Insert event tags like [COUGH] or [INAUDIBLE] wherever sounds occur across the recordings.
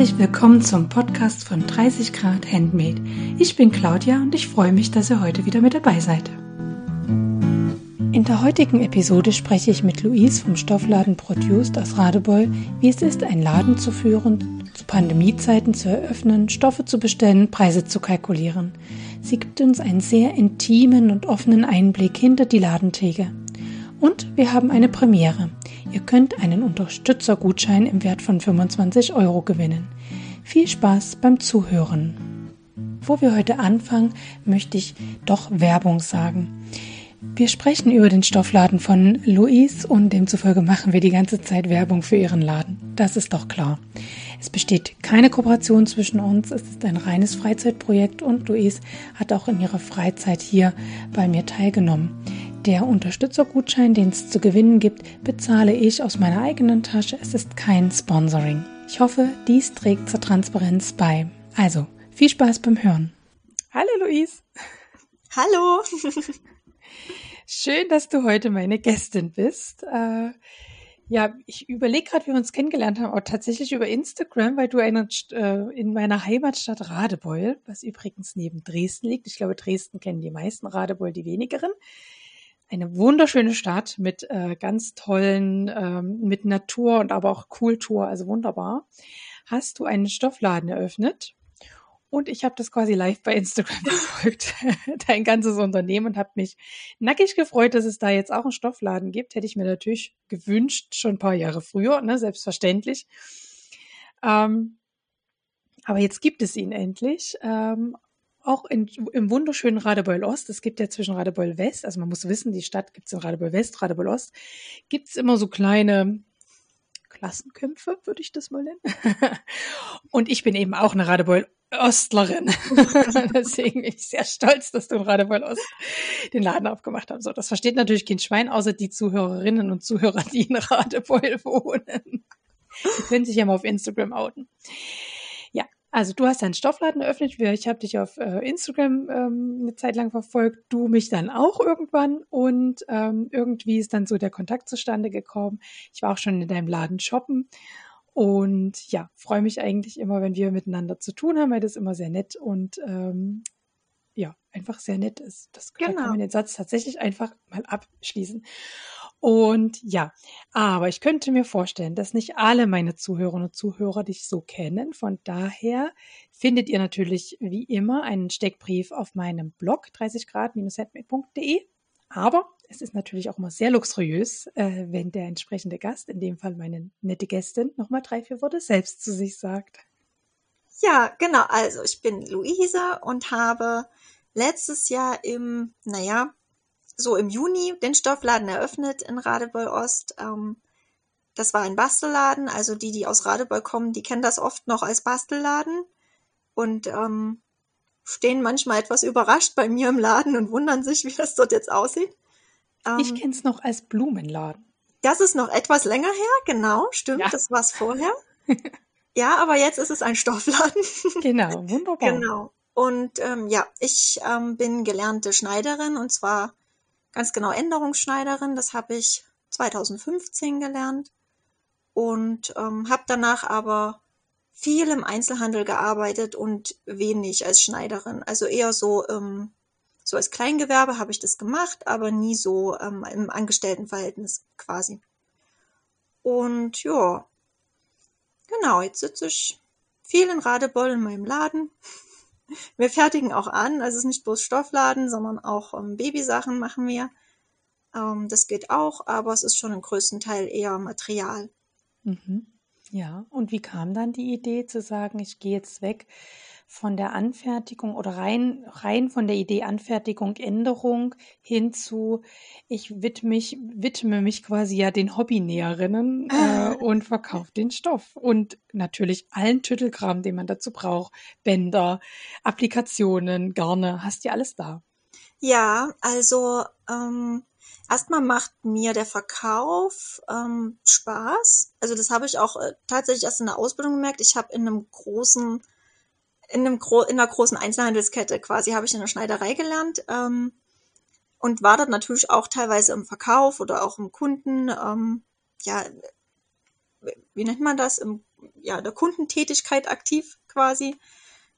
Herzlich willkommen zum Podcast von 30 Grad Handmade. Ich bin Claudia und ich freue mich, dass ihr heute wieder mit dabei seid. In der heutigen Episode spreche ich mit Luis vom Stoffladen Produced aus Radebeul, wie es ist, einen Laden zu führen, zu Pandemiezeiten zu eröffnen, Stoffe zu bestellen, Preise zu kalkulieren. Sie gibt uns einen sehr intimen und offenen Einblick hinter die Ladentheke. Und wir haben eine Premiere. Ihr könnt einen Unterstützergutschein im Wert von 25 Euro gewinnen. Viel Spaß beim Zuhören. Bevor wir heute anfangen, möchte ich doch Werbung sagen. Wir sprechen über den Stoffladen von Luis und demzufolge machen wir die ganze Zeit Werbung für ihren Laden. Das ist doch klar. Es besteht keine Kooperation zwischen uns. Es ist ein reines Freizeitprojekt und Luis hat auch in ihrer Freizeit hier bei mir teilgenommen. Der Unterstützergutschein, den es zu gewinnen gibt, bezahle ich aus meiner eigenen Tasche. Es ist kein Sponsoring. Ich hoffe, dies trägt zur Transparenz bei. Also, viel Spaß beim Hören. Hallo Luis. Hallo. Schön, dass du heute meine Gästin bist. Äh, ja, ich überlege gerade, wie wir uns kennengelernt haben, auch tatsächlich über Instagram, weil du eine, äh, in meiner Heimatstadt Radebeul, was übrigens neben Dresden liegt, ich glaube, Dresden kennen die meisten, Radebeul die wenigeren, eine wunderschöne Stadt mit äh, ganz tollen, ähm, mit Natur und aber auch Kultur, also wunderbar, hast du einen Stoffladen eröffnet und ich habe das quasi live bei Instagram [LAUGHS] verfolgt, dein ganzes Unternehmen und habe mich nackig gefreut, dass es da jetzt auch einen Stoffladen gibt. Hätte ich mir natürlich gewünscht, schon ein paar Jahre früher, ne, selbstverständlich. Ähm, aber jetzt gibt es ihn endlich. Ähm, auch in, im wunderschönen Radebeul Ost. Es gibt ja zwischen Radebeul West, also man muss wissen, die Stadt gibt es in Radebeul West, Radebeul Ost, gibt es immer so kleine Klassenkämpfe, würde ich das mal nennen. [LAUGHS] und ich bin eben auch eine Radebeul Ostlerin. [LAUGHS] Deswegen bin ich sehr stolz, dass du in Radebeul Ost den Laden aufgemacht hast. So, das versteht natürlich kein Schwein, außer die Zuhörerinnen und Zuhörer, die in Radebeul [LAUGHS] wohnen. Die können sich ja mal auf Instagram outen. Also du hast deinen Stoffladen eröffnet. Ich habe dich auf äh, Instagram ähm, eine Zeit lang verfolgt, du mich dann auch irgendwann und ähm, irgendwie ist dann so der Kontakt zustande gekommen. Ich war auch schon in deinem Laden shoppen und ja, freue mich eigentlich immer, wenn wir miteinander zu tun haben, weil das immer sehr nett und ähm, ja, einfach sehr nett ist. Das genau. kann man den Satz tatsächlich einfach mal abschließen. Und ja, aber ich könnte mir vorstellen, dass nicht alle meine Zuhörerinnen und Zuhörer dich so kennen. Von daher findet ihr natürlich wie immer einen Steckbrief auf meinem Blog 30grad-handmade.de. Aber es ist natürlich auch immer sehr luxuriös, äh, wenn der entsprechende Gast, in dem Fall meine nette Gästin, nochmal drei, vier Worte selbst zu sich sagt. Ja, genau. Also ich bin Luise und habe letztes Jahr im, naja, so im Juni den Stoffladen eröffnet in Radebeul Ost. Ähm, das war ein Bastelladen. Also die, die aus Radebeul kommen, die kennen das oft noch als Bastelladen und ähm, stehen manchmal etwas überrascht bei mir im Laden und wundern sich, wie das dort jetzt aussieht. Ähm, ich kenne es noch als Blumenladen. Das ist noch etwas länger her, genau, stimmt, ja. das war es vorher. [LAUGHS] ja, aber jetzt ist es ein Stoffladen. [LAUGHS] genau, wunderbar. Genau. Und ähm, ja, ich ähm, bin gelernte Schneiderin und zwar ganz genau Änderungsschneiderin. Das habe ich 2015 gelernt und ähm, habe danach aber viel im Einzelhandel gearbeitet und wenig als Schneiderin. Also eher so ähm, so als Kleingewerbe habe ich das gemacht, aber nie so ähm, im Angestelltenverhältnis quasi. Und ja, genau, jetzt sitze ich viel in Radebeul in meinem Laden. Wir fertigen auch an, also es ist nicht bloß Stoffladen, sondern auch ähm, Babysachen machen wir. Ähm, das geht auch, aber es ist schon im größten Teil eher Material. Mhm. Ja, und wie kam dann die Idee zu sagen, ich gehe jetzt weg von der Anfertigung oder rein, rein von der Idee Anfertigung, Änderung hin zu, ich widme mich, widme mich quasi ja den Hobbynäherinnen äh, und verkaufe den Stoff. Und natürlich allen Tüttelkram, den man dazu braucht. Bänder, Applikationen, Garne, hast ja alles da. Ja, also ähm, erstmal macht mir der Verkauf ähm, Spaß. Also das habe ich auch äh, tatsächlich erst in der Ausbildung gemerkt. Ich habe in einem großen in, einem Gro in einer großen Einzelhandelskette quasi habe ich in der Schneiderei gelernt ähm, und war dort natürlich auch teilweise im Verkauf oder auch im Kunden, ähm, ja, wie nennt man das, im, ja, der Kundentätigkeit aktiv quasi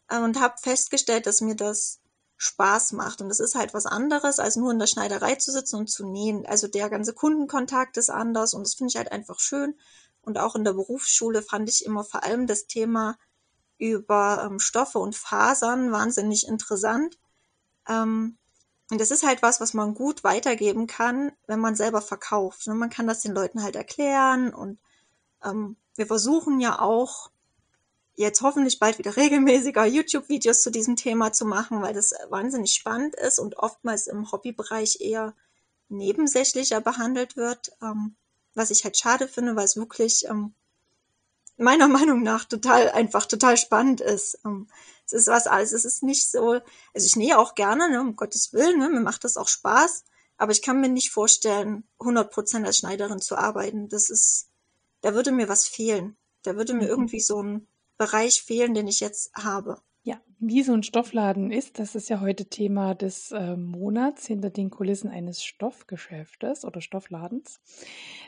äh, und habe festgestellt, dass mir das Spaß macht. Und das ist halt was anderes, als nur in der Schneiderei zu sitzen und zu nähen. Also der ganze Kundenkontakt ist anders und das finde ich halt einfach schön. Und auch in der Berufsschule fand ich immer vor allem das Thema über ähm, Stoffe und Fasern wahnsinnig interessant. Ähm, und das ist halt was, was man gut weitergeben kann, wenn man selber verkauft. Ne? man kann das den Leuten halt erklären und ähm, wir versuchen ja auch jetzt hoffentlich bald wieder [LAUGHS] regelmäßiger YouTube-Videos zu diesem Thema zu machen, weil das wahnsinnig spannend ist und oftmals im Hobbybereich eher nebensächlicher behandelt wird, ähm, was ich halt schade finde, weil es wirklich ähm, meiner Meinung nach total einfach total spannend ist. Ähm, es ist was alles, es ist nicht so, also ich nähe auch gerne, ne, um Gottes Willen, ne, mir macht das auch Spaß, aber ich kann mir nicht vorstellen, 100% als Schneiderin zu arbeiten. Das ist, da würde mir was fehlen. Da würde mir mhm. irgendwie so ein Bereich fehlen, den ich jetzt habe. Ja, wie so ein Stoffladen ist, das ist ja heute Thema des äh, Monats hinter den Kulissen eines Stoffgeschäftes oder Stoffladens.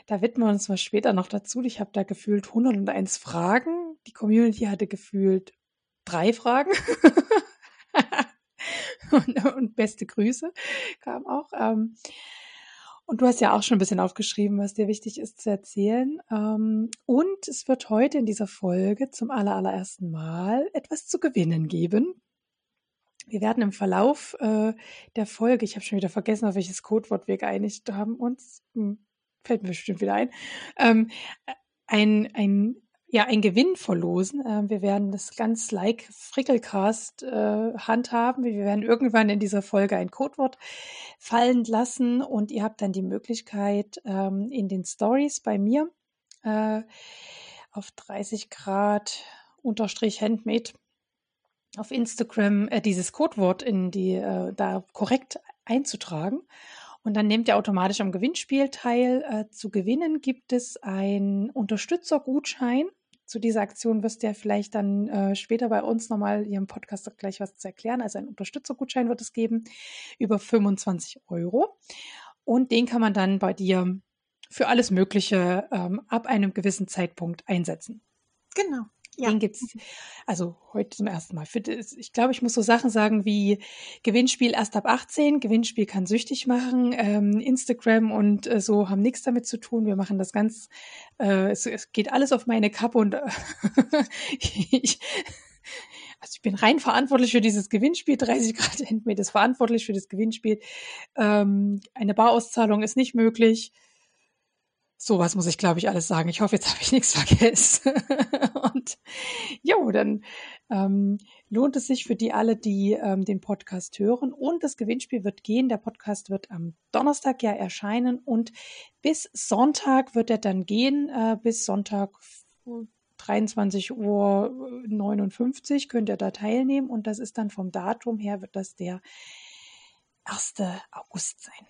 Da widmen wir uns mal später noch dazu. Ich habe da gefühlt 101 Fragen. Die Community hatte gefühlt drei Fragen. [LAUGHS] und, und, beste Grüße kam auch. Ähm, und du hast ja auch schon ein bisschen aufgeschrieben, was dir wichtig ist zu erzählen. Ähm, und es wird heute in dieser Folge zum allerersten Mal etwas zu gewinnen geben. Wir werden im Verlauf äh, der Folge, ich habe schon wieder vergessen, auf welches Codewort wir geeinigt haben uns, hm, fällt mir bestimmt wieder ein, ähm, ein, ein ja, ein Gewinn verlosen. Äh, wir werden das ganz like Frickelcast äh, handhaben. Wir werden irgendwann in dieser Folge ein Codewort fallen lassen und ihr habt dann die Möglichkeit ähm, in den Stories bei mir äh, auf 30 Grad unterstrich Handmade auf Instagram äh, dieses Codewort in die äh, da korrekt einzutragen. Und dann nehmt ihr automatisch am Gewinnspiel teil. Äh, zu gewinnen gibt es ein Unterstützergutschein zu dieser Aktion wirst du ja vielleicht dann äh, später bei uns nochmal hier im Podcast auch gleich was zu erklären. Also ein Unterstützergutschein wird es geben über 25 Euro. Und den kann man dann bei dir für alles Mögliche ähm, ab einem gewissen Zeitpunkt einsetzen. Genau. Ja. Den gibt's also heute zum ersten Mal. Ich glaube, ich muss so Sachen sagen wie Gewinnspiel erst ab 18, Gewinnspiel kann süchtig machen, ähm, Instagram und äh, so haben nichts damit zu tun. Wir machen das ganz, äh, es, es geht alles auf meine Kappe und äh, [LAUGHS] ich, also ich bin rein verantwortlich für dieses Gewinnspiel. 30 Grad [LAUGHS] Handmade ist verantwortlich für das Gewinnspiel. Ähm, eine Barauszahlung ist nicht möglich. Sowas muss ich, glaube ich, alles sagen. Ich hoffe, jetzt habe ich nichts [LAUGHS] vergessen. und jo, dann ähm, lohnt es sich für die alle, die ähm, den Podcast hören. Und das Gewinnspiel wird gehen. Der Podcast wird am Donnerstag ja erscheinen und bis Sonntag wird er dann gehen. Äh, bis Sonntag 23 Uhr 59 könnt ihr da teilnehmen. Und das ist dann vom Datum her, wird das der 1. August sein.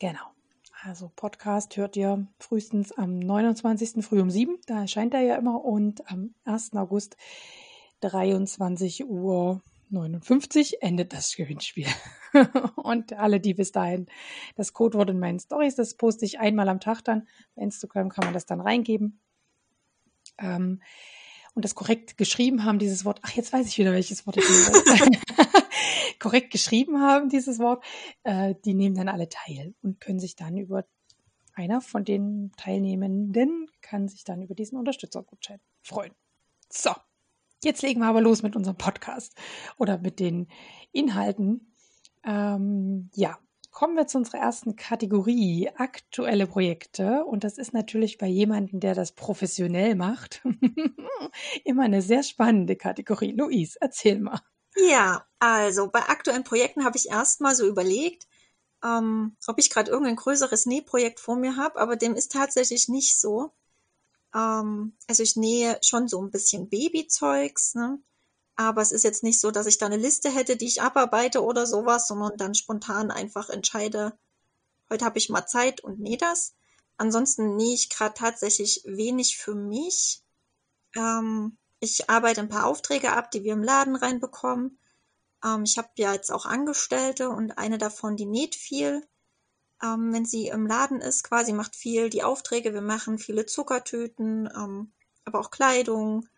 Genau. Also Podcast hört ihr frühestens am 29. früh um 7, da erscheint er ja immer, und am 1. August 23 Uhr 59 endet das Gewinnspiel. [LAUGHS] und alle, die bis dahin das Codewort in meinen Stories, das poste ich einmal am Tag dann. Bei Instagram kann man das dann reingeben. Ähm, und das korrekt geschrieben haben, dieses Wort. Ach, jetzt weiß ich wieder, welches Wort ich nehme. [LAUGHS] korrekt geschrieben haben, dieses Wort, äh, die nehmen dann alle teil und können sich dann über einer von den Teilnehmenden kann sich dann über diesen Unterstützergutschein freuen. So, jetzt legen wir aber los mit unserem Podcast oder mit den Inhalten. Ähm, ja, kommen wir zu unserer ersten Kategorie, aktuelle Projekte. Und das ist natürlich bei jemandem, der das professionell macht, [LAUGHS] immer eine sehr spannende Kategorie. Luis, erzähl mal. Ja, also bei aktuellen Projekten habe ich erstmal so überlegt, ähm, ob ich gerade irgendein größeres Nähprojekt vor mir habe, aber dem ist tatsächlich nicht so. Ähm, also ich nähe schon so ein bisschen Babyzeugs, ne? aber es ist jetzt nicht so, dass ich da eine Liste hätte, die ich abarbeite oder sowas, sondern dann spontan einfach entscheide, heute habe ich mal Zeit und nähe das. Ansonsten nähe ich gerade tatsächlich wenig für mich. Ähm, ich arbeite ein paar Aufträge ab, die wir im Laden reinbekommen. Ähm, ich habe ja jetzt auch Angestellte und eine davon, die näht viel. Ähm, wenn sie im Laden ist, quasi macht viel die Aufträge. Wir machen viele Zuckertüten, ähm, aber auch Kleidung,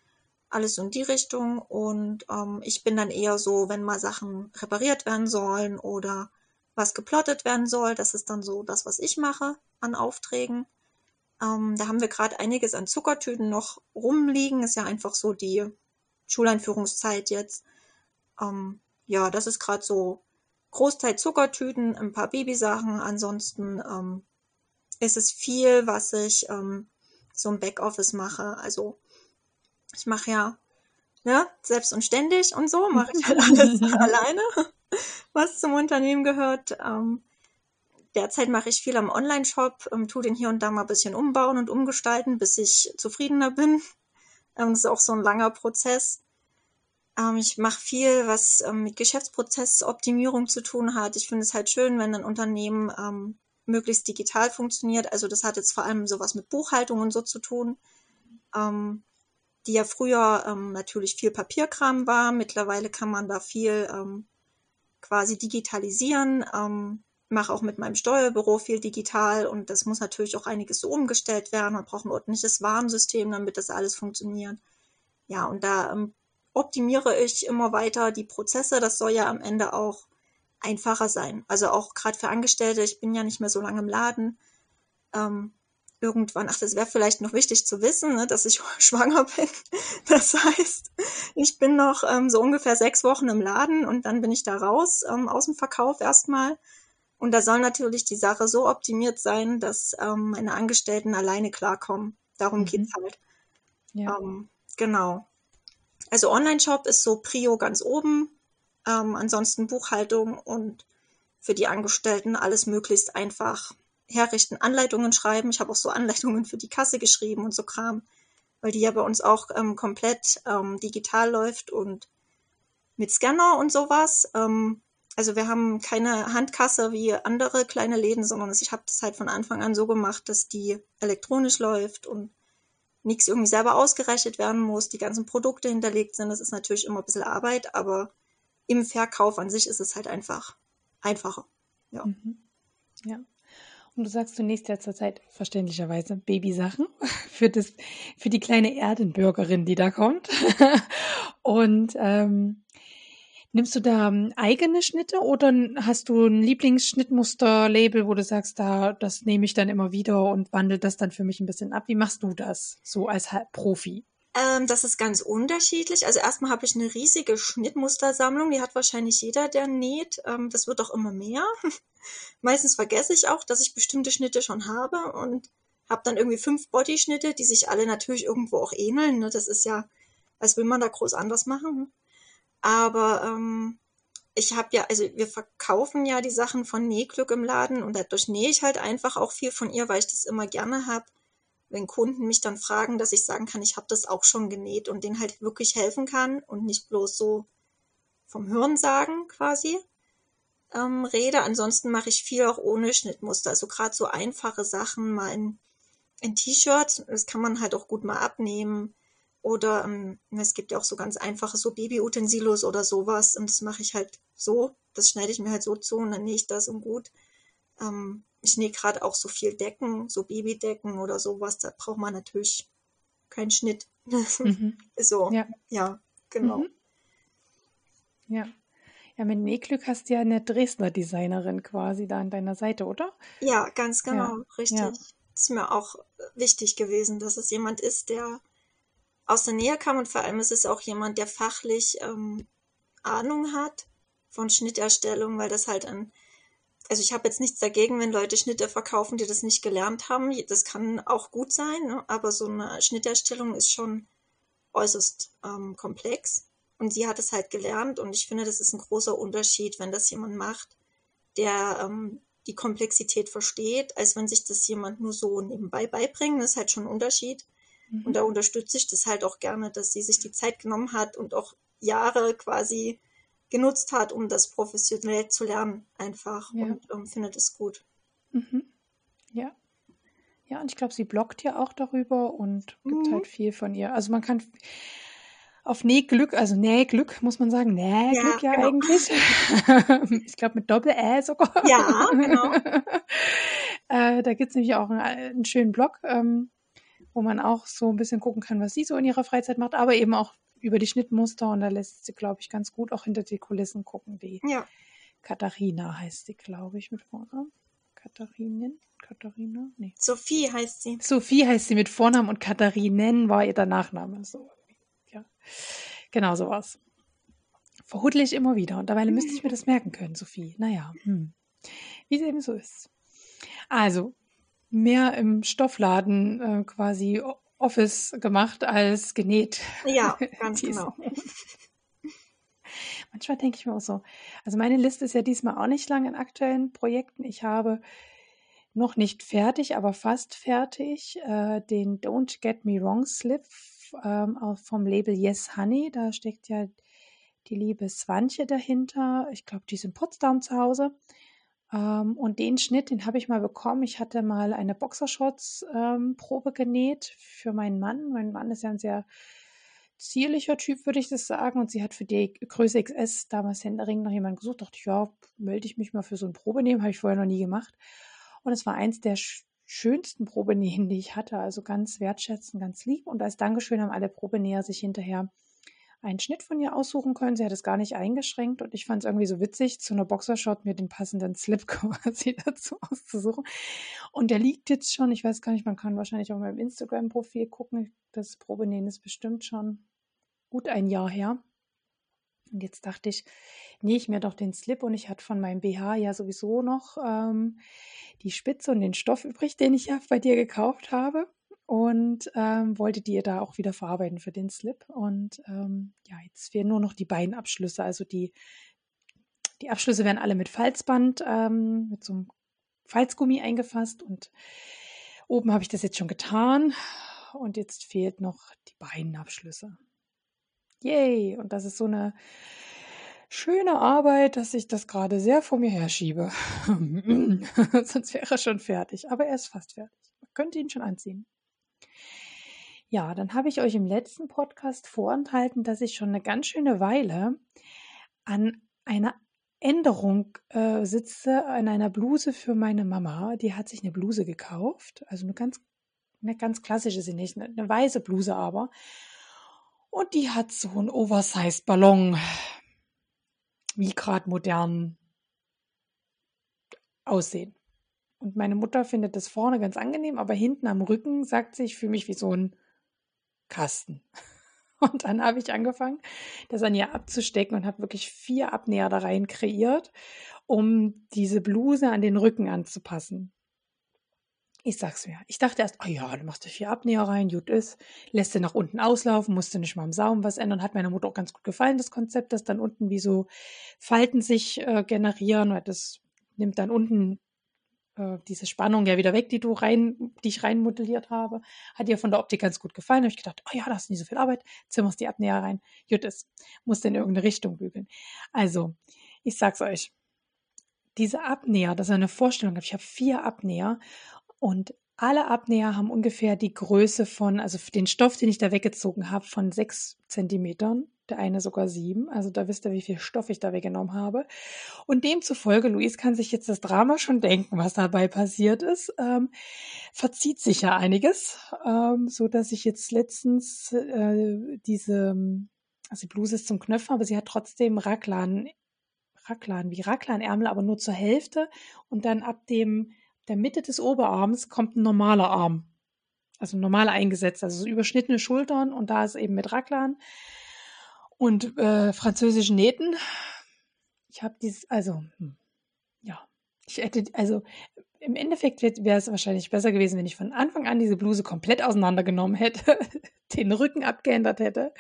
alles in die Richtung. Und ähm, ich bin dann eher so, wenn mal Sachen repariert werden sollen oder was geplottet werden soll, das ist dann so das, was ich mache an Aufträgen. Ähm, da haben wir gerade einiges an Zuckertüten noch rumliegen. Ist ja einfach so die Schuleinführungszeit jetzt. Ähm, ja, das ist gerade so Großteil Zuckertüten, ein paar Babysachen. Ansonsten ähm, ist es viel, was ich ähm, so im Backoffice mache. Also ich mache ja ne, selbst und ständig und so, mache ich halt [LAUGHS] alles [LAUGHS] alleine, was zum Unternehmen gehört. Ähm, derzeit mache ich viel am Online-Shop, ähm, tue den hier und da mal ein bisschen umbauen und umgestalten, bis ich zufriedener bin. [LAUGHS] Ähm, das ist auch so ein langer Prozess. Ähm, ich mache viel, was ähm, mit Geschäftsprozessoptimierung zu tun hat. Ich finde es halt schön, wenn ein Unternehmen ähm, möglichst digital funktioniert. Also das hat jetzt vor allem sowas mit Buchhaltung und so zu tun, ähm, die ja früher ähm, natürlich viel Papierkram war. Mittlerweile kann man da viel ähm, quasi digitalisieren. Ähm, mache auch mit meinem Steuerbüro viel digital und das muss natürlich auch einiges so umgestellt werden. Man braucht ein ordentliches Warnsystem, damit das alles funktioniert. Ja, und da ähm, optimiere ich immer weiter die Prozesse. Das soll ja am Ende auch einfacher sein. Also auch gerade für Angestellte, ich bin ja nicht mehr so lange im Laden. Ähm, irgendwann, ach, das wäre vielleicht noch wichtig zu wissen, ne, dass ich [LAUGHS] schwanger bin. Das heißt, ich bin noch ähm, so ungefähr sechs Wochen im Laden und dann bin ich da raus ähm, aus dem Verkauf erstmal. Und da soll natürlich die Sache so optimiert sein, dass ähm, meine Angestellten alleine klarkommen. Darum mhm. geht's halt. Ja. Ähm, genau. Also Online-Shop ist so Prio ganz oben. Ähm, ansonsten Buchhaltung und für die Angestellten alles möglichst einfach herrichten, Anleitungen schreiben. Ich habe auch so [LAUGHS] Anleitungen für die Kasse geschrieben und so Kram, weil die ja bei uns auch ähm, komplett ähm, digital läuft und mit Scanner und sowas. Ähm, also wir haben keine Handkasse wie andere kleine Läden, sondern ich habe das halt von Anfang an so gemacht, dass die elektronisch läuft und nichts irgendwie selber ausgerechnet werden muss, die ganzen Produkte hinterlegt sind. Das ist natürlich immer ein bisschen Arbeit, aber im Verkauf an sich ist es halt einfach einfacher. Ja. Mhm. Ja. Und du sagst zunächst ja zurzeit verständlicherweise Babysachen [LAUGHS] für, das, für die kleine Erdenbürgerin, die da kommt. [LAUGHS] Und ähm, nimmst du da ähm, eigene Schnitte oder hast du ein Lieblingsschnittmuster-Label, wo du sagst, da das nehme ich dann immer wieder und wandle das dann für mich ein bisschen ab? Wie machst du das so als Profi? Ähm, das ist ganz unterschiedlich. Also erstmal habe ich eine riesige Schnittmustersammlung, die hat wahrscheinlich jeder, der näht. Ähm, das wird auch immer mehr. [LAUGHS] Meistens vergesse ich auch, dass ich bestimmte Schnitte schon habe und habe dann irgendwie fünf Bodyschnitte, die sich alle natürlich irgendwo auch ähneln. Ne? Das ist ja, als will man da groß anders machen. Aber ähm, ich habe ja, also wir verkaufen ja die Sachen von Nähglück im Laden und dadurch nähe ich halt einfach auch viel von ihr, weil ich das immer gerne habe wenn Kunden mich dann fragen, dass ich sagen kann, ich habe das auch schon genäht und denen halt wirklich helfen kann und nicht bloß so vom Hören sagen quasi ähm, rede. Ansonsten mache ich viel auch ohne Schnittmuster. Also gerade so einfache Sachen, mal in, in T-Shirts, das kann man halt auch gut mal abnehmen. Oder ähm, es gibt ja auch so ganz einfache so Babyutensilos oder sowas. Und das mache ich halt so. Das schneide ich mir halt so zu und dann nähe ich das und gut. Ähm, ich nähe gerade auch so viel Decken, so Babydecken oder sowas, da braucht man natürlich keinen Schnitt. Mhm. [LAUGHS] so, ja, ja genau. Mhm. Ja. Ja, mit Nähglück hast du ja eine Dresdner Designerin quasi da an deiner Seite, oder? Ja, ganz genau, ja. richtig. Ja. Ist mir auch wichtig gewesen, dass es jemand ist, der aus der Nähe kam und vor allem ist es auch jemand, der fachlich ähm, Ahnung hat von Schnitterstellung, weil das halt ein also ich habe jetzt nichts dagegen, wenn Leute Schnitte verkaufen, die das nicht gelernt haben. Das kann auch gut sein, ne? aber so eine Schnitterstellung ist schon äußerst ähm, komplex. Und sie hat es halt gelernt und ich finde, das ist ein großer Unterschied, wenn das jemand macht, der ähm, die Komplexität versteht, als wenn sich das jemand nur so nebenbei beibringt. Das ist halt schon ein Unterschied. Mhm. Und da unterstütze ich das halt auch gerne, dass sie sich die Zeit genommen hat und auch Jahre quasi genutzt hat, um das professionell zu lernen, einfach ja. und ähm, findet es gut. Mhm. Ja. Ja, und ich glaube, sie bloggt ja auch darüber und gibt mhm. halt viel von ihr. Also man kann auf Nähglück, also Nähglück muss man sagen, Nähglück ja, ja genau. eigentlich. [LAUGHS] ich glaube mit Doppel-Ä sogar. Ja, genau. [LAUGHS] äh, da gibt es nämlich auch einen, einen, schönen Blog, ähm, wo man auch so ein bisschen gucken kann, was sie so in ihrer Freizeit macht, aber eben auch über die Schnittmuster und da lässt sie, glaube ich, ganz gut auch hinter die Kulissen gucken. Die Ja. Katharina heißt sie, glaube ich, mit Vornamen. Katharinen? Katharina? Nee. Sophie heißt sie. Sophie heißt sie mit Vornamen und Katharinen war ihr der Nachname. So, ja. Genau so war's. Verhudle ich immer wieder. Und dabei müsste ich mir das merken können, Sophie. Naja, hm. wie es eben so ist. Also, mehr im Stoffladen äh, quasi Office gemacht als genäht. Ja, [LAUGHS] ganz genau. [LAUGHS] Manchmal denke ich mir auch so, also meine Liste ist ja diesmal auch nicht lang in aktuellen Projekten. Ich habe noch nicht fertig, aber fast fertig äh, den Don't Get Me Wrong Slip ähm, auch vom Label Yes Honey. Da steckt ja die liebe Swantje dahinter. Ich glaube, die ist in Potsdam zu Hause. Ähm, und den Schnitt, den habe ich mal bekommen. Ich hatte mal eine Boxershorts-Probe genäht für meinen Mann. Mein Mann ist ja ein sehr zierlicher Typ, würde ich das sagen. Und sie hat für die Größe XS damals Händering nach jemandem gesucht. Dachte ich, ja, melde ich mich mal für so ein Probenehmen. Habe ich vorher noch nie gemacht. Und es war eins der sch schönsten Probenähen, die ich hatte. Also ganz wertschätzend, ganz lieb. Und als Dankeschön haben alle Probenäher sich hinterher einen Schnitt von ihr aussuchen können. Sie hat es gar nicht eingeschränkt und ich fand es irgendwie so witzig, zu einer Boxershot mir den passenden Slip [LAUGHS] quasi dazu auszusuchen. Und der liegt jetzt schon, ich weiß gar nicht, man kann wahrscheinlich auch mal im Instagram-Profil gucken. Das Probenähen ist bestimmt schon gut ein Jahr her. Und jetzt dachte ich, nähe ich mir doch den Slip und ich hatte von meinem BH ja sowieso noch ähm, die Spitze und den Stoff übrig, den ich ja bei dir gekauft habe und ähm, wollte die da auch wieder verarbeiten für den Slip. Und ähm, ja, jetzt fehlen nur noch die beiden Abschlüsse. Also die, die Abschlüsse werden alle mit Falzband, ähm, mit so einem Falzgummi eingefasst und oben habe ich das jetzt schon getan und jetzt fehlt noch die beiden Abschlüsse. Yay! Und das ist so eine schöne Arbeit, dass ich das gerade sehr vor mir herschiebe. [LAUGHS] Sonst wäre er schon fertig. Aber er ist fast fertig. Man könnte ihn schon anziehen. Ja, dann habe ich euch im letzten Podcast vorenthalten, dass ich schon eine ganz schöne Weile an einer Änderung äh, sitze, an einer Bluse für meine Mama. Die hat sich eine Bluse gekauft, also eine ganz, eine ganz klassische sie nicht, eine, weiße Bluse aber. Und die hat so einen Oversized Ballon, wie gerade modern aussehen. Und meine Mutter findet das vorne ganz angenehm, aber hinten am Rücken sagt sie, ich fühle mich wie so ein Kasten. [LAUGHS] Und dann habe ich angefangen, das an ihr abzustecken und habe wirklich vier Abnäher da rein kreiert, um diese Bluse an den Rücken anzupassen. Ich sag's mir. Ich dachte erst, oh ja, du machst du vier Abnäher rein, gut ist, lässt du nach unten auslaufen, musst du nicht mal am Saum was ändern. Hat meiner Mutter auch ganz gut gefallen, das Konzept, dass dann unten wie so Falten sich äh, generieren, das nimmt dann unten äh, diese Spannung ja wieder weg, die du rein, die ich reinmodelliert habe. Hat ihr von der Optik ganz gut gefallen. Habe ich gedacht, oh ja, da hast du nicht so viel Arbeit, zimmerst die Abnäher rein. Gut ist, musst in irgendeine Richtung bügeln. Also, ich sag's euch. Diese Abnäher, das ist eine Vorstellung. Ich habe vier Abnäher und alle Abnäher haben ungefähr die Größe von, also den Stoff, den ich da weggezogen habe, von sechs Zentimetern. Der eine sogar sieben. Also da wisst ihr, wie viel Stoff ich da weggenommen habe. Und demzufolge, Luis kann sich jetzt das Drama schon denken, was dabei passiert ist. Ähm, verzieht sich ja einiges, ähm, so dass ich jetzt letztens äh, diese, also die Bluse ist zum Knöpfen, aber sie hat trotzdem Raglan, Raglan, wie Raglanärmel, aber nur zur Hälfte. Und dann ab dem der Mitte des Oberarms kommt ein normaler Arm. Also ein normaler eingesetzt, also so überschnittene Schultern und da ist eben mit Raglan und äh, französischen Nähten. Ich habe dieses, also, hm, ja, ich hätte, also im Endeffekt wäre es wahrscheinlich besser gewesen, wenn ich von Anfang an diese Bluse komplett auseinandergenommen hätte, [LAUGHS] den Rücken abgeändert hätte.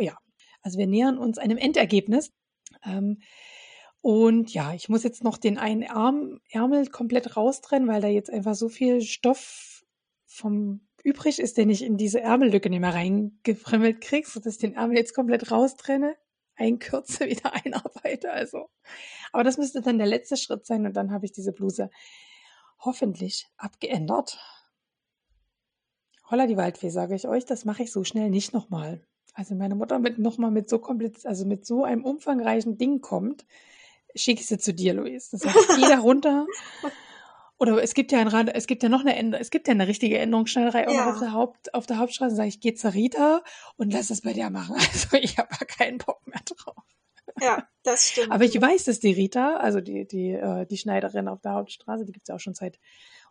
Ja, also wir nähern uns einem Endergebnis. Ähm, und ja, ich muss jetzt noch den einen Arm, Ärmel komplett raustrennen, weil da jetzt einfach so viel Stoff vom übrig ist, den ich in diese Ärmellücke nicht mehr reingefrimmelt krieg, sodass ich den Ärmel jetzt komplett raustrenne, einkürze, [LAUGHS] wieder einarbeite. Also, aber das müsste dann der letzte Schritt sein und dann habe ich diese Bluse hoffentlich abgeändert. Holla die Waldfee, sage ich euch, das mache ich so schnell nicht nochmal. Also meine Mutter mit nochmal mit so kompliz also mit so einem umfangreichen Ding kommt, schicke ich sie zu dir, Luis. Das heißt, geh da runter Oder es gibt ja ein es gibt ja noch eine Änderung, es gibt ja eine richtige Änderungsschneiderei auch Ja. noch auf der Haupt, auf der Hauptstraße. Sag ich, geh zur Rita und lass es bei dir machen. [LAUGHS] Also ich habe da keinen Bock mehr drauf. Ja, das stimmt. Aber ich weiß, dass die Rita, also die, die, äh, die Schneiderin auf der Hauptstraße, die gibt's ja auch schon seit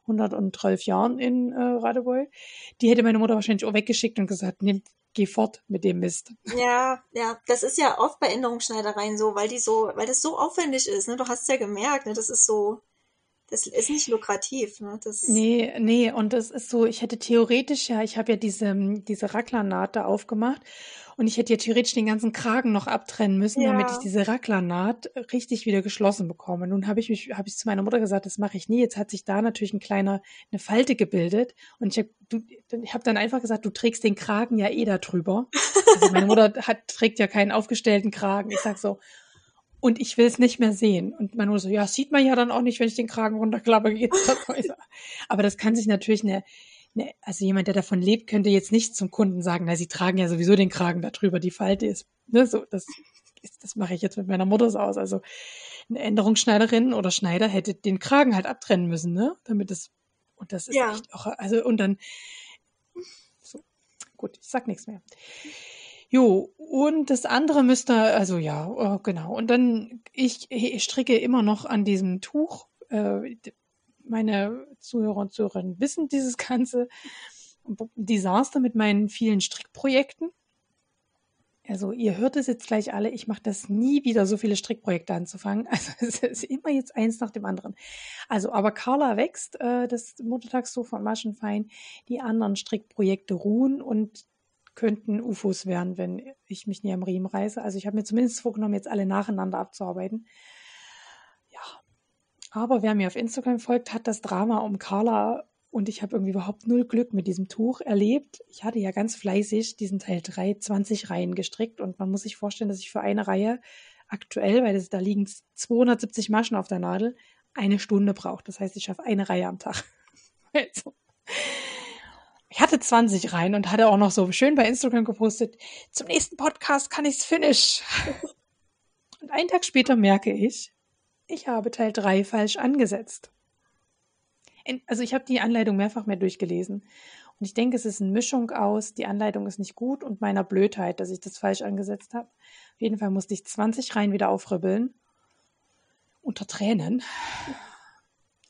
112 Jahren in äh, Radebeul, die hätte meine Mutter wahrscheinlich auch weggeschickt und gesagt, nimm, geh fort mit dem Mist. Ja, ja, das ist ja oft bei Änderungsschneidereien so, weil die so, weil das so aufwendig ist, ne? Du hast ja gemerkt, ne? Das ist so, das ist nicht lukrativ, ne? Das, Nee, nee, und das ist so, ich hätte theoretisch ja, ich habe ja diese, diese Raclernaht da aufgemacht und ich hätte ja theoretisch den ganzen Kragen noch abtrennen müssen, damit Ja. ich diese Raclernaht richtig wieder geschlossen bekomme. Nun habe ich mich, habe ich zu meiner Mutter gesagt, das mache ich nie. Jetzt hat sich da natürlich ein kleiner, eine Falte gebildet und ich habe ich hab dann einfach gesagt, du trägst den Kragen ja eh da drüber. Also meine Mutter hat, trägt ja keinen aufgestellten Kragen. Ich sag so, und ich will es nicht mehr sehen. Und meine Mutter so, ja, sieht man ja dann auch nicht, wenn ich den Kragen runterklappe. geht's [LAUGHS] Aber das kann sich natürlich eine, eine, also jemand, der davon lebt, könnte jetzt nicht zum Kunden sagen, na, sie tragen ja sowieso den Kragen da drüber, die Falte ist, ne, so, das, das mache ich jetzt mit meiner Mutter so aus. Also eine Änderungsschneiderin oder Schneider hätte den Kragen halt abtrennen müssen, ne, damit es, und das ist Ja. echt auch, also, und dann, so, gut, ich sag nichts mehr. Jo, und das andere müsste, also ja, äh, genau. Und dann, ich, ich stricke immer noch an diesem Tuch. Äh, meine Zuhörer und Zuhörerinnen wissen dieses [LAUGHS] ganze Desaster mit meinen vielen Strickprojekten. Also ihr hört es jetzt gleich alle, ich mache das nie wieder, so viele Strickprojekte anzufangen. [LAUGHS] Also es ist immer jetzt eins nach dem anderen. Also aber Carla wächst, äh, das Muttertagstuch von Maschenfein, die anderen Strickprojekte ruhen und könnten UFOs werden, wenn ich mich nie am Riemen reiße. Also ich habe mir zumindest vorgenommen, jetzt alle nacheinander abzuarbeiten. Ja. Aber wer mir auf Instagram folgt, hat das Drama um Carla und ich habe irgendwie überhaupt null Glück mit diesem Tuch erlebt. Ich hatte ja ganz fleißig diesen Teil 3, 20 Reihen gestrickt und man muss sich vorstellen, dass ich für eine Reihe aktuell, weil das, da liegen 270 Maschen auf der Nadel, eine Stunde brauche. Das heißt, ich schaffe eine Reihe am Tag. [LAUGHS] Also, ich hatte 20 Reihen und hatte auch noch so schön bei Instagram gepostet, zum nächsten Podcast kann ich's finish. [LAUGHS] Und einen Tag später merke ich, ich habe Teil 3 falsch angesetzt. Also ich habe die Anleitung mehrfach mehr durchgelesen. Und ich denke, es ist eine Mischung aus, die Anleitung ist nicht gut und meiner Blödheit, dass ich das falsch angesetzt habe. Auf jeden Fall musste ich 20 Reihen wieder aufribbeln. Unter Tränen.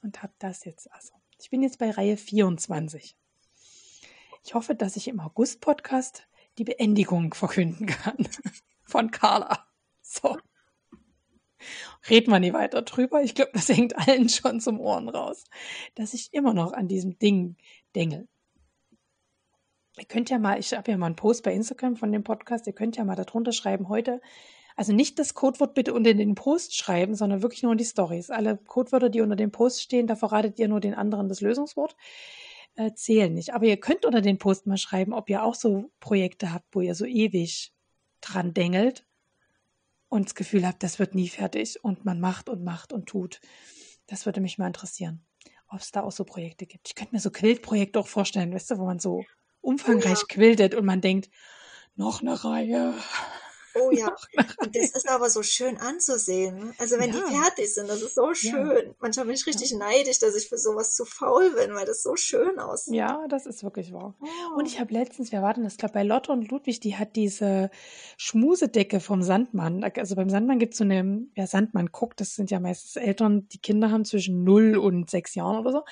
Und habe das jetzt also. Ich bin jetzt bei Reihe 24. Ich hoffe, dass ich im August-Podcast die Beendigung [LAUGHS] verkünden kann. Von Carla. So. Reden wir nie weiter drüber. Ich glaube, das hängt allen schon zum Ohren raus, dass ich immer noch an diesem Ding dengel. Ihr könnt ja mal, ich habe ja mal einen Post bei Instagram von dem Podcast, ihr könnt ja mal darunter schreiben heute, also nicht das Codewort bitte unter den Post schreiben, sondern wirklich nur in die Stories. Alle Codewörter, die unter dem Post stehen, da verratet ihr nur den anderen das Lösungswort, zählen nicht. Aber ihr könnt unter den Post mal schreiben, ob ihr auch so Projekte habt, wo ihr so ewig dran dengelt und das Gefühl habt, das wird nie fertig und man macht und macht und tut. Das würde mich mal interessieren, ob es da auch so Projekte gibt. Ich könnte mir so Quiltprojekte auch vorstellen, weißt du, wo man so umfangreich Ja. quiltet und man denkt, noch eine Reihe. Oh ja, und das ist aber so schön anzusehen. ne? Also wenn Ja. die fertig sind, das ist so schön. Manchmal bin ich richtig neidisch, dass ich für sowas zu faul bin, weil das so schön aussieht. Ja, das ist wirklich wahr. Oh. Und ich habe letztens, wir warten, das glaube bei Lotte und Ludwig, die hat diese Schmusedecke vom Sandmann. Also beim Sandmann gibt es so eine, ja, Sandmann guckt, das sind ja meistens Eltern, die Kinder haben zwischen 0 und 6 Jahren oder so.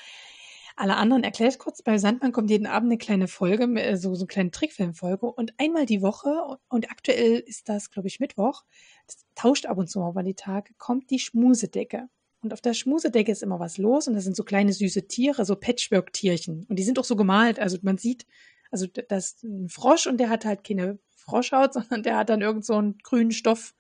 Alle anderen erkläre ich kurz. Bei Sandmann kommt jeden Abend eine kleine Folge, äh, so, so eine kleine Trickfilmfolge. Und einmal die Woche, und aktuell ist das, glaube ich, Mittwoch, das tauscht ab und zu mal über die Tage, kommt die Schmusedecke. Und auf der Schmusedecke ist immer was los und da sind so kleine süße Tiere, so Patchwork-Tierchen. Und die sind auch so gemalt. Also man sieht, also das ist ein Frosch und der hat halt keine Froschhaut, [LAUGHS] sondern der hat dann irgend so einen grünen Stoff.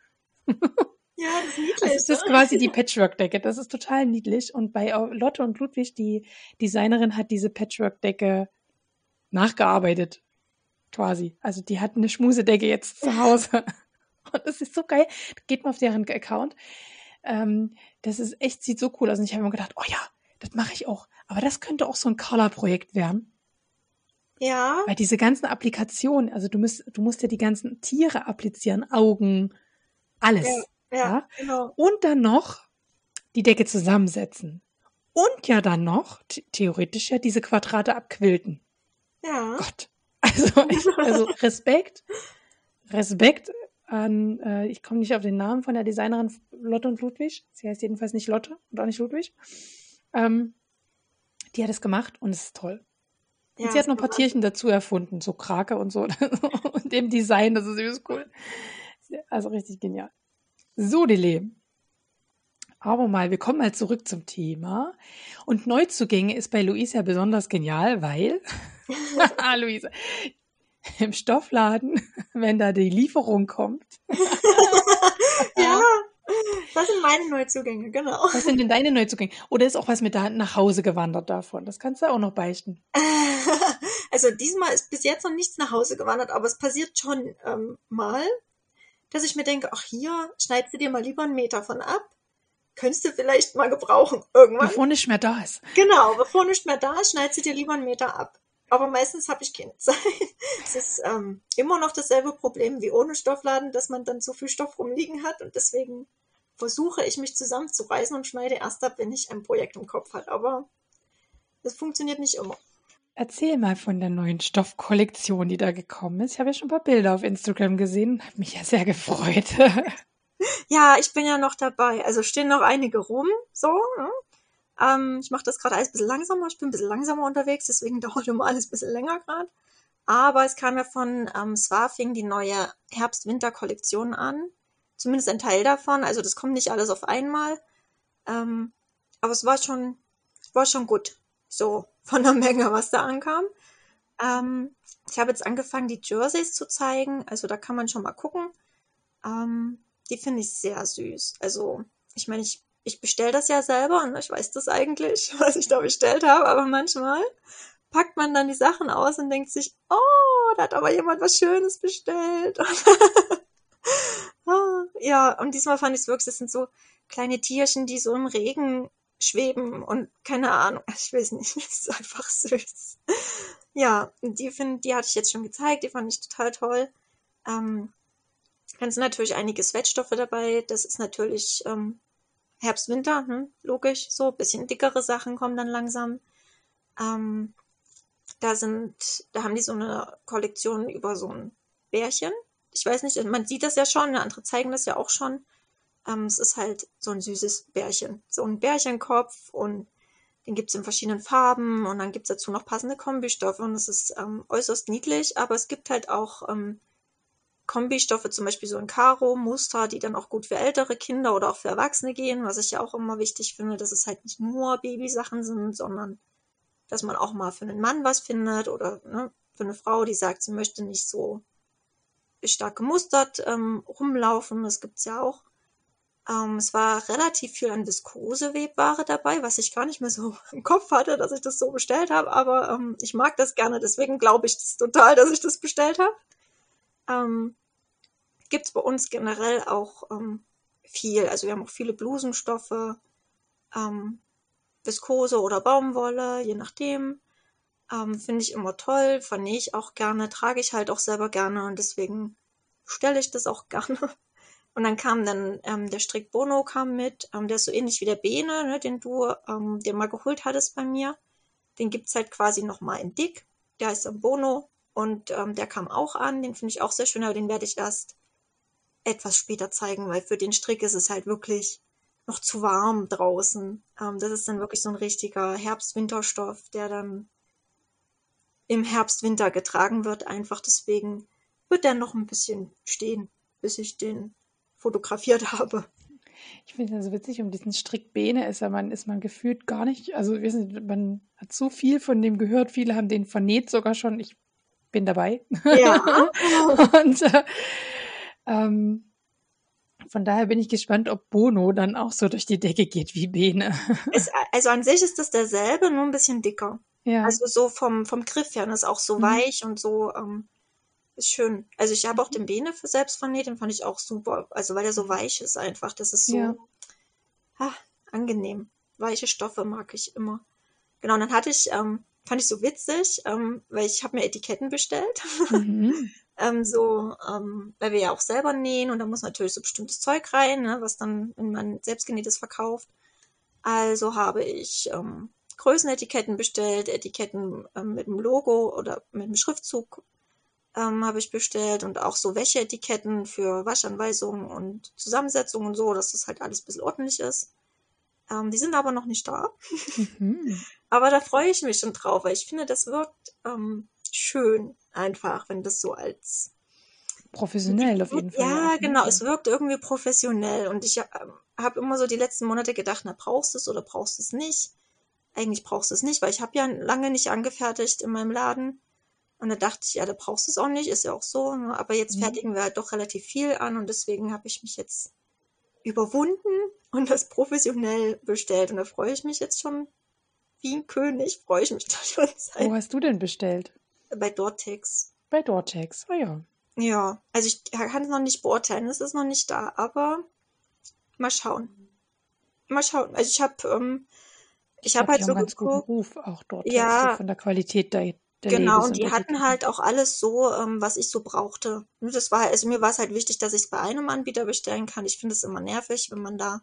[LAUGHS] Ja, das ist niedlich. Also das ist ne? quasi die Patchwork-Decke. Das ist total niedlich. Und bei Lotte und Ludwig, die Designerin, hat diese Patchwork-Decke nachgearbeitet. Quasi. Also die hat eine Schmusedecke jetzt zu Hause. [LAUGHS] Und das ist so geil. Geht mal auf deren Account. Ähm, das ist echt, sieht so cool aus. Und ich habe mir gedacht, oh ja, das mache ich auch. Aber das könnte auch so ein Color-Projekt werden. Ja, Weil diese ganzen Applikationen, also du musst, du musst ja die ganzen Tiere applizieren, Augen, alles. ja, ja, Ja. genau. Und dann noch die Decke zusammensetzen. Und ja dann noch, theoretisch ja, diese Quadrate abquilten. Ja. Gott. Also, [LAUGHS] also Respekt. Respekt an, äh, ich komme nicht auf den Namen von der Designerin Lotte und Ludwig. Sie heißt jedenfalls nicht Lotte und auch nicht Ludwig. Ähm, die hat es gemacht und es ist toll. Ja, und sie hat noch ein paar Tierchen dazu erfunden, so Krake und so. [LAUGHS] und dem Design, das ist übelst cool. Also richtig genial. So, die Leben. Aber mal, wir kommen mal zurück zum Thema. Und Neuzugänge ist bei Luisa besonders genial, weil, [LAUGHS] ah, Luisa, im Stoffladen, [LAUGHS] wenn da die Lieferung kommt. [LAUGHS] ja, das sind meine Neuzugänge, genau. Was sind denn deine Neuzugänge? Oder ist auch was mit da nach Hause gewandert davon? Das kannst du auch noch beichten. Also diesmal ist bis jetzt noch nichts nach Hause gewandert, aber es passiert schon ähm, mal, dass ich mir denke, ach hier, schneidest du dir mal lieber einen Meter von ab könntest du vielleicht mal gebrauchen irgendwann. Bevor nicht mehr da ist. Genau, bevor nicht mehr da ist, schneidest du dir lieber einen Meter ab. Aber meistens habe ich keine Zeit. [LAUGHS] Es ist ähm, immer noch dasselbe Problem wie ohne Stoffladen, dass man dann so viel Stoff rumliegen hat und deswegen versuche ich mich zusammenzureißen und schneide erst ab, wenn ich ein Projekt im Kopf habe. Aber das funktioniert nicht immer. Erzähl mal von der neuen Stoffkollektion, die da gekommen ist. Ich habe ja schon ein paar Bilder auf Instagram gesehen, habe mich ja sehr gefreut. [LAUGHS] Ja, ich bin ja noch dabei. Also stehen noch einige rum, so. Ne? Ähm, ich mache das gerade alles ein bisschen langsamer. Ich bin ein bisschen langsamer unterwegs, deswegen [LAUGHS] dauert immer alles ein bisschen länger gerade. Aber es kam ja von ähm, Swafing die neue Herbst-Winter-Kollektion an. Zumindest ein Teil davon. Also das kommt nicht alles auf einmal. Ähm, aber es war schon, war schon gut. So von der Menge, was da ankam. Ähm, ich habe jetzt angefangen, die Jerseys zu zeigen. Also da kann man schon mal gucken. Ähm, die finde ich sehr süß. Also, ich meine, ich, ich bestelle das ja selber und ich weiß das eigentlich, [LAUGHS] was ich da bestellt habe, aber manchmal packt man dann die Sachen aus und denkt sich, oh, da hat aber jemand was Schönes bestellt. [LAUGHS] Ah, ja, und diesmal fand ich es wirklich, das sind so kleine Tierchen, die so im Regen schweben und keine Ahnung, [LAUGHS] ich weiß nicht, es ist einfach süß. Ja, die find, die hatte ich jetzt schon gezeigt, die fand ich total toll. Ähm, dann sind natürlich einige Sweatstoffe dabei. Das ist natürlich ähm, Herbst, Winter, hm, logisch. So, bisschen dickere Sachen kommen dann langsam. Ähm, da sind, da haben die so eine Kollektion über so ein Bärchen. Ich weiß nicht, man sieht das ja schon, andere zeigen das ja auch schon. Ähm, es ist halt so ein süßes Bärchen. So ein Bärchenkopf und den gibt's in verschiedenen Farben und dann gibt's dazu noch passende Kombistoffe und es ist ähm, äußerst niedlich, aber es gibt halt auch ähm, Kombistoffe, zum Beispiel so ein Karo-Muster, die dann auch gut für ältere Kinder oder auch für Erwachsene gehen, was ich ja auch immer wichtig finde, dass es halt nicht nur Babysachen sind, sondern dass man auch mal für einen Mann was findet oder ne, für eine Frau, die sagt, sie möchte nicht so stark gemustert ähm, rumlaufen. Das gibt's ja auch. Ähm, es war relativ viel an Viskose-Webware dabei, was ich gar nicht mehr so [LAUGHS] im Kopf hatte, dass ich das so bestellt habe. Aber ähm, ich mag das gerne, deswegen glaube ich das total, dass ich das bestellt habe ähm, gibt es bei uns generell auch ähm, viel. Also wir haben auch viele Blusenstoffe, ähm, Viskose oder Baumwolle, je nachdem. Ähm, Finde ich immer toll, vernähe ich auch gerne, trage ich halt auch selber gerne und deswegen stelle ich das auch [LAUGHS] gerne. Und dann kam dann ähm, der Strick Bono kam mit, ähm, der ist so ähnlich wie der Bene, ne, den du ähm, dir mal geholt hattest bei mir. Den gibt's halt quasi nochmal in dick. Der heißt dann Bono. Und ähm, der kam auch an, den finde ich auch sehr schön, aber den werde ich erst etwas später zeigen, weil für den Strick ist es halt wirklich noch zu warm draußen. Ähm, das ist dann wirklich so ein richtiger Herbst-Winterstoff, der dann im Herbst-Winter getragen wird. Einfach deswegen wird der noch ein bisschen stehen, bis ich den fotografiert habe. Ich finde das witzig, um diesen Strick Bene ist, man, ist man gefühlt gar nicht, also wissen, man hat so viel von dem gehört, viele haben den vernäht sogar schon. Ich bin dabei. Ja. [LAUGHS] und äh, ähm, von daher bin ich gespannt, ob Bono dann auch so durch die Decke geht wie Bene. [LAUGHS] Es, also an sich ist das derselbe, nur ein bisschen dicker. Ja. Also so vom, vom Griff her, und ist auch so mhm. weich und so ähm, ist schön. Also ich habe auch den Bene für selbst vernäht, den fand ich auch super. Also weil der so weich ist einfach. Das ist so ja. ah, angenehm. Weiche Stoffe mag ich immer. Genau, und dann hatte ich ähm, fand ich so witzig, ähm, weil ich habe mir Etiketten bestellt. Mhm. [LAUGHS] ähm, so, ähm, weil wir ja auch selber nähen und da muss natürlich so bestimmtes Zeug rein, ne, was dann, wenn man selbstgenähtes verkauft. Also habe ich ähm, Größenetiketten bestellt, Etiketten ähm, mit dem Logo oder mit dem Schriftzug ähm, habe ich bestellt und auch so Wäscheetiketten für Waschanweisungen und Zusammensetzungen und so, dass das halt alles ein bisschen ordentlich ist. Ähm, die sind aber noch nicht da. Mhm. [LAUGHS] aber da freue ich mich schon drauf, weil ich finde, das wirkt ähm, schön einfach, wenn das so als professionell auf jeden Fall. Ja, ne? genau, es wirkt irgendwie professionell und ich ähm, habe immer so die letzten Monate gedacht, na brauchst du es oder brauchst du es nicht? Eigentlich brauchst du es nicht, weil ich habe ja lange nicht angefertigt in meinem Laden. Und da dachte ich, ja, da brauchst du es auch nicht, ist ja auch so. Ne? Aber jetzt mhm. fertigen wir halt doch relativ viel an und deswegen habe ich mich jetzt überwunden und das professionell bestellt. Und da freue ich mich jetzt schon wie ein König, freue ich mich [LAUGHS] da schon seit. Wo hast du denn bestellt? Bei Dortex. Bei Dortex, ah oh, ja. Ja, also ich kann es noch nicht beurteilen, es ist noch nicht da, aber mal schauen. Mal schauen. Also ich habe ähm, ich, ich habe halt so ganz guten Ruf auch dort ja, so von der Qualität der genau und die hatten halt auch alles so, ähm, was ich so brauchte. Das war also mir war es halt wichtig, dass ich es bei einem Anbieter bestellen kann. Ich finde es immer nervig, wenn man da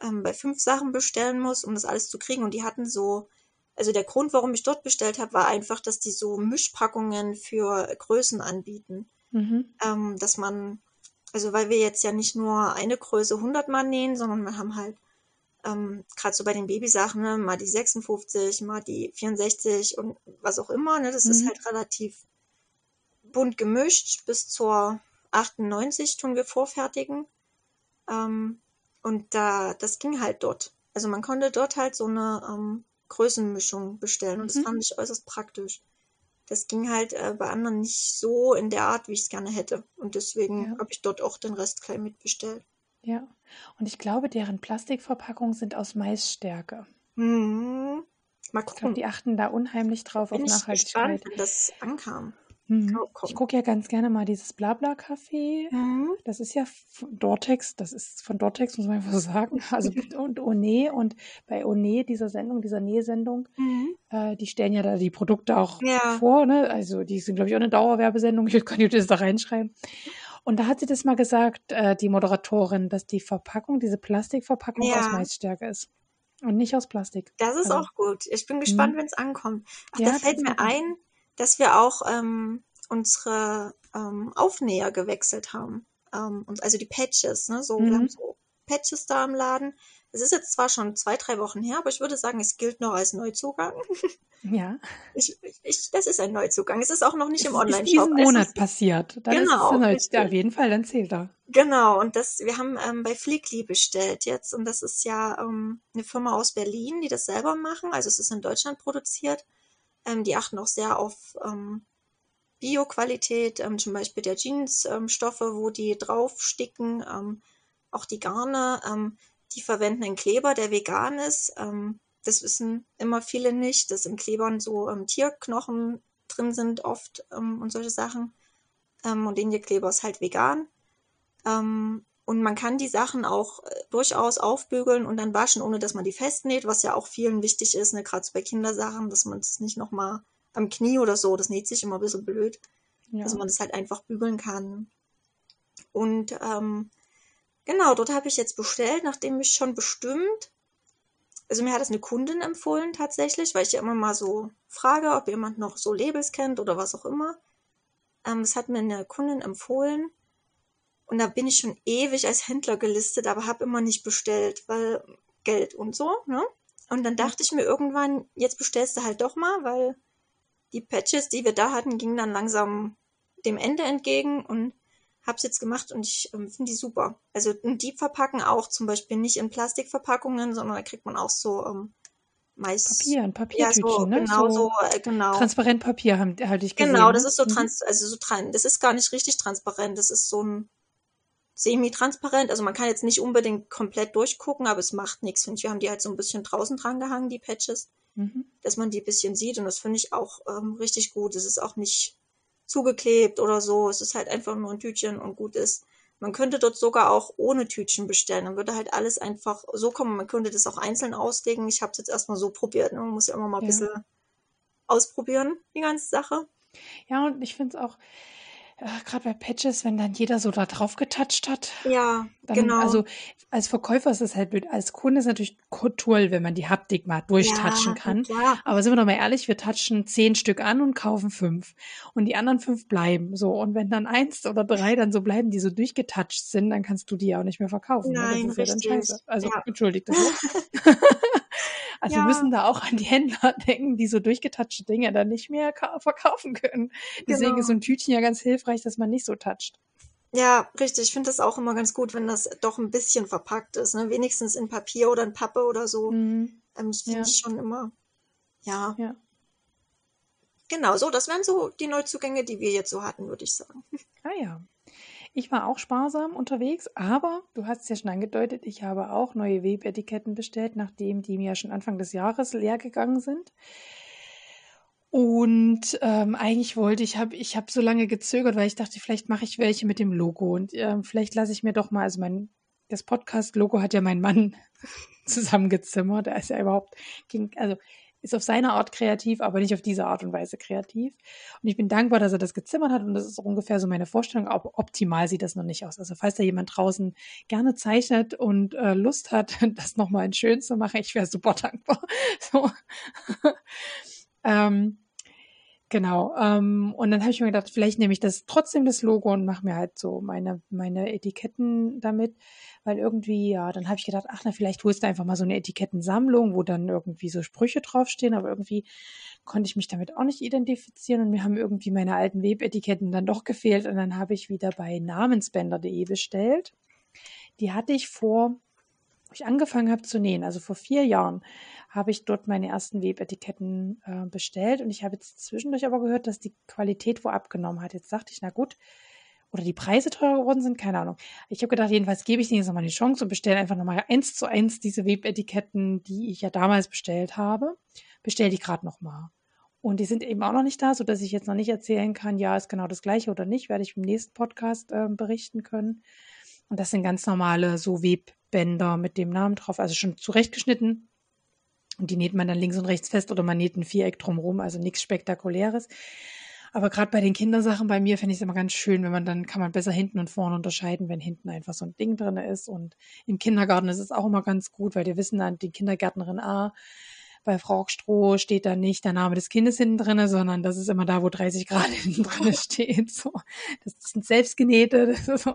ähm, bei fünf Sachen bestellen muss, um das alles zu kriegen. Und die hatten so also der Grund, warum ich dort bestellt habe, war einfach, dass die so Mischpackungen für Größen anbieten. Mhm. Ähm, dass man, also weil wir jetzt ja nicht nur eine Größe 100 Mal nähen, sondern wir haben halt ähm, gerade so bei den Babysachen, ne, mal die 56, mal die 64 und was auch immer. Ne, das mhm. ist halt relativ bunt gemischt. Bis zur 98 tun wir vorfertigen. Ähm, und da, das ging halt dort. Also man konnte dort halt so eine ähm, Größenmischung bestellen und das mhm. fand ich äußerst praktisch. Das ging halt äh, bei anderen nicht so in der Art, wie ich es gerne hätte. Und deswegen ja. habe ich dort auch den Rest gleich mitbestellt. Ja, und ich glaube, deren Plastikverpackungen sind aus Maisstärke. Mhm. Mal gucken. Ich glaube, die achten da unheimlich drauf Bin auf Nachhaltigkeit. Ich gespannt, wenn das ankam. Mhm. Ich gucke ja ganz gerne mal dieses Blabla-Café. Mhm. Das ist ja von Dortex, das ist von Dortex, muss man einfach [LAUGHS] sagen. Also und One und bei One, dieser Sendung, dieser Nähsendung, mhm. äh, die stellen ja da die Produkte auch ja. vor, ne? Also die sind, glaube ich, auch eine Dauerwerbesendung. Ich kann das da reinschreiben. Und da hat sie das mal gesagt, äh, die Moderatorin, dass die Verpackung, diese Plastikverpackung ja. aus Maisstärke ist. Und nicht aus Plastik. Das ist also. auch gut. Ich bin gespannt, mhm. wenn es ankommt. Ach, ja, da fällt mir ein, dass wir auch ähm, unsere ähm, Aufnäher gewechselt haben. Ähm, und also die Patches, ne? So, mhm. wir haben so Patches da im Laden. Es ist jetzt zwar schon zwei, drei Wochen her, aber ich würde sagen, es gilt noch als Neuzugang. [LAUGHS] Ja. Ich, ich, das ist ein Neuzugang. Es ist auch noch nicht es im Online-Shop. Ist diesen Monat ist, passiert. Dann genau. Ist es auf jeden Fall, dann zählt er. Genau. Und das, wir haben ähm, bei Flickly bestellt jetzt. Und das ist ja ähm, eine Firma aus Berlin, die das selber machen. Also es ist in Deutschland produziert. Ähm, die achten auch sehr auf ähm, Bio-Qualität, ähm, zum Beispiel der Jeansstoffe, ähm, wo die draufsticken, auch die Garne, die verwenden einen Kleber, der vegan ist. Ähm, das wissen immer viele nicht, dass in Klebern so ähm, Tierknochen drin sind oft und solche Sachen. und den Kleber ist halt vegan. und man kann die Sachen auch äh, durchaus aufbügeln und dann waschen, ohne dass man die festnäht, was ja auch vielen wichtig ist, ne, gerade so bei Kindersachen, dass man es nicht nochmal am Knie oder so. Das näht sich immer ein bisschen blöd. Ja. Dass man das halt einfach bügeln kann. Und ähm, genau, dort habe ich jetzt bestellt, nachdem ich schon bestimmt. Also mir hat es eine Kundin empfohlen tatsächlich, weil ich ja immer mal so frage, ob jemand noch so Labels kennt oder was auch immer. Ähm, das hat mir eine Kundin empfohlen. Und da bin ich schon ewig als Händler gelistet, aber habe immer nicht bestellt, weil Geld und so, ne? Und dann dachte ich mir irgendwann, jetzt bestellst du halt doch mal, weil die Patches, die wir da hatten, gingen dann langsam dem Ende entgegen und habe es jetzt gemacht und ich ähm, finde die super. Also die verpacken auch zum Beispiel nicht in Plastikverpackungen, sondern da kriegt man auch so ähm, meist Papier, ein Papiertütchen, ja, so, ne? Genau, so, äh, genau. Transparentpapier haben hatte ich gesehen. Genau, das ne? ist so mhm. trans, also so trans, das ist gar nicht richtig transparent, das ist so ein semi-transparent. Also man kann jetzt nicht unbedingt komplett durchgucken, aber es macht nichts. Und wir haben die halt so ein bisschen draußen dran gehangen, die Patches mhm. dass man die ein bisschen sieht. Und das finde ich auch ähm, richtig gut. Es ist auch nicht zugeklebt oder so. Es ist halt einfach nur ein Tütchen und gut ist. Man könnte dort sogar auch ohne Tütchen bestellen. Dann würde halt alles einfach so kommen. Man könnte das auch einzeln auslegen. Ich habe es jetzt erstmal so probiert. Ne? Man muss ja immer mal ein ja. bisschen ausprobieren, die ganze Sache. Ja, und ich finde es auch, gerade bei Patches, wenn dann jeder so da drauf getatscht hat. Ja, Dann, genau. also als Verkäufer ist es halt blöd. Als Kunde ist es natürlich toll, wenn man die Haptik mal durchtatschen ja, kann. klar. Aber sind wir doch mal ehrlich, wir touchen zehn Stück an und kaufen fünf. Und die anderen fünf bleiben. So. Und wenn dann eins oder drei dann so bleiben, die so durchgetatscht sind, dann kannst du die ja auch nicht mehr verkaufen. ne? Nein, das ist ja dann richtig. scheiße. Also, Ja. entschuldigt das. [LAUGHS] [LAUGHS] Also Ja. wir müssen da auch an die Händler [LAUGHS] denken, die so durchgetatschte Dinge dann nicht mehr ka- verkaufen können. Deswegen Genau. ist so ein Tütchen ja ganz hilfreich, dass man nicht so toucht. Ja, richtig. Ich finde das auch immer ganz gut, wenn das doch ein bisschen verpackt ist, ne? Wenigstens in Papier oder in Pappe oder so. Mhm. Ähm, das finde Ja. ich schon immer. Ja, Ja. genau so. Das wären so die Neuzugänge, die wir jetzt so hatten, würde ich sagen. Ah ja. Ich war auch sparsam unterwegs, aber du hast es ja schon angedeutet, ich habe auch neue Webetiketten bestellt, nachdem die mir schon Anfang des Jahres leer gegangen sind. Und ähm, eigentlich wollte ich, habe ich habe so lange gezögert, weil ich dachte, vielleicht mache ich welche mit dem Logo und ähm, vielleicht lasse ich mir doch mal, also mein das Podcast-Logo hat ja mein Mann [LAUGHS] zusammengezimmert. Er ist ja überhaupt, ging, also ist auf seine Art kreativ, aber nicht auf diese Art und Weise kreativ. Und ich bin dankbar, dass er das gezimmert hat und das ist ungefähr so meine Vorstellung, aber optimal sieht das noch nicht aus. Also falls da jemand draußen gerne zeichnet und äh, Lust hat, [LAUGHS] das nochmal in schön zu machen, ich wäre super dankbar. [LAUGHS] So. [LAUGHS] ähm, Genau. Ähm, und dann habe ich mir gedacht, vielleicht nehme ich das trotzdem das Logo und mache mir halt so meine, meine Etiketten damit. Weil irgendwie, ja, dann habe ich gedacht, ach na, vielleicht holst du einfach mal so eine Etikettensammlung, wo dann irgendwie so Sprüche draufstehen, aber irgendwie konnte ich mich damit auch nicht identifizieren und mir haben irgendwie meine alten Webetiketten dann doch gefehlt und dann habe ich wieder bei namensbänder.de bestellt. Die hatte ich vor, ich angefangen habe zu nähen, also vor vier Jahren, habe ich dort meine ersten Webetiketten äh, bestellt und ich habe jetzt zwischendurch aber gehört, dass die Qualität wo abgenommen hat. Jetzt dachte ich, na gut, oder die Preise teurer geworden sind, keine Ahnung. Ich habe gedacht, jedenfalls gebe ich denen jetzt nochmal eine Chance und bestelle einfach nochmal eins zu eins diese Webetiketten, die ich ja damals bestellt habe, bestelle die gerade nochmal. Und die sind eben auch noch nicht da, sodass ich jetzt noch nicht erzählen kann, ja, ist genau das gleiche oder nicht, werde ich im nächsten Podcast äh, berichten können. Und das sind ganz normale so Webbänder mit dem Namen drauf, also schon zurechtgeschnitten. Und die näht man dann links und rechts fest oder man näht ein Viereck drumherum, also nichts Spektakuläres. Aber gerade bei den Kindersachen bei mir finde ich es immer ganz schön, wenn man dann kann man besser hinten und vorne unterscheiden, wenn hinten einfach so ein Ding drin ist. Und im Kindergarten ist es auch immer ganz gut, weil die wissen dann, die Kindergärtnerin A, bei Frau Stroh steht da nicht der Name des Kindes hinten drin, sondern das ist immer da, wo 30 Grad [LAUGHS] hinten drin steht. So, das sind selbstgenähte. [LAUGHS] So,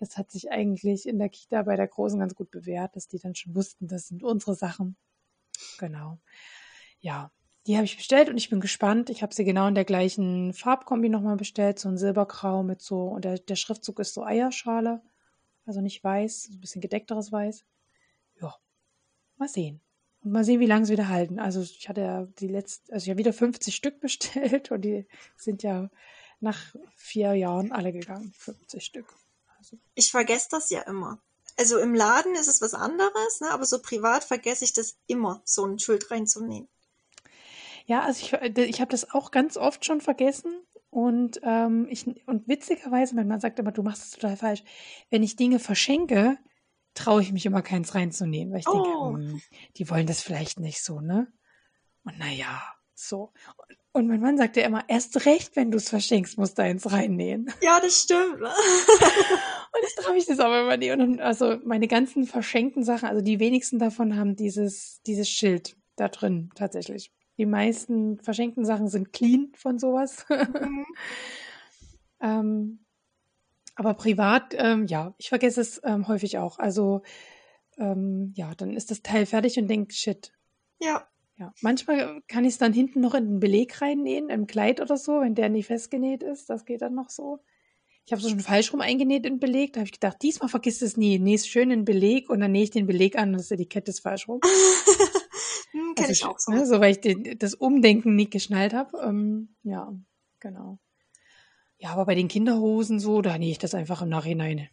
das hat sich eigentlich in der Kita bei der Großen ganz gut bewährt, dass die dann schon wussten, das sind unsere Sachen. Genau. Ja, die habe ich bestellt und ich bin gespannt. Ich habe sie genau in der gleichen Farbkombi nochmal bestellt, so ein Silbergrau mit so, und der, der Schriftzug ist so Eierschale, also nicht weiß, so ein bisschen gedeckteres Weiß. Ja, mal sehen. Und mal sehen, wie lange sie wieder halten. Also ich hatte ja die letzten, also ich habe wieder 50 Stück [LAUGHS] bestellt und die sind ja nach vier Jahren alle gegangen. 50 Stück. Ich vergesse das ja immer. Also im Laden ist es was anderes, ne? aber so privat vergesse ich das immer, so ein Schild reinzunehmen. Ja, also ich, ich habe das auch ganz oft schon vergessen. Und, ähm, ich, und witzigerweise, mein Mann sagt immer, du machst es total falsch. Wenn ich Dinge verschenke, traue ich mich immer keins reinzunehmen, weil ich denke, Oh. hm, die wollen das vielleicht nicht so, ne? Und naja, so. Und, und mein Mann sagt ja immer, erst recht, wenn du es verschenkst, musst du eins reinnähen. Ja, das stimmt. [LAUGHS] Und ich traue mich das aber immer nicht. Und also meine ganzen verschenkten Sachen, also die wenigsten davon haben dieses, dieses Schild da drin, tatsächlich. Die meisten verschenkten Sachen sind clean von sowas. [LAUGHS] Mhm. ähm, aber privat, ähm, ja, ich vergesse es ähm, häufig auch. Also, ähm, ja, dann ist das Teil fertig und denke, shit. Ja, Ja, manchmal kann ich es dann hinten noch in den Beleg reinnähen, im Kleid oder so, wenn der nicht festgenäht ist. Das geht dann noch so. Ich habe es schon falsch rum eingenäht in den Beleg. Da habe ich gedacht, diesmal vergisst es nie. Näh's schön in den Beleg und dann nähe ich den Beleg an und das Etikett ist falsch rum. [LAUGHS] hm, kenne Also, ich auch so. Ne, so weil ich den, das Umdenken nicht geschnallt habe. Ähm, ja, genau. Ja, aber bei den Kinderhosen so, da nähe ich das einfach im Nachhinein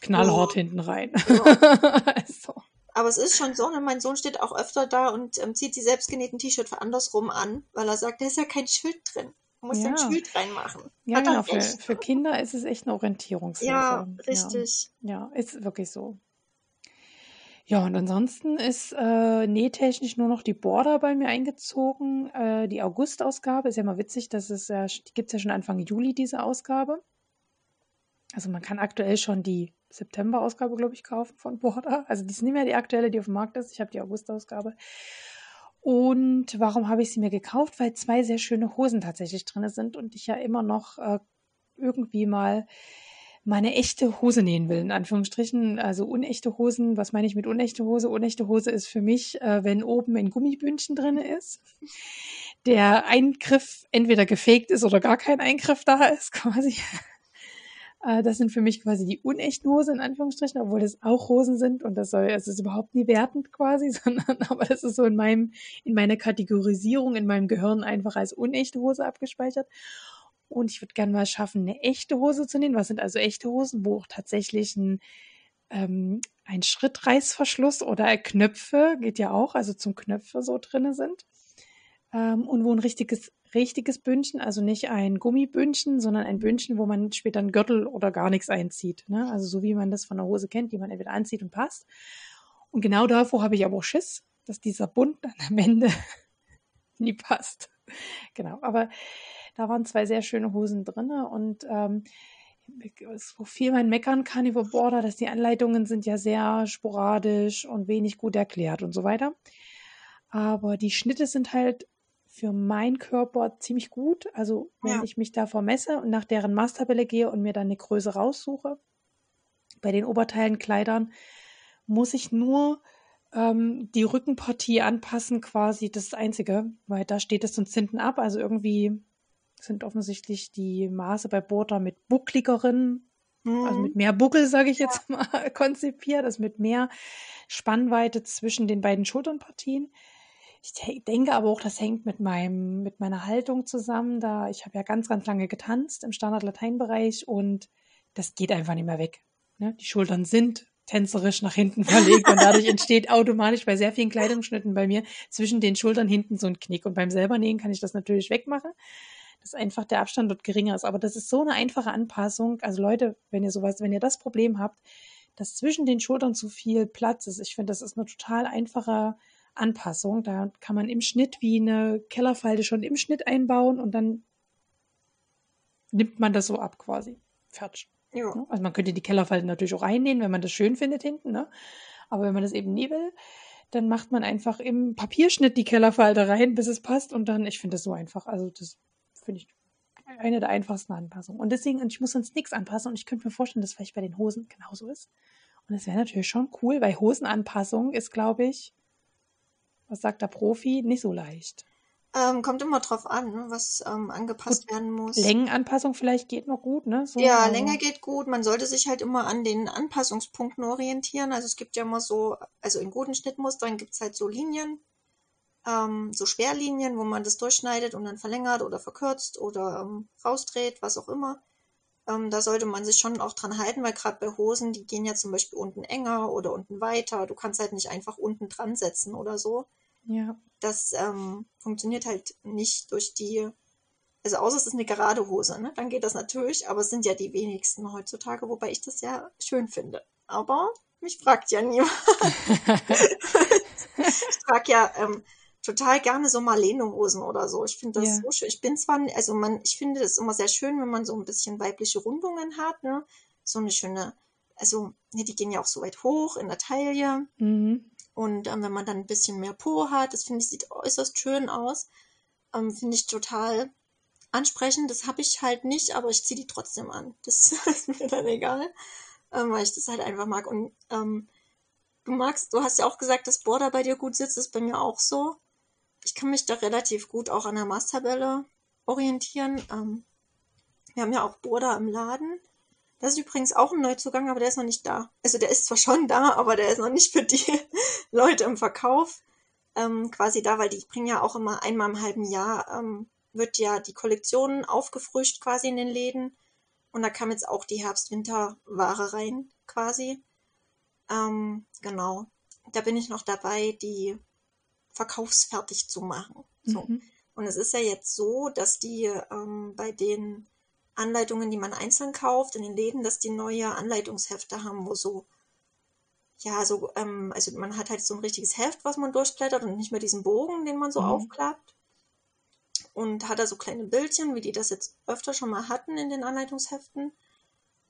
knallhart Ja. hinten rein. Ja. [LAUGHS] also, Aber es ist schon so, ne? mein Sohn steht auch öfter da und ähm, zieht die selbstgenähten T-Shirt andersrum an, weil er sagt, da ist ja kein Schild drin. Du musst ja. Ja. Schild reinmachen. ja, Hat genau. Für, für Kinder ist es echt eine Orientierungshilfe. Ja, richtig. Ja, ja, ist wirklich so. Ja, und ansonsten ist äh, nähtechnisch nur noch die Border bei mir eingezogen. Äh, die August-Ausgabe ist ja mal witzig, dass es ja, die gibt es ja schon Anfang Juli, diese Ausgabe. Also man kann aktuell schon die September-Ausgabe, glaube ich, kaufen von Border. Also die ist nicht mehr die aktuelle, die auf dem Markt ist. Ich habe die August-Ausgabe. Und warum habe ich sie mir gekauft? Weil zwei sehr schöne Hosen tatsächlich drin sind und ich ja immer noch äh, irgendwie mal meine echte Hose nähen will, in Anführungsstrichen. Also unechte Hosen, was meine ich mit unechte Hose? Unechte Hose ist für mich, äh, wenn oben ein Gummibündchen drin ist, der Eingriff entweder gefegt ist oder gar kein Eingriff da ist, [LAUGHS] quasi. Äh, das sind für mich quasi die unechten Hosen, in Anführungsstrichen, obwohl das auch Hosen sind und das soll, es ist überhaupt nie wertend quasi, [LAUGHS] sondern aber das ist so in meinem, in meiner Kategorisierung, in meinem Gehirn einfach als unechte Hose abgespeichert. Und ich würde gerne mal schaffen, eine echte Hose zu nähen. Was sind also echte Hosen, wo auch tatsächlich ein, ähm, ein Schrittreißverschluss oder Knöpfe, geht ja auch, also zum Knöpfe so drinne sind. Ähm, und wo ein richtiges, richtiges Bündchen, also nicht ein Gummibündchen, sondern ein Bündchen, wo man später einen Gürtel oder gar nichts einzieht. Ne? Also so wie man das von der Hose kennt, die man entweder anzieht und passt. Und genau davor habe ich aber auch Schiss, dass dieser Bund dann am Ende [LAUGHS] nie passt. Genau, aber da waren zwei sehr schöne Hosen drin und ähm, so viel man meckern kann über Border, dass die Anleitungen sind ja sehr sporadisch und wenig gut erklärt und so weiter. Aber die Schnitte sind halt für meinen Körper ziemlich gut. Also wenn ja. ich mich da vermesse und nach deren Maßtabelle gehe und mir dann eine Größe raussuche, bei den Oberteilen Kleidern muss ich nur ähm, die Rückenpartie anpassen, quasi das Einzige, weil da steht es uns hinten ab. Also irgendwie sind offensichtlich die Maße bei Border mit buckligeren, mhm. also mit mehr Buckel, sage ich jetzt ja. [LAUGHS] mal, konzipiert, also mit mehr Spannweite zwischen den beiden Schulternpartien. Ich denke aber auch, das hängt mit meinem, mit meiner Haltung zusammen. Da ich habe ja ganz, ganz lange getanzt im Standard-Lateinbereich und das geht einfach nicht mehr weg. Ne? Die Schultern sind tänzerisch nach hinten [LAUGHS] verlegt und dadurch entsteht automatisch bei sehr vielen Kleidungsschnitten bei mir zwischen den Schultern hinten so ein Knick und beim selber nähen kann ich das natürlich wegmachen dass einfach der Abstand dort geringer ist. Aber das ist so eine einfache Anpassung. Also Leute, wenn ihr sowas, wenn ihr das Problem habt, dass zwischen den Schultern zu viel Platz ist, ich finde, das ist eine total einfache Anpassung. Da kann man im Schnitt wie eine Kellerfalte schon im Schnitt einbauen und dann nimmt man das so ab quasi. Fertig. Ja. Also man könnte die Kellerfalte natürlich auch einnähen, wenn man das schön findet hinten, ne? Aber wenn man das eben nie will, dann macht man einfach im Papierschnitt die Kellerfalte rein, bis es passt und dann, ich finde das so einfach. Also das finde ich eine der einfachsten Anpassungen. Und deswegen, und ich muss sonst nichts anpassen und ich könnte mir vorstellen, dass vielleicht bei den Hosen genauso ist. Und es wäre natürlich schon cool, weil Hosenanpassung ist, glaube ich, was sagt der Profi, nicht so leicht. Ähm, kommt immer drauf an, was ähm, angepasst gut, werden muss. Längenanpassung vielleicht geht noch gut, ne? So, ja, aber... Länge geht gut. Man sollte sich halt immer an den Anpassungspunkten orientieren. Also es gibt ja immer so, also in guten Schnittmustern gibt es halt so Linien, ähm, so Sperrlinien, wo man das durchschneidet und dann verlängert oder verkürzt oder ähm, rausdreht, was auch immer. Ähm, da sollte man sich schon auch dran halten, weil gerade bei Hosen, die gehen ja zum Beispiel unten enger oder unten weiter. Du kannst halt nicht einfach unten dran setzen oder so. Ja. Das ähm, funktioniert halt nicht durch die, also außer es ist eine gerade Hose, ne? dann geht das natürlich, aber es sind ja die wenigsten heutzutage, wobei ich das ja schön finde. Aber mich fragt ja niemand. [LAUGHS] ich trage ja ähm, total gerne so Marlene-Hosen oder so. Ich finde das ja. so schön. Ich bin zwar, also man, ich finde das immer sehr schön, wenn man so ein bisschen weibliche Rundungen hat, ne? So eine schöne, also, ne, die gehen ja auch so weit hoch in der Taille. Mhm. Und ähm, wenn man dann ein bisschen mehr Po hat, das finde ich, sieht äußerst schön aus. Ähm, finde ich total ansprechend. Das habe ich halt nicht, aber ich ziehe die trotzdem an. [LAUGHS] Das ist mir dann egal, ähm, weil ich das halt einfach mag. Und ähm, du magst, du hast ja auch gesagt, dass Border bei dir gut sitzt, das ist bei mir auch so ich kann mich da relativ gut auch an der Maßtabelle orientieren. Ähm, wir haben ja auch Burda im Laden. Das ist übrigens auch ein Neuzugang, aber der ist noch nicht da. Also der ist zwar schon da, aber der ist noch nicht für die [LAUGHS] Leute im Verkauf ähm, quasi da, weil die bringen ja auch immer einmal im halben Jahr, ähm, wird ja die Kollektion aufgefrischt quasi in den Läden. Und da kam jetzt auch die Herbst-Winter-Ware rein quasi. Ähm, genau. Da bin ich noch dabei, die verkaufsfertig zu machen. So. Mhm. Und es ist ja jetzt so, dass die ähm, bei den Anleitungen, die man einzeln kauft in den Läden, dass die neue Anleitungshefte haben, wo so ja, so, ähm, also man hat halt so ein richtiges Heft, was man durchblättert und nicht mehr diesen Bogen, den man so Mhm. aufklappt. Und hat da so kleine Bildchen, wie die das jetzt öfter schon mal hatten in den Anleitungsheften.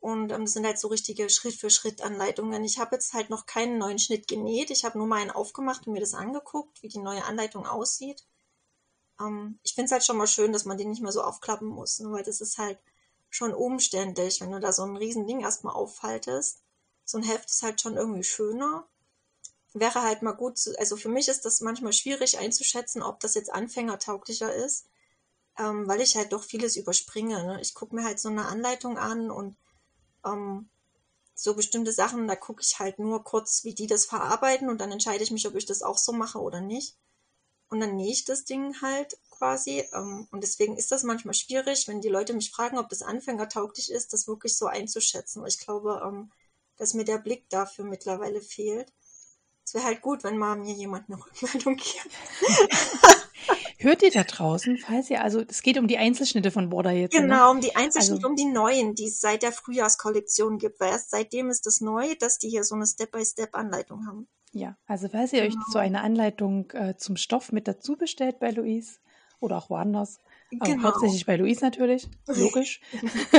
Und ähm, das sind halt so richtige Schritt-für-Schritt-Anleitungen. Ich habe jetzt halt noch keinen neuen Schnitt genäht. Ich habe nur mal einen aufgemacht und mir das angeguckt, wie die neue Anleitung aussieht. Ähm, ich finde es halt schon mal schön, dass man den nicht mehr so aufklappen muss, ne? weil das ist halt schon umständlich, wenn du da so ein riesen Ding erstmal auffaltest. So ein Heft ist halt schon irgendwie schöner. Wäre halt mal gut, zu, also für mich ist das manchmal schwierig einzuschätzen, ob das jetzt anfängertauglicher ist, ähm, weil ich halt doch vieles überspringe. Ne? Ich gucke mir halt so eine Anleitung an und ähm, so bestimmte Sachen, da gucke ich halt nur kurz, wie die das verarbeiten und dann entscheide ich mich, ob ich das auch so mache oder nicht. Und dann nähe ich das Ding halt quasi. Ähm, und deswegen ist das manchmal schwierig, wenn die Leute mich fragen, ob das anfängertauglich ist, das wirklich so einzuschätzen. Ich glaube, ähm, dass mir der Blick dafür mittlerweile fehlt. Es wäre halt gut, wenn mal mir jemand eine [LAUGHS] Rückmeldung gibt. [LAUGHS] Hört ihr da draußen, falls ihr, also es geht um die Einzelschnitte von Border jetzt. Ne? Genau, um die Einzelschnitte, Also- um die neuen, die es seit der Frühjahrskollektion gibt, weil erst seitdem ist es neu, dass die hier so eine Step-by-Step-Anleitung haben. Ja, also falls ihr euch Genau. so eine Anleitung äh, zum Stoff mit dazu bestellt bei Louise oder auch woanders, aber Genau. hauptsächlich bei Louise natürlich, logisch, [LAUGHS] [LAUGHS]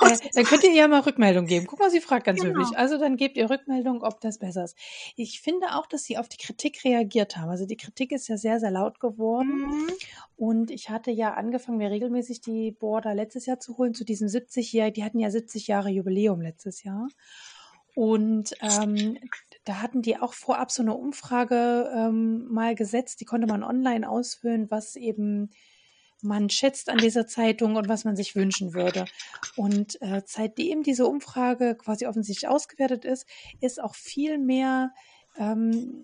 äh, dann könnt ihr ihr mal Rückmeldung geben. Guck mal, sie fragt ganz Genau. höflich. Also dann gebt ihr Rückmeldung, ob das besser ist. Ich finde auch, dass sie auf die Kritik reagiert haben. Also die Kritik ist ja sehr, sehr laut geworden. Mhm. Und ich hatte ja angefangen, mir regelmäßig die Border letztes Jahr zu holen, zu diesem 70 Jahr, die hatten ja 70 Jahre Jubiläum letztes Jahr. Und ähm, da hatten die auch vorab so eine Umfrage ähm, mal gesetzt, die konnte man online ausfüllen, was eben man schätzt an dieser Zeitung und was man sich wünschen würde. Und äh, seitdem diese Umfrage quasi offensichtlich ausgewertet ist, ist auch viel mehr ähm,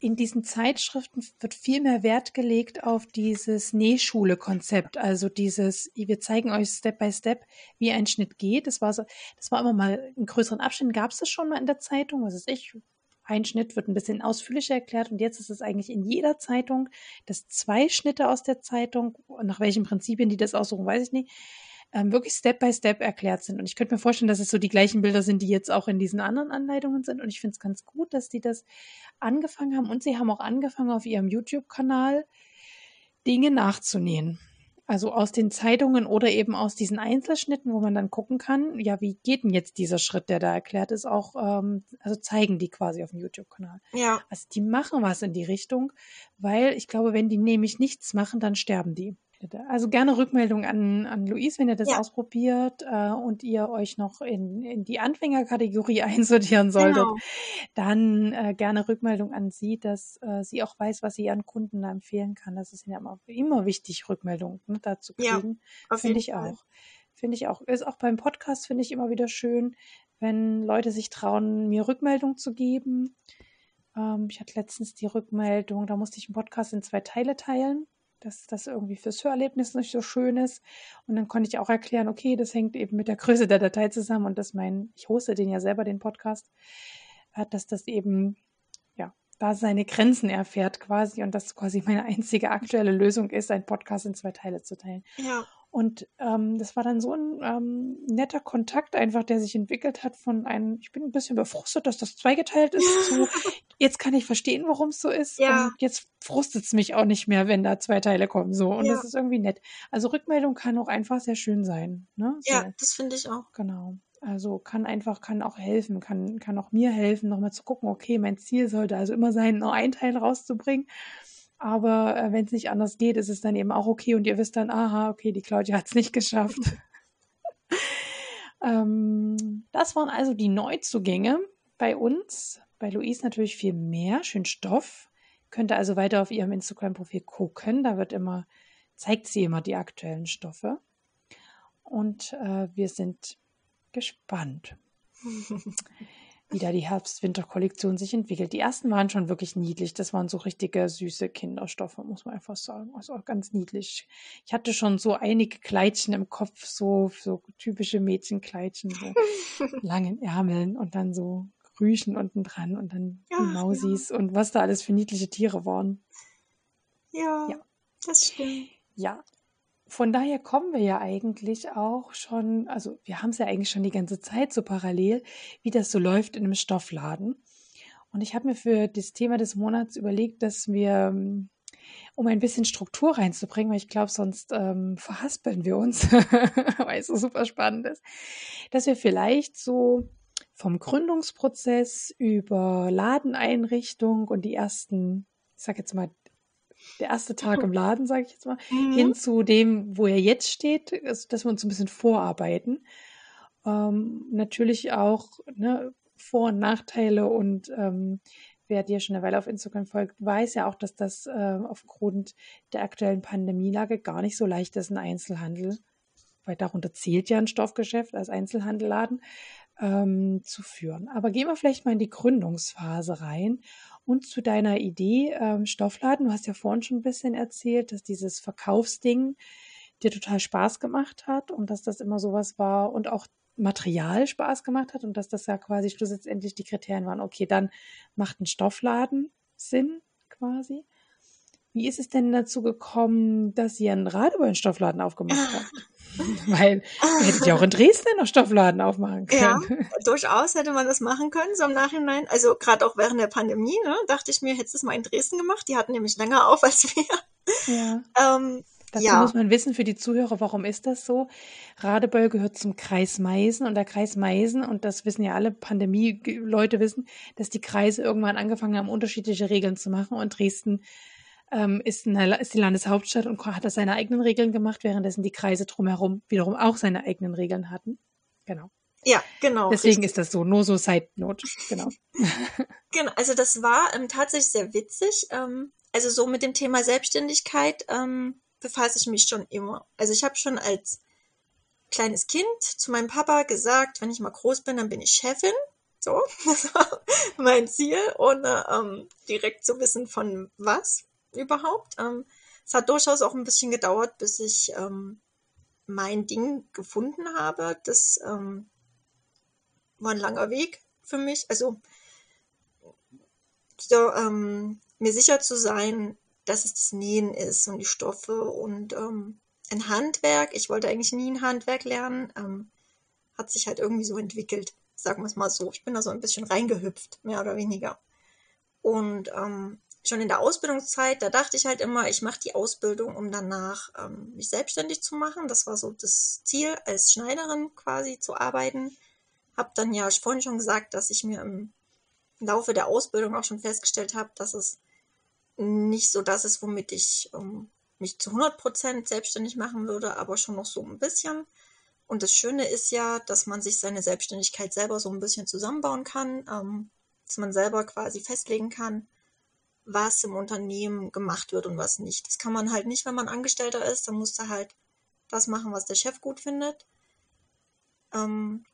in diesen Zeitschriften wird viel mehr Wert gelegt auf dieses Nähschule-Konzept, also dieses, wir zeigen euch Step by Step, wie ein Schnitt geht. Das war so, das war immer mal in größeren Abständen, gab es das schon mal in der Zeitung, was ist ich, ein Schnitt wird ein bisschen ausführlicher erklärt und jetzt ist es eigentlich in jeder Zeitung, dass zwei Schnitte aus der Zeitung, nach welchen Prinzipien die das aussuchen, weiß ich nicht, ähm, wirklich Step by Step erklärt sind. Und ich könnte mir vorstellen, dass es so die gleichen Bilder sind, die jetzt auch in diesen anderen Anleitungen sind. Und ich finde es ganz gut, dass die das angefangen haben. Und sie haben auch angefangen, auf ihrem YouTube-Kanal Dinge nachzunähen. Also aus den Zeitungen oder eben aus diesen Einzelschnitten, wo man dann gucken kann, ja, wie geht denn jetzt dieser Schritt, der da erklärt ist, auch, ähm, also zeigen die quasi auf dem YouTube-Kanal. Ja, Also die machen was in die Richtung, weil ich glaube, wenn die nämlich nichts machen, dann sterben die. Also gerne Rückmeldung an, an Luis, wenn ihr das Ja. ausprobiert äh, und ihr euch noch in, in die Anfängerkategorie [LAUGHS] einsortieren solltet, genau. dann äh, gerne Rückmeldung an sie, dass äh, sie auch weiß, was sie ihren Kunden da empfehlen kann. Das ist ja immer, immer wichtig, Rückmeldung ne, dazu Ja, kriegen. Auf Finde ich Fall. auch. Finde ich auch. Ist auch beim Podcast, finde ich immer wieder schön, wenn Leute sich trauen, mir Rückmeldung zu geben. Ähm, ich hatte letztens die Rückmeldung, da musste ich einen Podcast in zwei Teile teilen, dass das irgendwie fürs Hörerlebnis nicht so schön ist. Und dann konnte ich auch erklären, okay, das hängt eben mit der Größe der Datei zusammen und dass mein, ich hoste den ja selber, den Podcast, äh, dass das eben, ja, da seine Grenzen erfährt quasi und das quasi meine einzige aktuelle Lösung ist, einen Podcast in zwei Teile zu teilen. Ja, Und ähm, das war dann so ein ähm, netter Kontakt einfach, der sich entwickelt hat von einem, ich bin ein bisschen befrustet, dass das zweigeteilt ist, zu [LAUGHS] jetzt kann ich verstehen, warum es so ist. Ja. Und jetzt frustet es mich auch nicht mehr, wenn da zwei Teile kommen. So. Und Ja. das ist irgendwie nett. Also Rückmeldung kann auch einfach sehr schön sein. Ne? So, ja, das finde ich auch. Genau. Also kann einfach, kann auch helfen, kann, kann auch mir helfen, nochmal zu gucken, okay, mein Ziel sollte also immer sein, nur ein Teil rauszubringen. Aber äh, wenn es nicht anders geht, ist es dann eben auch okay und ihr wisst dann, aha, okay, die Claudia [LAUGHS] hat es nicht geschafft. [LAUGHS] ähm, das waren also die Neuzugänge bei uns. Bei Luis natürlich viel mehr, schön Stoff. Könnt ihr also weiter auf ihrem Instagram-Profil gucken. Da wird immer, zeigt sie immer die aktuellen Stoffe. Und äh, wir sind gespannt, [LAUGHS] wie da die Herbst-Winter-Kollektion sich entwickelt. Die ersten waren schon wirklich niedlich. Das waren so richtige süße Kinderstoffe, muss man einfach sagen. Also auch ganz niedlich. Ich hatte schon so einige Kleidchen im Kopf, so, so typische Mädchenkleidchen, so [LAUGHS] langen Ärmeln und dann so Rüschen unten dran und dann Ja, die Mausis und was da alles für niedliche Tiere waren. Ja, Ja. das stimmt. Ja. Von daher kommen wir ja eigentlich auch schon, also wir haben es ja eigentlich schon die ganze Zeit so parallel, wie das so läuft in einem Stoffladen. Und ich habe mir für das Thema des Monats überlegt, dass wir, um ein bisschen Struktur reinzubringen, weil ich glaube, sonst ähm, verhaspeln wir uns, [LAUGHS] weil es so super spannend ist, dass wir vielleicht so vom Gründungsprozess über Ladeneinrichtung und die ersten, ich sag jetzt mal, der erste Tag im Laden, sage ich jetzt mal, mhm. hin zu dem, wo er jetzt steht, also, dass wir uns ein bisschen vorarbeiten. Ähm, natürlich auch ne, Vor- und Nachteile und ähm, wer dir schon eine Weile auf Instagram folgt, weiß ja auch, dass das äh, aufgrund der aktuellen Pandemielage gar nicht so leicht ist, ein Einzelhandel, weil darunter zählt ja ein Stoffgeschäft als Einzelhandelladen, ähm, zu führen. Aber gehen wir vielleicht mal in die Gründungsphase rein und zu deiner Idee ähm, Stoffladen. Du hast ja vorhin schon ein bisschen erzählt, dass dieses Verkaufsding dir total Spaß gemacht hat und dass das immer sowas war und auch Material Spaß gemacht hat und dass das ja quasi schlussendlich die Kriterien waren. Okay, dann macht ein Stoffladen Sinn quasi. Wie ist es denn dazu gekommen, dass ihr einen Radebeul-Stoffladen aufgemacht habt? [LAUGHS] Weil ihr hättet ja auch in Dresden noch Stoffladen aufmachen können. Ja, durchaus hätte man das machen können, so im Nachhinein. Also gerade auch während der Pandemie, ne, dachte ich mir, hättest du es mal in Dresden gemacht. Die hatten nämlich länger auf als wir. Ja. [LAUGHS] Ähm, Dazu ja. muss man wissen für die Zuhörer, warum ist das so? Radebeul gehört zum Kreis Meisen und der Kreis Meisen, und das wissen ja alle Pandemie-Leute wissen, dass die Kreise irgendwann angefangen haben, unterschiedliche Regeln zu machen und Dresden ähm, ist, eine, ist die Landeshauptstadt und hat da seine eigenen Regeln gemacht, währenddessen die Kreise drumherum wiederum auch seine eigenen Regeln hatten. Genau. Ja, genau. Deswegen richtig. ist das so, nur so Side Note, genau. [LAUGHS] genau, also das war ähm, tatsächlich sehr witzig. Ähm, also so mit dem Thema Selbstständigkeit ähm, befasse ich mich schon immer. Also ich habe schon als kleines Kind zu meinem Papa gesagt, wenn ich mal groß bin, dann bin ich Chefin. So, [LAUGHS] das war mein Ziel, ohne ähm, direkt zu wissen von was überhaupt. Ähm, es hat durchaus auch ein bisschen gedauert, bis ich ähm, mein Ding gefunden habe. Das ähm, war ein langer Weg für mich. Also so, ähm, mir sicher zu sein, dass es das Nähen ist und die Stoffe und ähm, ein Handwerk. Ich wollte eigentlich nie ein Handwerk lernen. Ähm, hat sich halt irgendwie so entwickelt, sagen wir es mal so. Ich bin da so ein bisschen reingehüpft, mehr oder weniger. Und ähm, schon in der Ausbildungszeit, da dachte ich halt immer, ich mache die Ausbildung, um danach ähm, mich selbstständig zu machen. Das war so das Ziel, als Schneiderin quasi zu arbeiten. Hab dann ja vorhin schon gesagt, dass ich mir im Laufe der Ausbildung auch schon festgestellt habe, dass es nicht so das ist, womit ich ähm, mich zu 100% selbstständig machen würde, aber schon noch so ein bisschen. Und das Schöne ist ja, dass man sich seine Selbstständigkeit selber so ein bisschen zusammenbauen kann, ähm, dass man selber quasi festlegen kann, was im Unternehmen gemacht wird und was nicht. Das kann man halt nicht, wenn man Angestellter ist. Dann musst du halt das machen, was der Chef gut findet. Ähm,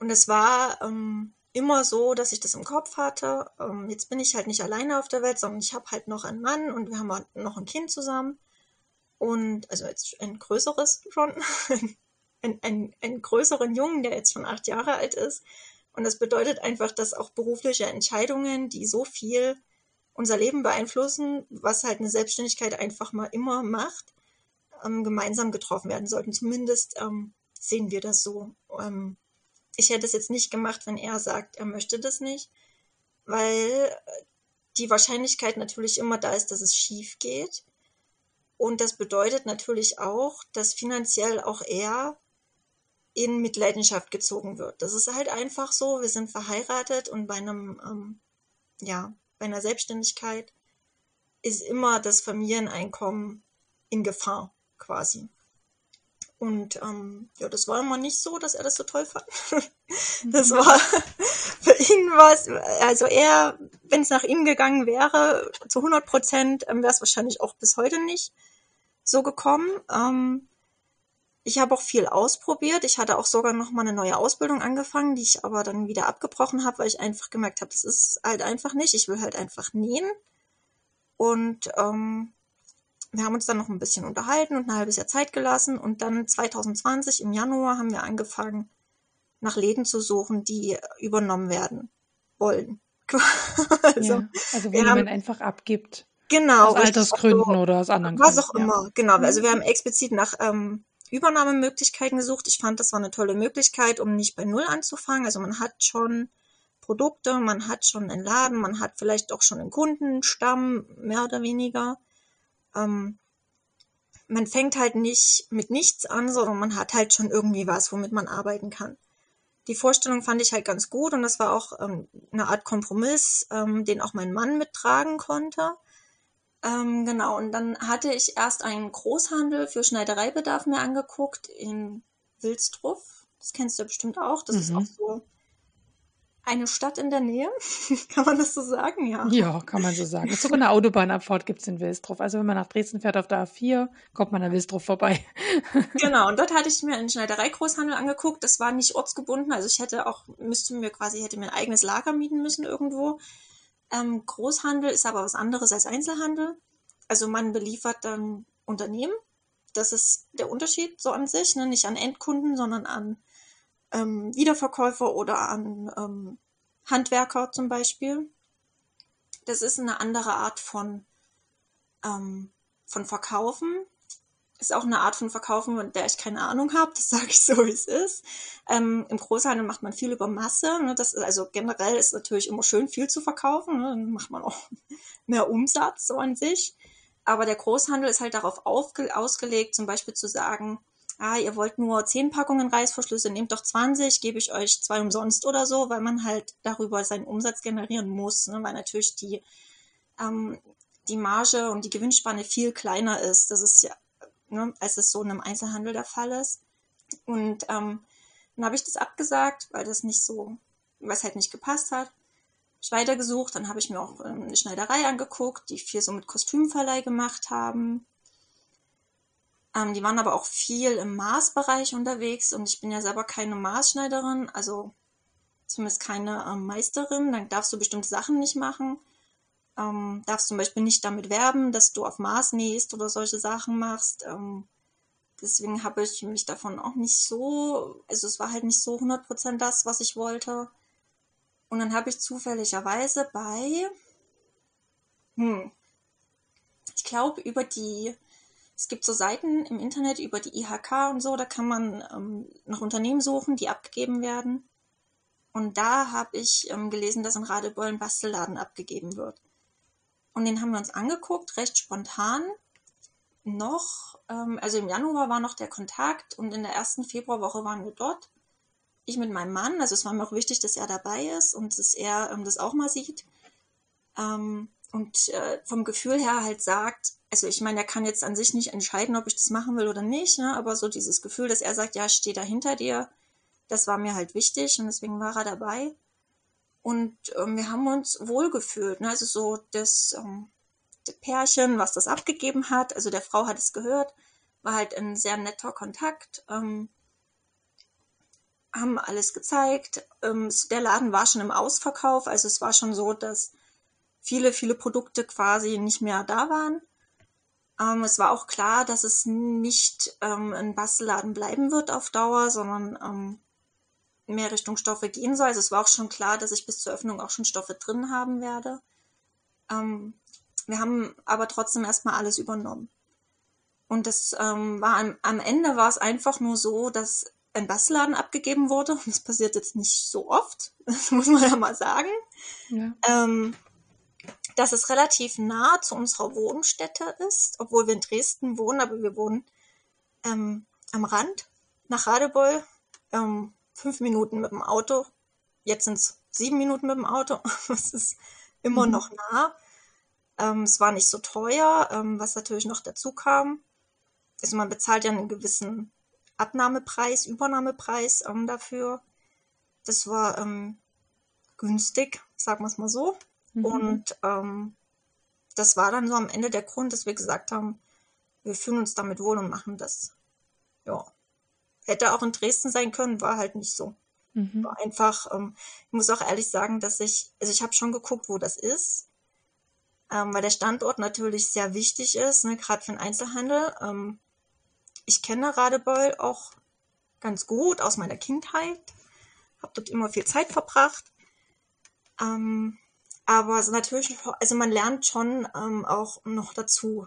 und es war ähm, immer so, dass ich das im Kopf hatte. Ähm, jetzt bin ich halt nicht alleine auf der Welt, sondern ich habe halt noch einen Mann und wir haben halt noch ein Kind zusammen. Und also jetzt ein größeres schon, [LAUGHS] ein, ein, einen größeren Jungen, der jetzt schon acht Jahre alt ist. Und das bedeutet einfach, dass auch berufliche Entscheidungen, die so viel unser Leben beeinflussen, was halt eine Selbstständigkeit einfach mal immer macht, ähm, gemeinsam getroffen werden sollten. Zumindest ähm, sehen wir das so. Ähm, ich hätte es jetzt nicht gemacht, wenn er sagt, er möchte das nicht, weil die Wahrscheinlichkeit natürlich immer da ist, dass es schief geht. Und das bedeutet natürlich auch, dass finanziell auch er in Mitleidenschaft gezogen wird. Das ist halt einfach so. Wir sind verheiratet und bei einem ähm, ja, bei einer Selbstständigkeit ist immer das Familieneinkommen in Gefahr quasi. Und ähm, ja, das war immer nicht so, dass er das so toll fand. [LAUGHS] das mhm. war für ihn was, also er, wenn es nach ihm gegangen wäre, zu 100 Prozent ähm, wäre es wahrscheinlich auch bis heute nicht so gekommen. Ähm, ich habe auch viel ausprobiert. Ich hatte auch sogar noch mal eine neue Ausbildung angefangen, die ich aber dann wieder abgebrochen habe, weil ich einfach gemerkt habe, das ist halt einfach nicht. Ich will halt einfach nähen. Und ähm, wir haben uns dann noch ein bisschen unterhalten und ein halbes Jahr Zeit gelassen. Und dann 2020 im Januar haben wir angefangen, nach Läden zu suchen, die übernommen werden wollen. [LAUGHS] also, ja, also wo jemand einfach abgibt. Genau. Aus Altersgründen also, oder aus anderen Gründen. Was auch ja. immer, genau. Also mhm. wir haben explizit nach ähm, Übernahmemöglichkeiten gesucht. Ich fand, das war eine tolle Möglichkeit, um nicht bei Null anzufangen. Also man hat schon Produkte, man hat schon einen Laden, man hat vielleicht auch schon einen Kundenstamm, mehr oder weniger. Ähm, man fängt halt nicht mit nichts an, sondern man hat halt schon irgendwie was, womit man arbeiten kann. Die Vorstellung fand ich halt ganz gut und das war auch ähm, eine Art Kompromiss, ähm, den auch mein Mann mittragen konnte. Ähm, genau, und dann hatte ich erst einen Großhandel für Schneidereibedarf mir angeguckt in Wilstruff. Das kennst du ja bestimmt auch. Das mhm. ist auch so eine Stadt in der Nähe, [LAUGHS] kann man das so sagen? Ja. Ja, kann man so sagen. Sogar eine Autobahnabfahrt gibt es in Wilsdruff. Also wenn man nach Dresden fährt auf der A4, kommt man an Wilsdruff vorbei. [LAUGHS] genau, und dort hatte ich mir einen Schneiderei-Großhandel angeguckt. Das war nicht ortsgebunden, also ich hätte auch, müsste mir quasi, hätte mir ein eigenes Lager mieten müssen irgendwo. Ähm, Großhandel ist aber was anderes als Einzelhandel. Also man beliefert dann Unternehmen. Das ist der Unterschied so an sich, ne? nicht an Endkunden, sondern an ähm, Wiederverkäufer oder an ähm, Handwerker zum Beispiel. Das ist eine andere Art von, ähm, von Verkaufen. Ist auch eine Art von Verkaufen, von der ich keine Ahnung habe. Das [LAUGHS] sage ich so, wie es ist. Ähm, Im Großhandel macht man viel über Masse. Ne? Das ist, also generell ist natürlich immer schön, viel zu verkaufen. Ne? Dann macht man auch [LAUGHS] mehr Umsatz so an sich. Aber der Großhandel ist halt darauf ausgelegt, zum Beispiel zu sagen, ah, ihr wollt nur 10 Packungen Reißverschlüsse, nehmt doch 20, gebe ich euch zwei umsonst oder so, weil man halt darüber seinen Umsatz generieren muss, ne? weil natürlich die, ähm, die Marge und die Gewinnspanne viel kleiner ist. Das ist ja, ne, als es so in einem Einzelhandel der Fall ist. Und ähm, dann habe ich das abgesagt, weil das nicht so, es halt nicht gepasst hat. Ich weitergesucht, dann habe ich mir auch ähm, eine Schneiderei angeguckt, die viel so mit Kostümverleih gemacht haben. Ähm, die waren aber auch viel im Maßbereich unterwegs und ich bin ja selber keine Maßschneiderin, also zumindest keine ähm, Meisterin. Dann darfst du bestimmte Sachen nicht machen. Ähm, darfst zum Beispiel nicht damit werben, dass du auf Maß nähst oder solche Sachen machst. Ähm, deswegen habe ich mich davon auch nicht so, also es war halt nicht so 100% das, was ich wollte. Und dann habe ich zufälligerweise bei, hm, ich glaube über die es gibt so Seiten im Internet über die IHK und so, da kann man ähm, nach Unternehmen suchen, die abgegeben werden. Und da habe ich ähm, gelesen, dass in Radebeul ein Bastelladen abgegeben wird. Und den haben wir uns angeguckt, recht spontan. Noch, ähm, also im Januar war noch der Kontakt und in der ersten Februarwoche waren wir dort. Ich mit meinem Mann, also es war mir auch wichtig, dass er dabei ist und dass er ähm, das auch mal sieht. Ähm, und äh, vom Gefühl her halt sagt, also ich meine, er kann jetzt an sich nicht entscheiden, ob ich das machen will oder nicht, ne? aber so dieses Gefühl, dass er sagt, ja, ich stehe da hinter dir, das war mir halt wichtig und deswegen war er dabei. Und ähm, wir haben uns wohlgefühlt, ne? also so das, ähm, das Pärchen, was das abgegeben hat, also der Frau hat es gehört, war halt ein sehr netter Kontakt, ähm, haben alles gezeigt. Ähm, der Laden war schon im Ausverkauf, also es war schon so, dass viele, viele Produkte quasi nicht mehr da waren. Ähm, es war auch klar, dass es nicht ähm, ein Bastelladen bleiben wird auf Dauer, sondern ähm, mehr Richtung Stoffe gehen soll. Also es war auch schon klar, dass ich bis zur Öffnung auch schon Stoffe drin haben werde. Ähm, wir haben aber trotzdem erstmal alles übernommen. Und das ähm, war am, am Ende war es einfach nur so, dass ein Bastelladen abgegeben wurde. Und das passiert jetzt nicht so oft, [LAUGHS] das muss man ja mal sagen. Ja. Ähm, dass es relativ nah zu unserer Wohnstätte ist, obwohl wir in Dresden wohnen, aber wir wohnen ähm, am Rand nach Radebeul, ähm, fünf Minuten mit dem Auto. Jetzt sind es sieben Minuten mit dem Auto. [LAUGHS] Es ist immer mhm. noch nah. Ähm, es war nicht so teuer, ähm, was natürlich noch dazu kam. Also man bezahlt ja einen gewissen Abnahmepreis, Übernahmepreis ähm, dafür. Das war ähm, günstig, sagen wir es mal so. Mhm. Und ähm, das war dann so am Ende der Grund, dass wir gesagt haben, wir fühlen uns damit wohl und machen das. Ja. Hätte auch in Dresden sein können, war halt nicht so. Mhm. War einfach, ähm, ich muss auch ehrlich sagen, dass ich, also ich habe schon geguckt, wo das ist, ähm, weil der Standort natürlich sehr wichtig ist, ne, gerade für den Einzelhandel. Ähm, ich kenne Radebeul auch ganz gut aus meiner Kindheit, habe dort immer viel Zeit verbracht. Ähm, Aber so natürlich, also man lernt schon ähm, auch noch dazu.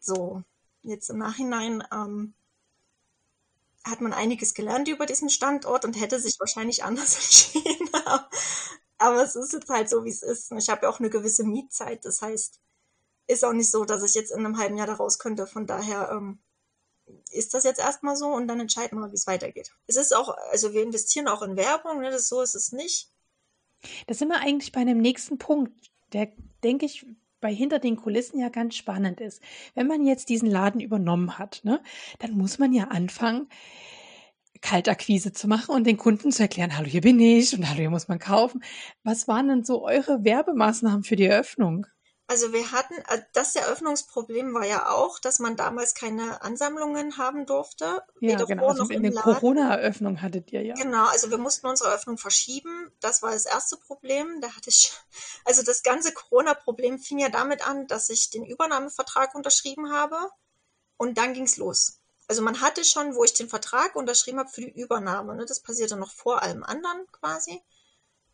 So, jetzt im Nachhinein ähm, hat man einiges gelernt über diesen Standort und hätte sich wahrscheinlich anders [LAUGHS] entschieden. Aber es ist jetzt halt so, wie es ist. Ich habe ja auch eine gewisse Mietzeit. Das heißt, ist auch nicht so, dass ich jetzt in einem halben Jahr da raus könnte. Von daher ähm, ist das jetzt erstmal so und dann entscheiden wir, wie es weitergeht. Es ist auch, also wir investieren auch in Werbung, ne? das so ist es nicht. Da sind wir eigentlich bei einem nächsten Punkt, der, denke ich, bei hinter den Kulissen ja ganz spannend ist. Wenn man jetzt diesen Laden übernommen hat, ne, dann muss man ja anfangen, Kaltakquise zu machen und den Kunden zu erklären, hallo, hier bin ich und hallo, hier muss man kaufen. Was waren denn so eure Werbemaßnahmen für die Eröffnung? Also wir hatten, äh, das Eröffnungsproblem war ja auch, dass man damals keine Ansammlungen haben durfte. Ja, genau. Also eine Corona-Eröffnung hattet ihr ja. Genau, also wir mussten unsere Eröffnung verschieben. Das war das erste Problem. Da hatte ich, [LAUGHS] also das ganze Corona-Problem fing ja damit an, dass ich den Übernahmevertrag unterschrieben habe und dann ging's los. Also man hatte schon, wo ich den Vertrag unterschrieben habe für die Übernahme, ne, das passierte noch vor allem anderen quasi,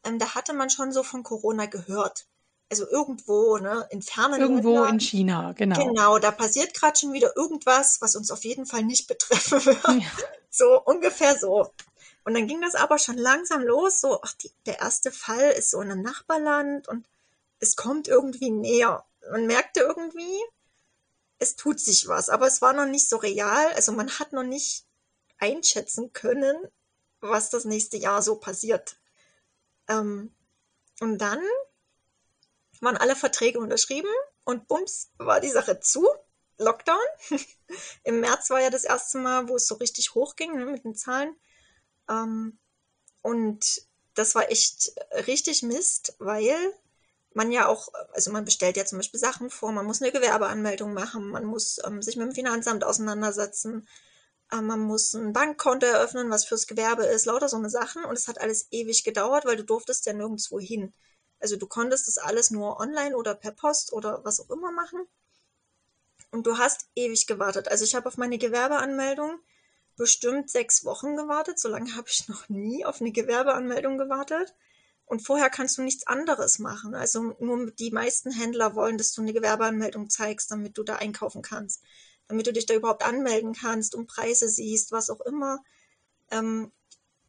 ähm, da hatte man schon so von Corona gehört also irgendwo, ne, in fernen Irgendwo Ländern. in China, genau. Genau, da passiert gerade schon wieder irgendwas, was uns auf jeden Fall nicht betreffen wird. Ja. So ungefähr so. Und dann ging das aber schon langsam los, so, ach, die, der erste Fall ist so in einem Nachbarland und es kommt irgendwie näher. Man merkte irgendwie, es tut sich was, aber es war noch nicht so real. Also man hat noch nicht einschätzen können, was das nächste Jahr so passiert. Ähm, und dann waren alle Verträge unterschrieben und bums war die Sache zu. Lockdown. [LAUGHS] Im März war ja das erste Mal, wo es so richtig hochging ne, mit den Zahlen. Ähm, und das war echt richtig Mist, weil man ja auch, also man bestellt ja zum Beispiel Sachen vor, man muss eine Gewerbeanmeldung machen, man muss ähm, sich mit dem Finanzamt auseinandersetzen, äh, man muss ein Bankkonto eröffnen, was fürs Gewerbe ist, lauter so eine Sachen. Und es hat alles ewig gedauert, weil du durftest ja nirgendwo hin. Also du konntest das alles nur online oder per Post oder was auch immer machen. Und du hast ewig gewartet. Also ich habe auf meine Gewerbeanmeldung bestimmt sechs Wochen gewartet. So lange habe ich [LAUGHS] noch nie auf eine Gewerbeanmeldung gewartet. Und vorher kannst du nichts anderes machen. Also nur die meisten Händler wollen, dass du eine Gewerbeanmeldung zeigst, damit du da einkaufen kannst. Damit du dich da überhaupt anmelden kannst und Preise siehst, was auch immer. Ähm,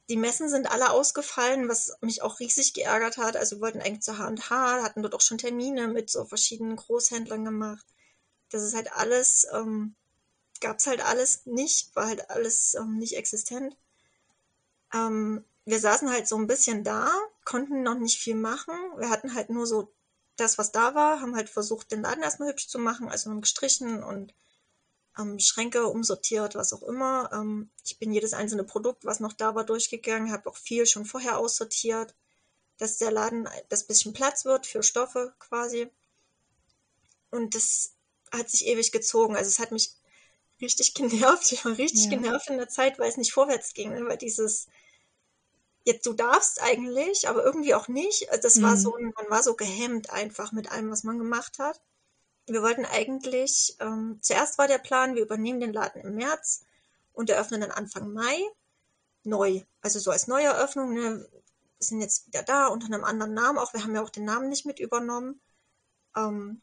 die Messen sind alle ausgefallen, was mich auch riesig geärgert hat. Also wir wollten eigentlich zur H&H, hatten dort auch schon Termine mit so verschiedenen Großhändlern gemacht. Das ist halt alles, ähm, gab's halt alles nicht, war halt alles ähm, nicht existent. Ähm, wir saßen halt so ein bisschen da, konnten noch nicht viel machen. Wir hatten halt nur so das, was da war, haben halt versucht, den Laden erstmal hübsch zu machen, also haben gestrichen und ähm, Schränke umsortiert, was auch immer. Ähm, ich bin jedes einzelne Produkt, was noch da war, durchgegangen, habe auch viel schon vorher aussortiert, dass der Laden, das bisschen Platz wird für Stoffe quasi. Und das hat sich ewig gezogen. Also es hat mich richtig [LAUGHS] genervt. Ich war richtig ja. genervt in der Zeit, weil es nicht vorwärts ging, ne? weil dieses jetzt du darfst eigentlich, aber irgendwie auch nicht. Das mhm. war so, man war so gehemmt einfach mit allem, was man gemacht hat wir wollten eigentlich, ähm, zuerst war der Plan, wir übernehmen den Laden im März und eröffnen dann Anfang Mai neu. Also so als Neueröffnung, ne, sind jetzt wieder da unter einem anderen Namen, auch wir haben ja auch den Namen nicht mit übernommen, ähm,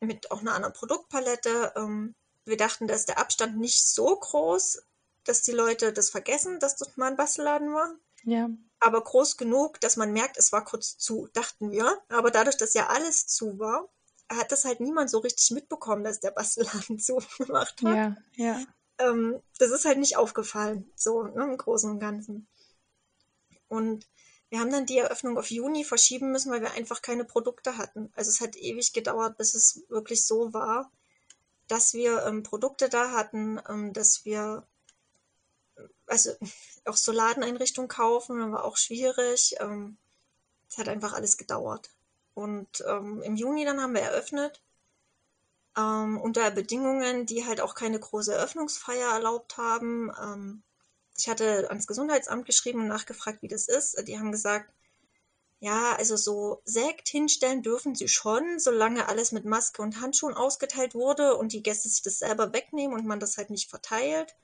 mit auch einer anderen Produktpalette. Ähm, wir dachten, dass der Abstand nicht so groß, dass die Leute das vergessen, dass das mal ein Bastelladen war. Ja. Aber groß genug, dass man merkt, es war kurz zu, dachten wir. Aber dadurch, dass ja alles zu war, hat das halt niemand so richtig mitbekommen, dass der Bastelladen [LAUGHS] zugemacht hat. Ja, ja. Ähm, das ist halt nicht aufgefallen, so ne, im Großen und Ganzen. Und wir haben dann die Eröffnung auf Juni verschieben müssen, weil wir einfach keine Produkte hatten. Also es hat ewig gedauert, bis es wirklich so war, dass wir ähm, Produkte da hatten, ähm, dass wir also [LAUGHS] auch so Ladeneinrichtungen kaufen, war auch schwierig. Ähm, es hat einfach alles gedauert. Und ähm, im Juni dann haben wir eröffnet. Ähm, unter Bedingungen, die halt auch keine große Eröffnungsfeier erlaubt haben. Ähm, ich hatte ans Gesundheitsamt geschrieben und nachgefragt, wie das ist. Die haben gesagt, ja, also so Sekt hinstellen dürfen sie schon, solange alles mit Maske und Handschuhen ausgeteilt wurde und die Gäste sich das selber wegnehmen und man das halt nicht verteilt.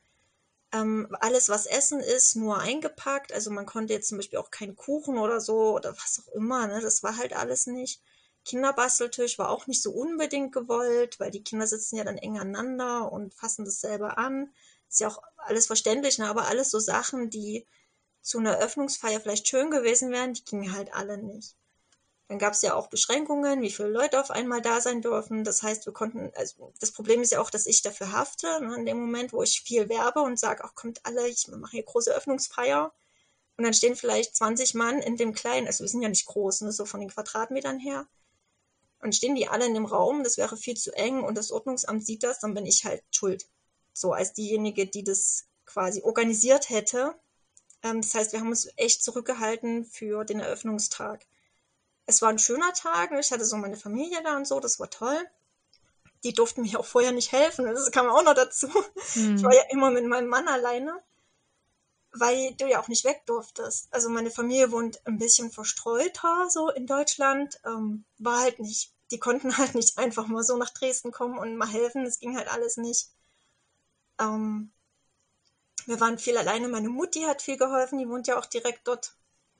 Ähm, alles, was Essen ist, nur eingepackt. Also man konnte jetzt zum Beispiel auch keinen Kuchen oder so oder was auch immer. Ne? Das war halt alles nicht. Kinderbasteltisch war auch nicht so unbedingt gewollt, weil die Kinder sitzen ja dann eng aneinander und fassen dasselbe an. Ist ja auch alles verständlich, ne? aber alles so Sachen, die zu einer Öffnungsfeier vielleicht schön gewesen wären, die gingen halt alle nicht. Dann gab es ja auch Beschränkungen, wie viele Leute auf einmal da sein dürfen. Das heißt, wir konnten, also das Problem ist ja auch, dass ich dafür hafte, ne, in dem Moment, wo ich viel werbe und sage, ach kommt alle, ich mache hier große Öffnungsfeier. Und dann stehen vielleicht 20 Mann in dem kleinen, also wir sind ja nicht groß, ne, so von den Quadratmetern her. Und stehen die alle in dem Raum, das wäre viel zu eng und das Ordnungsamt sieht das, dann bin ich halt schuld. So als diejenige, die das quasi organisiert hätte. Ähm, das heißt, wir haben uns echt zurückgehalten für den Eröffnungstag es war ein schöner Tag. Ich hatte so meine Familie da und so, das war toll. Die durften mir auch vorher nicht helfen, das kam auch noch dazu. Mhm. Ich war ja immer mit meinem Mann alleine, weil du ja auch nicht weg durftest. Also meine Familie wohnt ein bisschen verstreuter so in Deutschland, ähm, war halt nicht, die konnten halt nicht einfach mal so nach Dresden kommen und mal helfen, das ging halt alles nicht. Ähm, wir waren viel alleine, meine Mutti hat viel geholfen, die wohnt ja auch direkt dort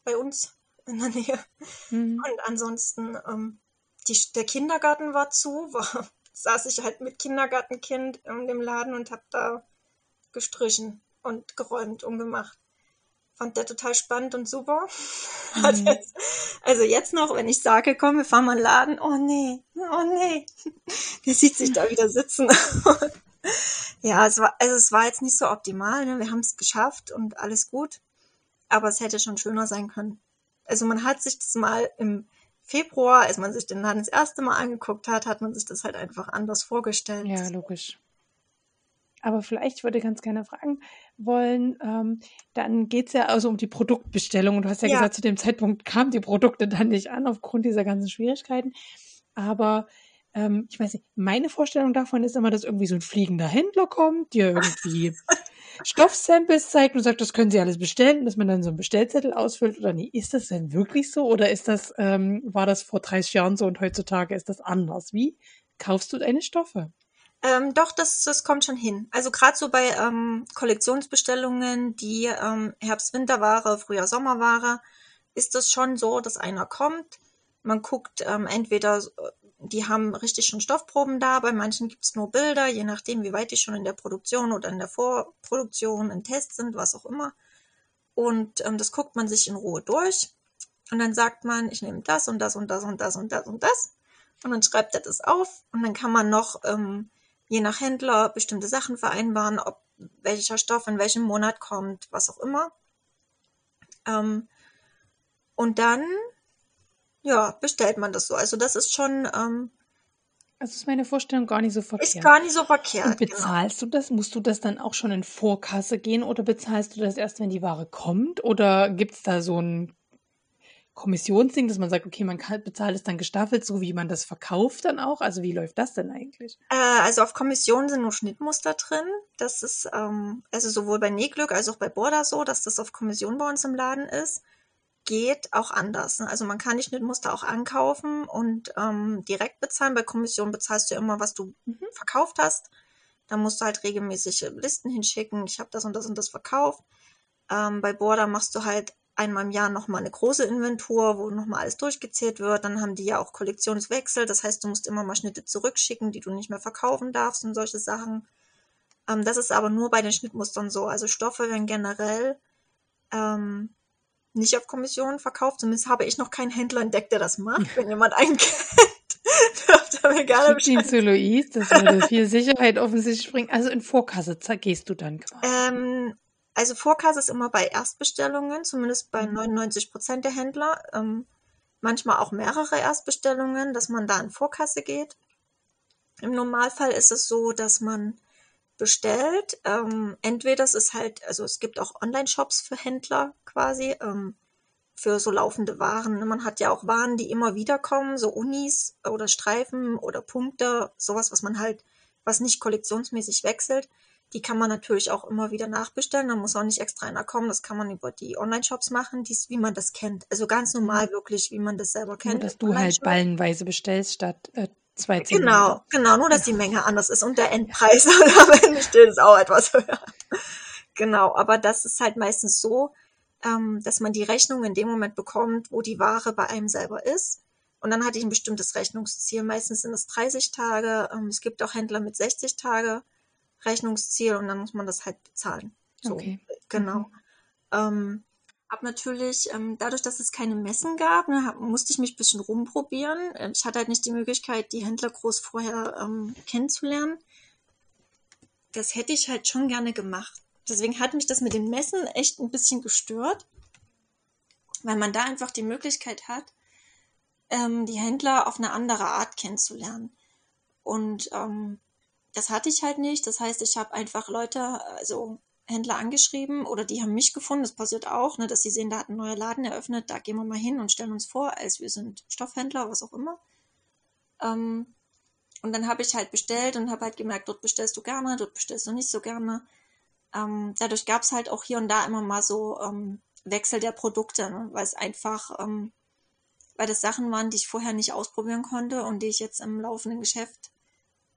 bei uns in der Nähe. Mhm. Und ansonsten, ähm, die, der Kindergarten war zu, [LAUGHS] war, saß ich halt mit Kindergartenkind in dem Laden und habe da gestrichen und geräumt und gemacht. Fand der total spannend und super. [LAUGHS] Mhm. Jetzt, also jetzt noch, wenn ich sage, komm, wir fahren mal in den Laden, oh nee, oh nee. [LAUGHS] Der sieht sich da wieder sitzen. ja, es war, also es war jetzt nicht so optimal. Ne? Wir haben es geschafft und alles gut. Aber es hätte schon schöner sein können. Also man hat sich das mal im Februar, als man sich den Laden das erste Mal angeguckt hat, hat man sich das halt einfach anders vorgestellt. Ja, logisch. Aber vielleicht würde ich ganz gerne fragen wollen, ähm, dann geht es ja also um die Produktbestellung. Und du hast ja, ja, gesagt, zu dem Zeitpunkt kamen die Produkte dann nicht an aufgrund dieser ganzen Schwierigkeiten. Aber ähm, ich weiß nicht, meine Vorstellung davon ist immer, dass irgendwie so ein fliegender Händler kommt, der irgendwie [LAUGHS] Stoffsamples zeigt und sagt, das können Sie alles bestellen, dass man dann so einen Bestellzettel ausfüllt oder nee, ist das denn wirklich so oder ist das, ähm, war das vor 30 Jahren so und heutzutage ist das anders? Wie kaufst du deine Stoffe? Ähm, doch, das, das kommt schon hin. Also gerade so bei ähm, Kollektionsbestellungen, die ähm, Herbst-Winterware, Frühjahr-Sommerware, ist das schon so, dass einer kommt. Man guckt ähm, entweder die haben richtig schon Stoffproben da. Bei manchen gibt es nur Bilder, je nachdem, wie weit die schon in der Produktion oder in der Vorproduktion, in Test sind, was auch immer. Und ähm, das guckt man sich in Ruhe durch. Und dann sagt man, ich nehme das und das und das und das und das und das. Und dann schreibt er das auf. Und dann kann man noch, ähm, je nach Händler, bestimmte Sachen vereinbaren, ob welcher Stoff in welchem Monat kommt, was auch immer. Ähm, und dann ja, bestellt man das so. Also das ist schon. Ähm, also ist meine Vorstellung gar nicht so verkehrt. Ist gar nicht so verkehrt. Und genau. bezahlst genau. du das? Musst du das dann auch schon in Vorkasse gehen oder bezahlst du das erst, wenn die Ware kommt? Oder gibt es da so ein Kommissionsding, dass man sagt, okay, man kann, bezahlt es dann gestaffelt, so wie man das verkauft dann auch? Also wie läuft das denn eigentlich? Äh, also auf Kommission sind nur Schnittmuster drin. Das ist ähm, also sowohl bei Nähglück als auch bei Border so, dass das auf Kommission bei uns im Laden ist geht auch anders. Ne? Also man kann die Schnittmuster auch ankaufen und ähm, direkt bezahlen. Bei Kommission bezahlst du ja immer, was du mhm. verkauft hast. Da musst du halt regelmäßige Listen hinschicken. Ich habe das und das und das verkauft. Ähm, bei Border machst du halt einmal im Jahr nochmal eine große Inventur, wo nochmal alles durchgezählt wird. Dann haben die ja auch Kollektionswechsel. Das heißt, du musst immer mal Schnitte zurückschicken, die du nicht mehr verkaufen darfst und solche Sachen. Ähm, das ist aber nur bei den Schnittmustern so. Also Stoffe werden generell ähm, nicht auf Kommission verkauft. Zumindest habe ich noch keinen Händler entdeckt, der das macht. Wenn jemand einen kennt, dürft ihr mir gerne Bescheid. zu Louise, das würde viel Sicherheit offensichtlich bringen. Also in Vorkasse gehst du dann quasi. Ähm, also Vorkasse ist immer bei Erstbestellungen, zumindest bei 99 mhm. Prozent der Händler. Ähm, manchmal auch mehrere Erstbestellungen, dass man da in Vorkasse geht. Im Normalfall ist es so, dass man bestellt. Ähm, entweder es ist halt, also es gibt auch Online-Shops für Händler quasi, ähm, für so laufende Waren. Man hat ja auch Waren, die immer wieder kommen, so Unis oder Streifen oder Punkte, sowas, was man halt, was nicht kollektionsmäßig wechselt. Die kann man natürlich auch immer wieder nachbestellen. Da muss auch nicht extra einer kommen. Das kann man über die Online-Shops machen, dies, wie man das kennt. Also ganz normal mhm. wirklich, wie man das selber kennt. Nur, dass du halt ballenweise bestellst statt äh, zwei Zentimeter. Genau, genau, nur dass die Menge anders ist und der Endpreis [LAUGHS] am Ende steht ist auch etwas höher. Genau, aber das ist halt meistens so, ähm, dass man die Rechnung in dem Moment bekommt, wo die Ware bei einem selber ist. Und dann hatte ich ein bestimmtes Rechnungsziel. Meistens sind es 30 Tage. Ähm, es gibt auch Händler mit 60 Tage Rechnungsziel und dann muss man das halt bezahlen. So, Okay. genau. Mhm. Ähm, hab natürlich, ähm, dadurch, dass es keine Messen gab, ne, hab, musste ich mich ein bisschen rumprobieren. Äh, Ich hatte halt nicht die Möglichkeit, die Händler groß vorher ähm, kennenzulernen. Das hätte ich halt schon gerne gemacht. Deswegen hat mich das mit den Messen echt ein bisschen gestört, weil man da einfach die Möglichkeit hat, ähm, die Händler auf eine andere Art kennenzulernen. Und ähm, das hatte ich halt nicht. Das heißt, ich habe einfach Leute, also Händler angeschrieben oder die haben mich gefunden. Das passiert auch, ne, dass sie sehen, da hat ein neuer Laden eröffnet, da gehen wir mal hin und stellen uns vor, als wir sind Stoffhändler, was auch immer. Ähm, und dann habe ich halt bestellt und habe halt gemerkt, dort bestellst du gerne, dort bestellst du nicht so gerne. Ähm, dadurch gab es halt auch hier und da immer mal so ähm, Wechsel der Produkte, ne, weil es einfach, ähm, weil das Sachen waren, die ich vorher nicht ausprobieren konnte und die ich jetzt im laufenden Geschäft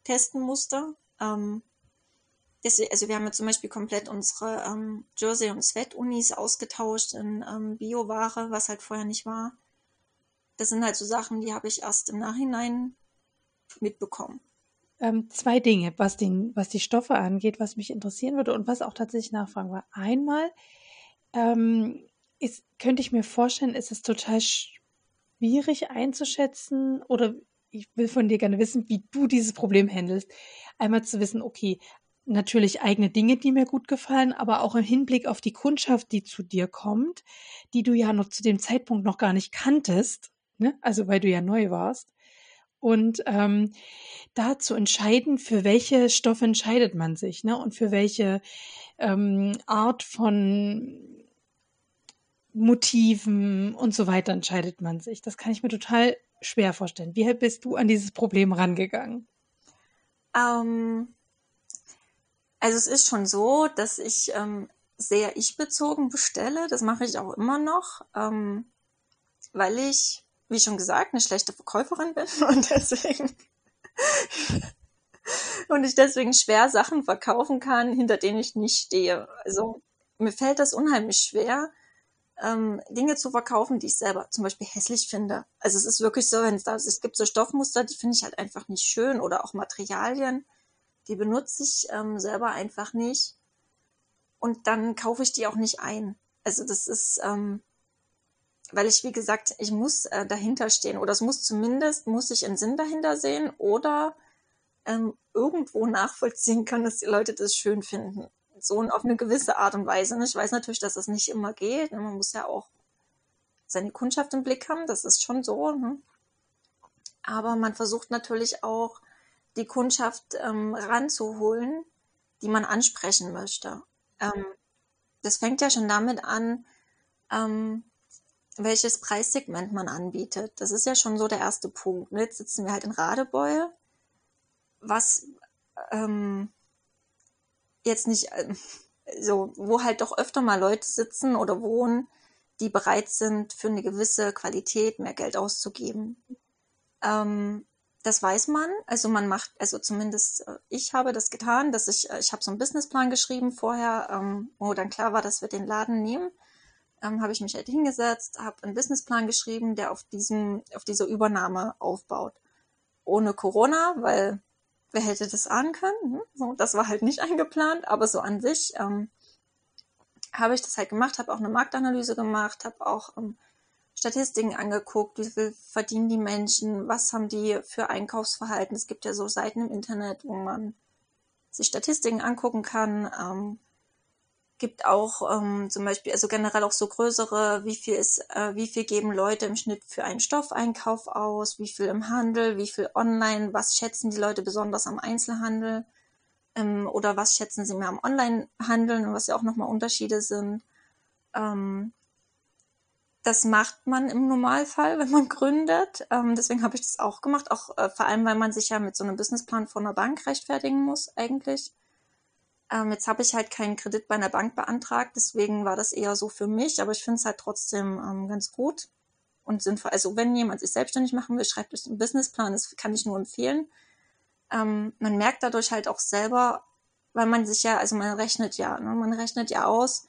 testen musste. Ähm, also wir haben ja zum Beispiel komplett unsere ähm, Jersey- und Sweat-Unis ausgetauscht in ähm, Bioware, was halt vorher nicht war. Das sind halt so Sachen, die habe ich erst im Nachhinein mitbekommen. Ähm, zwei Dinge, was, den, was die Stoffe angeht, was mich interessieren würde und was auch tatsächlich nachfragen war. Einmal ähm, ist, könnte ich mir vorstellen, ist es total schwierig einzuschätzen oder ich will von dir gerne wissen, wie du dieses Problem handelst. Einmal zu wissen, okay, natürlich eigene Dinge, die mir gut gefallen, aber auch im Hinblick auf die Kundschaft, die zu dir kommt, die du ja noch zu dem Zeitpunkt noch gar nicht kanntest, ne? also weil du ja neu warst. Und ähm, da zu entscheiden, für welche Stoffe entscheidet man sich ne? und für welche ähm, Art von Motiven und so weiter entscheidet man sich. Das kann ich mir total schwer vorstellen. Wie bist du an dieses Problem rangegangen? Ähm, also es ist schon so, dass ich ähm, sehr ich-bezogen bestelle. Das mache ich auch immer noch, ähm, weil ich, wie schon gesagt, eine schlechte Verkäuferin bin [LAUGHS] und deswegen [LAUGHS] und ich deswegen schwer Sachen verkaufen kann, hinter denen ich nicht stehe. Also mir fällt das unheimlich schwer, ähm, Dinge zu verkaufen, die ich selber zum Beispiel hässlich finde. Also es ist wirklich so, wenn es da es gibt so Stoffmuster, die finde ich halt einfach nicht schön oder auch Materialien, die benutze ich ähm, selber einfach nicht. Und dann kaufe ich die auch nicht ein. Also das ist, ähm, weil ich, wie gesagt, ich muss äh, dahinter stehen oder es muss zumindest, muss ich einen Sinn dahinter sehen oder ähm, irgendwo [LAUGHS] nachvollziehen können, dass die Leute das schön finden. So auf eine gewisse Art und Weise. Ich weiß natürlich, dass das nicht immer geht. Man muss ja auch seine Kundschaft im Blick haben, das ist schon so. Ne? Aber man versucht natürlich auch, die Kundschaft ähm, ranzuholen, die man ansprechen möchte. Ähm, das fängt ja schon damit an, ähm, welches Preissegment man anbietet. Das ist ja schon so der erste Punkt. Ne? Jetzt sitzen wir halt in Radebeul, was ähm, jetzt nicht äh, so, wo halt doch öfter mal Leute sitzen oder wohnen, die bereit sind, für eine gewisse Qualität mehr Geld auszugeben. Ähm, das weiß man. Also man macht, also zumindest äh, ich habe das getan, dass ich, äh, ich habe so einen Businessplan geschrieben vorher, ähm, wo dann klar war, dass wir den Laden nehmen. Ähm, habe ich mich halt hingesetzt, habe einen Businessplan geschrieben, der auf diesem, auf dieser Übernahme aufbaut. Ohne Corona, weil wer hätte das ahnen können? Hm? So, das war halt nicht [LAUGHS] eingeplant, aber so an sich ähm, habe ich das halt gemacht, habe auch eine Marktanalyse gemacht, habe auch ähm, Statistiken angeguckt, wie viel verdienen die Menschen, was haben die für Einkaufsverhalten. Es gibt ja so Seiten im Internet, wo man sich Statistiken angucken kann. Ähm, gibt auch ähm, zum Beispiel, also generell auch so größere, wie viel ist, äh, wie viel geben Leute im Schnitt für einen Stoffeinkauf aus, wie viel im Handel, wie viel online, was schätzen die Leute besonders am Einzelhandel ähm, oder was schätzen sie mehr am Onlinehandel und was ja auch nochmal Unterschiede sind. Ähm, das macht man im Normalfall, [LAUGHS] wenn man gründet. Ähm, deswegen habe ich das auch gemacht, auch äh, vor allem, weil man sich ja mit so einem Businessplan von einer Bank rechtfertigen muss eigentlich. Ähm, jetzt habe ich halt keinen Kredit bei einer Bank beantragt, deswegen war das eher so für mich, aber ich finde es halt trotzdem ähm, ganz gut und sinnvoll. Also wenn jemand sich selbstständig machen will, schreibt euch einen Businessplan, das kann ich nur empfehlen. Ähm, man merkt dadurch halt auch selber, weil man sich ja, also man rechnet ja, ne? man rechnet ja aus,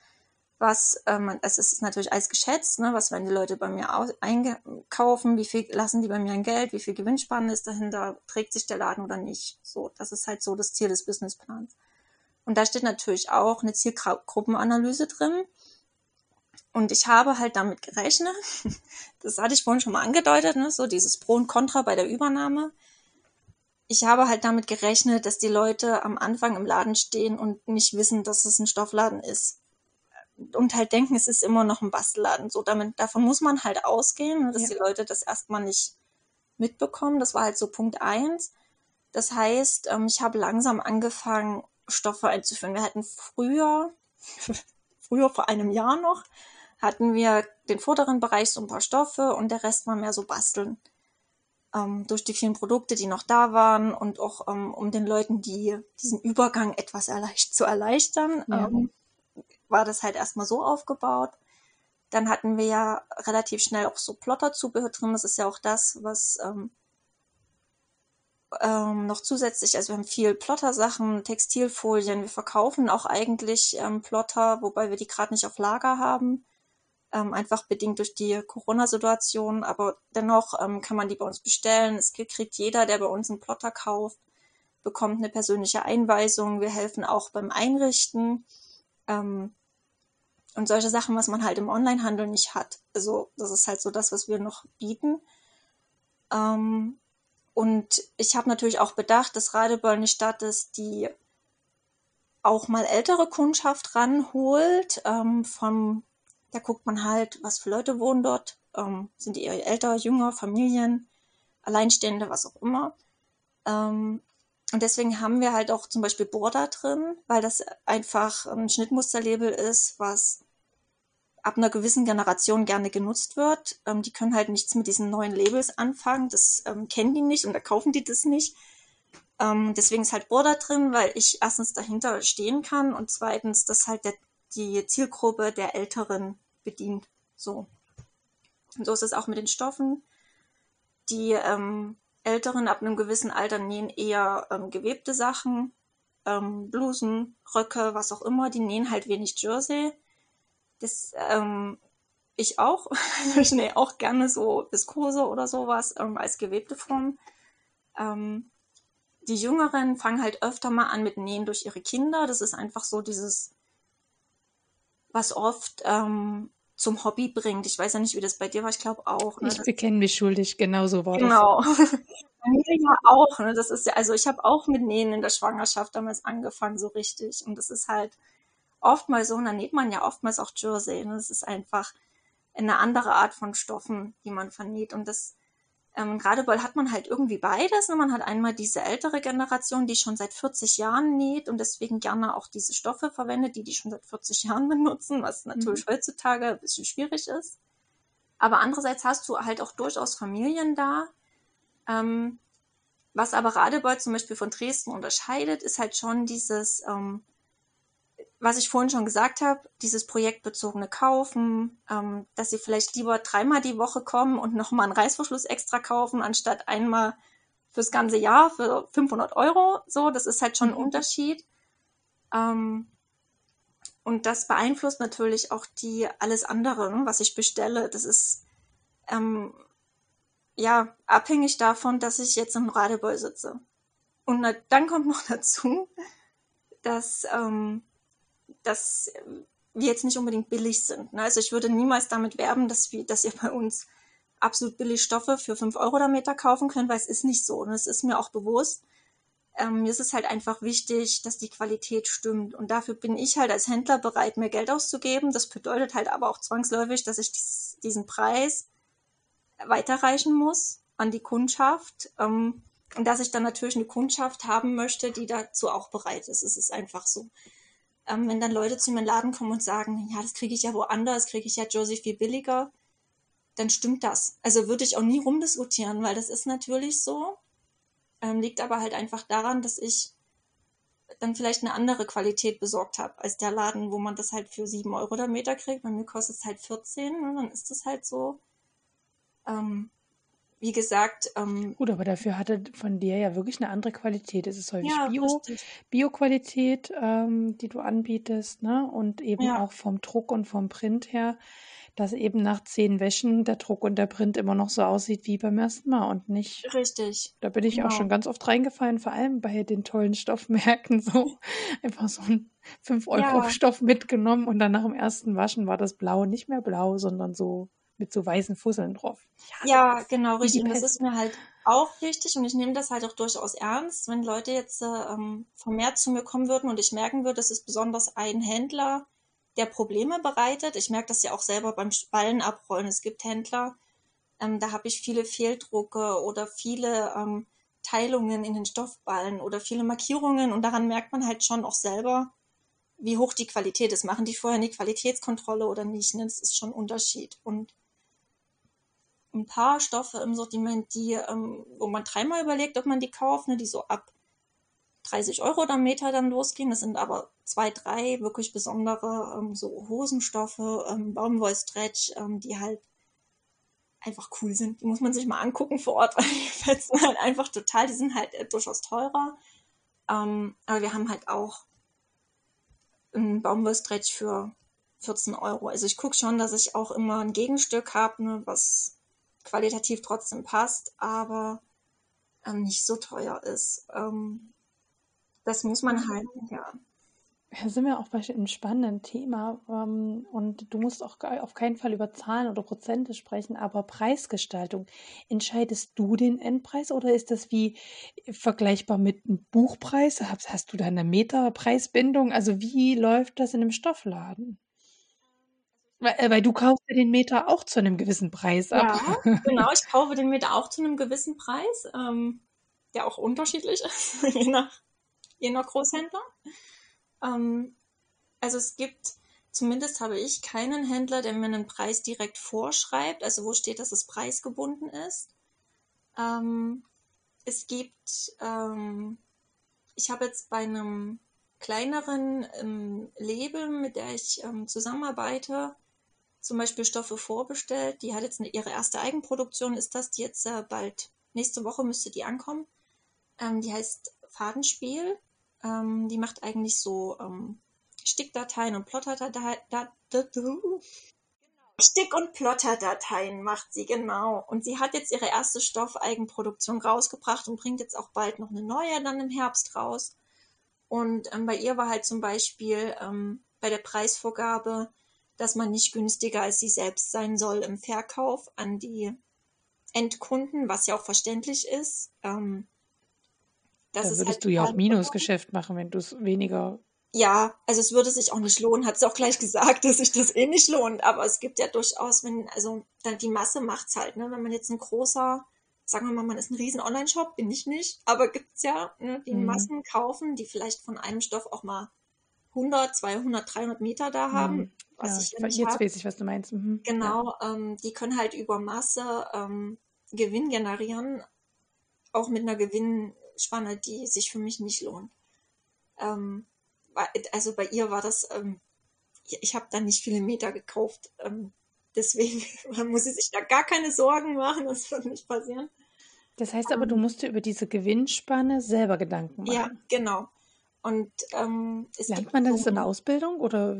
was, ähm, es ist natürlich alles geschätzt, ne, was werden die Leute bei mir aus, einkaufen, wie viel lassen die bei mir ein Geld, wie viel Gewinnspanne ist dahinter, trägt sich der Laden oder nicht. So, das ist halt so das Ziel des Businessplans. Und da steht natürlich auch eine Zielgruppenanalyse drin. Und ich habe halt damit gerechnet, [LAUGHS] das hatte ich vorhin schon mal angedeutet, ne, so dieses Pro und Contra bei der Übernahme. Ich habe halt damit gerechnet, dass die Leute am Anfang im Laden stehen und nicht wissen, dass es ein Stoffladen ist. Und halt denken, es ist immer noch ein Bastelladen. So, damit, davon muss man halt ausgehen, dass ja. die Leute das erstmal nicht mitbekommen. Das war halt so Punkt eins. Das heißt, ähm, ich habe langsam angefangen, Stoffe einzuführen. Wir hatten früher, [LAUGHS] früher vor einem Jahr noch, hatten wir den vorderen Bereich so ein paar Stoffe und der Rest war mehr so basteln. Ähm, durch die vielen Produkte, die noch da waren und auch ähm, um den Leuten, die diesen Übergang etwas erleicht zu erleichtern, ja. ähm, war das halt erstmal so aufgebaut. Dann hatten wir ja relativ schnell auch so Plotterzubehör drin. Das ist ja auch das, was ähm, ähm, noch zusätzlich, also wir haben viel Plotter-Sachen, Textilfolien, wir verkaufen auch eigentlich ähm, Plotter, wobei wir die gerade nicht auf Lager haben, ähm, einfach bedingt durch die Corona-Situation, aber dennoch ähm, kann man die bei uns bestellen. Es kriegt jeder, der bei uns einen Plotter kauft, bekommt eine persönliche Einweisung. Wir helfen auch beim Einrichten ähm, und solche Sachen, was man halt im Onlinehandel nicht hat. Also das ist halt so das, was wir noch bieten. Ähm, und ich habe natürlich auch bedacht, dass Radebeul eine Stadt ist, die auch mal ältere Kundschaft ranholt. Ähm, vom, da guckt man halt, was für Leute wohnen dort. Ähm, sind die eher älter, jünger, Familien, Alleinstehende, was auch immer. Ähm, und deswegen haben wir halt auch zum Beispiel Border drin, weil das einfach ein Schnittmusterlabel ist, was ab einer gewissen Generation gerne genutzt wird. Ähm, die können halt nichts mit diesen neuen Labels anfangen. Das ähm, kennen die nicht und da kaufen die das nicht. Ähm, deswegen ist halt Border drin, weil ich erstens dahinter stehen kann und zweitens, dass halt der, die Zielgruppe der Älteren bedient. So. Und so ist es auch mit den Stoffen. Die ähm, Älteren ab einem gewissen Alter nähen eher ähm, gewebte Sachen, ähm, Blusen, Röcke, was auch immer. Die nähen halt wenig Jersey das, ähm, ich auch. [LAUGHS] ich nähe auch gerne so Viskose oder sowas ähm, als gewebte Form. Ähm, die Jüngeren fangen halt öfter mal an mit Nähen durch ihre Kinder. Das ist einfach so dieses, was oft ähm, zum Hobby bringt. Ich weiß ja nicht, wie das bei dir war. Ich glaube auch. Ne? Ich bekenne mich schuldig. Genau so war genau. das. Genau. [LAUGHS] bei mir ja auch. Ne? Das ist ja, also ich habe auch mit Nähen in der Schwangerschaft damals angefangen, so richtig. Und das ist halt, oftmals so, und dann näht man ja oftmals auch Jersey. Und ne? das ist einfach eine andere Art von Stoffen, die man vernäht. Und das ähm, gerade weil hat man halt irgendwie beides. Ne? Man hat einmal diese ältere Generation, die schon seit 40 Jahren näht und deswegen gerne auch diese Stoffe verwendet, die die schon seit 40 Jahren [LAUGHS] benutzen, was natürlich mhm. heutzutage ein bisschen schwierig ist. Aber andererseits hast du halt auch durchaus Familien da. Ähm, was aber Radebeul zum Beispiel von Dresden unterscheidet, ist halt schon dieses, ähm, was ich vorhin schon gesagt habe, dieses projektbezogene Kaufen, ähm, dass sie vielleicht lieber dreimal die Woche kommen und nochmal einen Reißverschluss extra kaufen, anstatt einmal fürs ganze Jahr für 500 Euro. So, das ist halt schon ein mhm. Unterschied. Ähm, und das beeinflusst natürlich auch die alles andere, ne, was ich bestelle. Das ist ähm, ja abhängig davon, dass ich jetzt im Radebeul sitze. Und dann kommt noch [LAUGHS] dazu, dass ähm, dass wir jetzt nicht unbedingt billig sind. Ne? Also ich würde niemals damit werben, dass, wir, dass ihr bei uns absolut billig Stoffe für 5 Euro der Meter kaufen könnt, weil es ist nicht so. Und es ist mir auch bewusst. Ähm, mir ist es halt einfach wichtig, dass die Qualität stimmt. Und dafür bin ich halt als Händler bereit, mehr Geld auszugeben. Das bedeutet halt aber auch zwangsläufig, dass ich dies, diesen Preis weiterreichen muss an die Kundschaft. Ähm, und dass ich dann natürlich eine Kundschaft haben möchte, die dazu auch bereit ist. Es ist einfach so ähm, wenn dann Leute zu mir in den Laden kommen und sagen, ja, das kriege ich ja woanders, kriege ich ja Jersey viel billiger, dann stimmt das. Also würde ich auch nie rumdiskutieren, weil das ist natürlich so. Ähm, liegt aber halt einfach daran, dass ich dann vielleicht eine andere Qualität besorgt habe als der Laden, wo man das halt für 7 Euro der Meter kriegt. Bei mir kostet es halt 14 und ne? dann ist das halt so. Ähm, wie gesagt. Ähm, Gut, aber dafür hatte von dir ja wirklich eine andere Qualität. Es ist häufig ja, Bio. Bio-Qualität, ähm, die du anbietest, ne? Und eben Ja. auch vom Druck und vom Print her, dass eben nach zehn Wäschen der Druck und der Print immer noch so aussieht wie beim ersten Mal und nicht. Richtig. Da bin ich auch Genau. schon ganz oft reingefallen, vor allem bei den tollen Stoffmärkten, so [LAUGHS] einfach so ein 5-Euro-Stoff mitgenommen und dann nach dem ersten Waschen war das Blau nicht mehr blau, sondern so mit so weißen Fusseln drauf. Ja, das. genau, richtig. Und das ist mir halt auch wichtig und ich nehme das halt auch durchaus ernst, wenn Leute jetzt äh, ähm, vermehrt zu mir kommen würden und ich merken würde, es ist besonders ein Händler, der Probleme bereitet. Ich merke das ja auch selber beim Ballen abrollen. Es gibt Händler, ähm, da habe ich viele Fehldrucke oder viele ähm, Teilungen in den Stoffballen oder viele Markierungen und daran merkt man halt schon auch selber, wie hoch die Qualität ist. Machen die vorher eine Qualitätskontrolle oder nicht? Ne? Das ist schon ein Unterschied. Und ein paar Stoffe im Sortiment, die, ähm, wo man dreimal überlegt, ob man die kauft, ne, die so ab 30 Euro der Meter dann losgehen. Das sind aber zwei, drei wirklich besondere ähm, so Hosenstoffe, ähm, Baumwollstretch, ähm, die halt einfach cool sind. Die muss man sich mal angucken vor Ort, [LAUGHS] weil die fetzen halt einfach total. Die sind halt äh, durchaus teurer. Ähm, aber wir haben halt auch einen Baumwollstretch für 14 Euro. Also ich gucke schon, dass ich auch immer ein Gegenstück habe, ne, was qualitativ trotzdem passt, aber ähm, nicht so teuer ist. Ähm, das muss man halt, ja. Da sind wir auch bei einem spannenden Thema. ähm, Und du musst auch auf keinen Fall über Zahlen oder Prozente sprechen, aber Preisgestaltung. Entscheidest du den Endpreis oder ist das wie vergleichbar mit einem Buchpreis? Hast, hast du da eine Meterpreisbindung? Also wie läuft das in einem Stoffladen? Weil, äh, weil du kaufst ja den Meter auch zu einem gewissen Preis ab. Ja, genau. Ich [LAUGHS] kaufe den Meter auch zu einem gewissen Preis, ähm, der auch unterschiedlich ist, [LAUGHS] je nach, je nach Großhändler. Ähm, also es gibt, zumindest habe ich keinen Händler, der mir einen Preis direkt vorschreibt, also wo steht, dass es preisgebunden ist. Ähm, es gibt, ähm, ich habe jetzt bei einem kleineren ähm, Label, mit der ich ähm, zusammenarbeite, zum Beispiel Stoffe vorbestellt. Die hat jetzt eine, ihre erste Eigenproduktion, ist das, die jetzt äh, bald, nächste Woche müsste die ankommen. Ähm, die heißt Fadenspiel. Ähm, die macht eigentlich so ähm, Stickdateien und Plotterdateien. Da, da, da, [LAUGHS] Stick- und Plotterdateien macht sie, genau. Und sie hat jetzt ihre erste Stoffeigenproduktion rausgebracht und bringt jetzt auch bald noch eine neue dann im Herbst raus. Und ähm, bei ihr war halt zum Beispiel ähm, bei der Preisvorgabe, dass man nicht günstiger als sie selbst sein soll im Verkauf an die Endkunden, was ja auch verständlich ist. Ähm, das Da würdest halt du ja auch Minusgeschäft machen, wenn du es weniger. ja, also es würde sich auch nicht lohnen, hat sie auch gleich gesagt, [LAUGHS] dass sich das eh nicht lohnt. Aber es gibt ja durchaus, wenn, also dann die Masse macht's halt, ne? Wenn man jetzt ein großer, sagen wir mal, man ist ein riesen Online-Shop, bin ich nicht, aber gibt's ja, ne, die Mhm. Massen kaufen, die vielleicht von einem Stoff auch mal 100, 200, 300 Meter da haben, Mhm. was Ja, ich ja jetzt hab. weiß ich, was du meinst. Mhm. Ja. Genau, ähm, die können halt über Masse ähm, Gewinn generieren, auch mit einer Gewinnspanne, die sich für mich nicht lohnt. Ähm, also bei ihr war das, ähm, ich, habe da nicht viele Meter gekauft, ähm, deswegen [LAUGHS] muss sie sich da gar keine Sorgen machen, [LAUGHS] das wird nicht passieren. Das heißt aber, du musst dir über diese Gewinnspanne selber Gedanken Ja, machen. genau. Und ähm, es Lernt man das in der Ausbildung oder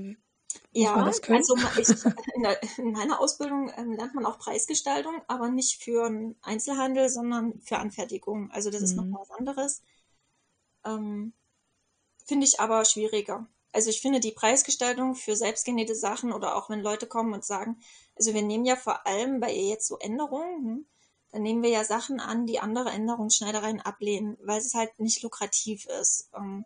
Ja, das können? also ich, [LAUGHS] in, der, in meiner Ausbildung ähm, lernt man auch Preisgestaltung, aber nicht für einen Einzelhandel, sondern für Anfertigung. Also das ist noch Mhm. was anderes. Ähm, finde ich aber schwieriger. Also ich finde die Preisgestaltung für selbstgenähte Sachen oder auch wenn Leute kommen und sagen, also wir nehmen ja vor allem bei ihr jetzt so Änderungen, hm, dann nehmen wir ja Sachen an, die andere Änderungsschneidereien ablehnen, weil es halt nicht lukrativ ist. Ähm,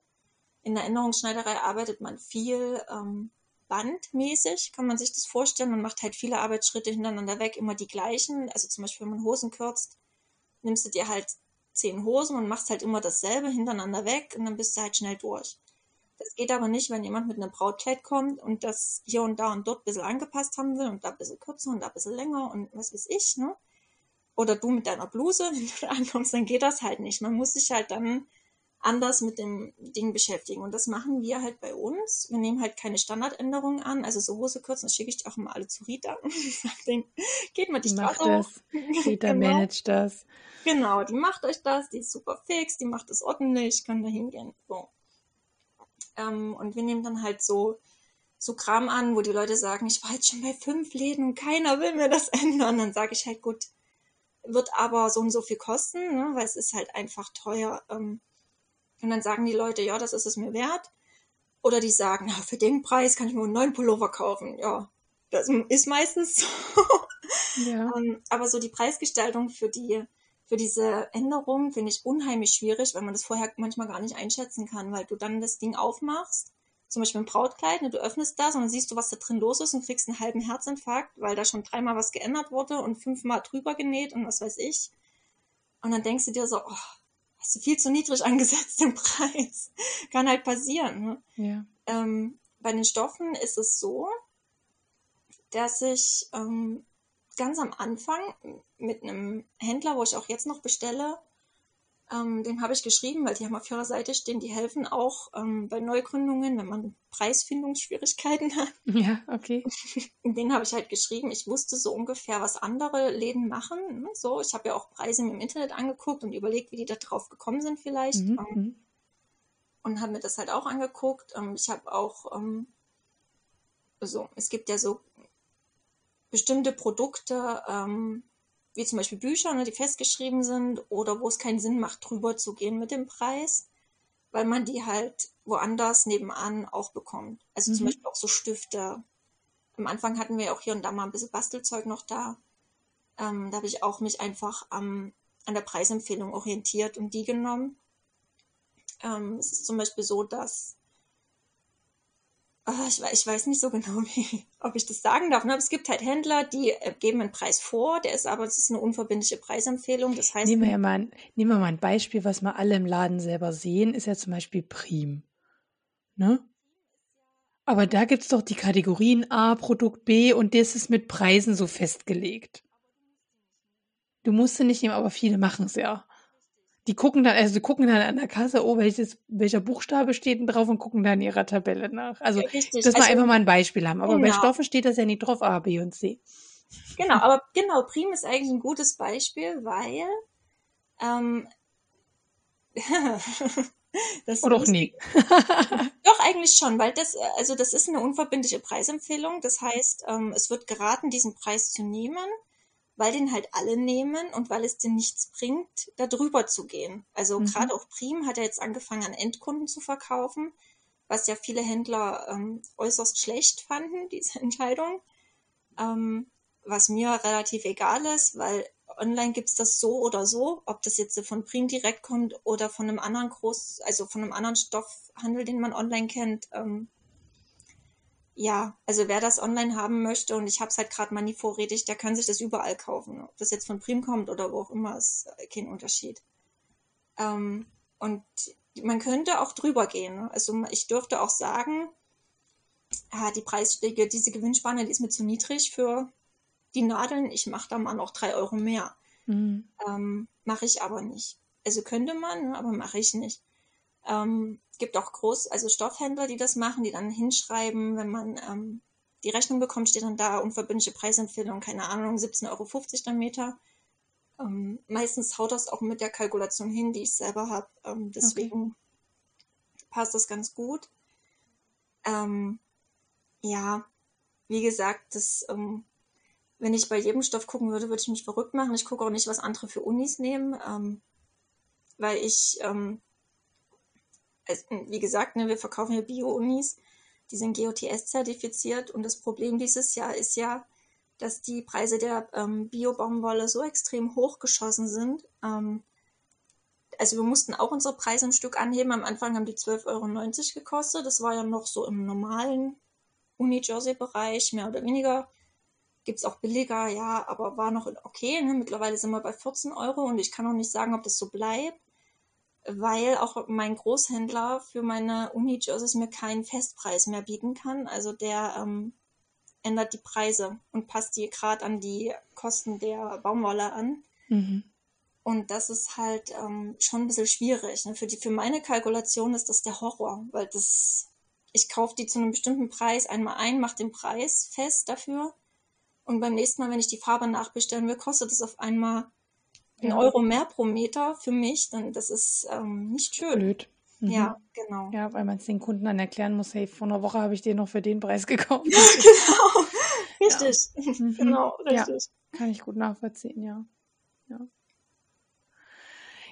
in der Änderungsschneiderei arbeitet man viel ähm, bandmäßig, kann man sich das vorstellen. Man macht halt viele Arbeitsschritte hintereinander weg, immer die gleichen. Also zum Beispiel, wenn man Hosen kürzt, nimmst du dir halt zehn Hosen und machst halt immer dasselbe hintereinander weg und dann bist du halt schnell durch. Das geht aber nicht, wenn jemand mit einem Brautkleid kommt und das hier und da und dort ein bisschen angepasst haben will und da ein bisschen kürzer und da ein bisschen länger und was weiß ich, ne? Oder du mit deiner Bluse, [LAUGHS] wenn du da ankommst, dann geht das halt nicht. Man muss sich halt dann anders mit dem Ding beschäftigen. Und das machen wir halt bei uns. Wir nehmen halt keine Standardänderungen an. Also so Hose kürzen, das schicke ich auch immer alle zu Rita. [LAUGHS] geht mal die Straße das. Rita [LAUGHS] genau. managt das. Genau, die macht euch das, die ist super fix, die macht es ordentlich, kann da hingehen. So. Ähm, und wir nehmen dann halt so, so Kram an, wo die Leute sagen, ich war jetzt schon bei fünf Läden und keiner will mir das [LAUGHS] ändern. Dann sage ich halt, gut, wird aber so und so viel kosten, ne, weil es ist halt einfach teuer. Ähm, und dann sagen die Leute, ja, das ist es mir wert. Oder die sagen, na, für den Preis kann ich mir einen neuen Pullover kaufen. Ja, das ist meistens [LAUGHS] so. Ja. ähm, aber so die Preisgestaltung für die für diese Änderung finde ich unheimlich schwierig, weil man das vorher manchmal gar nicht einschätzen kann, weil du dann das Ding aufmachst, zum Beispiel ein Brautkleid, ne, du öffnest das und dann siehst du, was da drin los ist und kriegst einen halben Herzinfarkt, weil da schon dreimal was geändert wurde und fünfmal drüber genäht und was weiß ich. Und dann denkst du dir so, oh, hast du viel zu niedrig [LAUGHS] angesetzt den Preis. Kann halt passieren. Ne? Ja. Ähm, bei den Stoffen ist es so, dass ich ähm, ganz am Anfang mit einem Händler, wo ich auch jetzt noch bestelle, ähm, dem habe ich geschrieben, weil die haben auf ihrer Seite stehen, die helfen auch ähm, bei Neugründungen, wenn man Preisfindungsschwierigkeiten hat. [LAUGHS] Ja, okay. [LAUGHS] Den habe ich halt geschrieben. Ich wusste so ungefähr, was andere Läden machen. Ne? So, ich habe ja auch Preise im Internet angeguckt und überlegt, wie die da drauf gekommen sind vielleicht. Mhm. Ähm, mhm. und habe mir das halt auch angeguckt. Ähm, ich habe auch ähm, so, es gibt ja so bestimmte Produkte, ähm, wie zum Beispiel Bücher, ne, die festgeschrieben sind oder wo es keinen Sinn macht, drüber zu gehen mit dem Preis, weil man die halt woanders nebenan auch bekommt. Also mhm. zum Beispiel auch so Stifte. Am Anfang hatten wir auch hier und da mal ein bisschen Bastelzeug noch da. Ähm, da habe ich auch mich einfach am, an der Preisempfehlung orientiert und die genommen. Ähm, es ist zum Beispiel so, dass Ah, ich, ich, weiß nicht so genau, [LAUGHS] wie, ob ich das sagen darf. Ne? Es gibt halt Händler, die äh, geben einen Preis vor, der ist aber, es ist eine unverbindliche Preisempfehlung. Das heißt. Nehmen wir, mal ein, nehmen wir mal ein Beispiel, was wir alle im Laden selber sehen, ist ja zum Beispiel Prim. Ne? Aber da gibt es doch die Kategorien A, Produkt B und das ist mit Preisen so festgelegt. Du musst sie nicht nehmen, aber viele machen es ja die gucken dann, also gucken dann an der Kasse, oh, welches, welcher Buchstabe steht denn drauf und gucken dann in ihrer Tabelle nach. Also, Richtig. dass wir also, einfach mal ein Beispiel haben. Aber genau. bei Stoffen steht das ja nicht drauf, A, B und C. Genau, aber genau, Prim ist eigentlich ein gutes Beispiel, weil ähm, [LAUGHS] das Oder auch nie. [LAUGHS] Doch, eigentlich schon, weil das, also das ist eine unverbindliche Preisempfehlung. Das heißt, ähm, es wird geraten, diesen Preis zu nehmen weil den halt alle nehmen und weil es dir nichts bringt, da drüber zu gehen. Also mhm. gerade auch Prim hat er jetzt angefangen, an Endkunden zu verkaufen, was ja viele Händler ähm, äußerst schlecht fanden, diese [LAUGHS] Entscheidung. Ähm, was mir relativ egal ist, weil online gibt's das so oder so, ob das jetzt von Prim direkt kommt oder von einem anderen Groß, also von einem anderen Stoffhandel, den man online kennt, ähm, ja, also wer das online haben möchte und ich habe es halt gerade mal nie vorrätig, der kann sich das überall kaufen. Ob das jetzt von Prim kommt oder wo auch immer, ist kein Unterschied. Ähm, und man könnte auch drüber gehen. Ne? Also ich dürfte auch sagen, ja, die Preisschläge, diese Gewinnspanne, die ist mir zu niedrig für die Nadeln. Ich mache da mal noch drei Euro mehr. Mhm. Ähm, mache ich aber nicht. Also könnte man, ne, aber mache ich nicht. Ähm, gibt auch groß, also Stoffhändler, die das machen, die dann hinschreiben, wenn man ähm, die Rechnung bekommt, steht dann da unverbindliche Preisempfehlung, keine Ahnung, 17,50 Euro der Meter. Ähm, meistens haut das auch mit der Kalkulation hin, die ich selber habe. Ähm, deswegen okay. passt das ganz gut. Ähm, ja, wie gesagt, das, ähm, wenn ich bei jedem Stoff gucken würde, würde ich mich verrückt machen. Ich gucke auch nicht, was andere für Unis nehmen, ähm, weil ich ähm, wie gesagt, ne, wir verkaufen ja Bio-Unis, die sind GOTS-zertifiziert und das Problem dieses Jahr ist ja, dass die Preise der ähm, Bio-Baumwolle so extrem hochgeschossen sind. Ähm, also wir mussten auch unsere Preise im Stück anheben. Am Anfang haben die 12,90 Euro gekostet. Das war ja noch so im normalen Uni-Jersey-Bereich, mehr oder weniger. Gibt es auch billiger, ja, aber war noch okay. Ne? Mittlerweile sind wir bei 14 Euro und ich kann auch nicht sagen, ob das so bleibt weil auch mein Großhändler für meine Uni-Jerseys mir keinen Festpreis mehr bieten kann. Also der ähm, ändert die Preise und passt die gerade an die Kosten der Baumwolle an. Mhm. Und das ist halt ähm, schon ein bisschen schwierig. Ne? Für, die, für meine Kalkulation ist das der Horror, weil das, ich kaufe die zu einem bestimmten Preis einmal ein, mache den Preis fest dafür. Und beim nächsten Mal, wenn ich die Farbe nachbestellen will, kostet es auf einmal ein Ja. Euro mehr pro Meter für mich. Dann das ist ähm, nicht schön. Blöd. Mhm. Ja, genau. Ja, weil man es den Kunden dann erklären muss, hey, vor einer Woche habe ich den noch für den Preis gekauft. [LAUGHS] genau. [LAUGHS] Richtig. Mhm. Genau, Ja. richtig. Kann ich gut nachvollziehen, ja. Ja,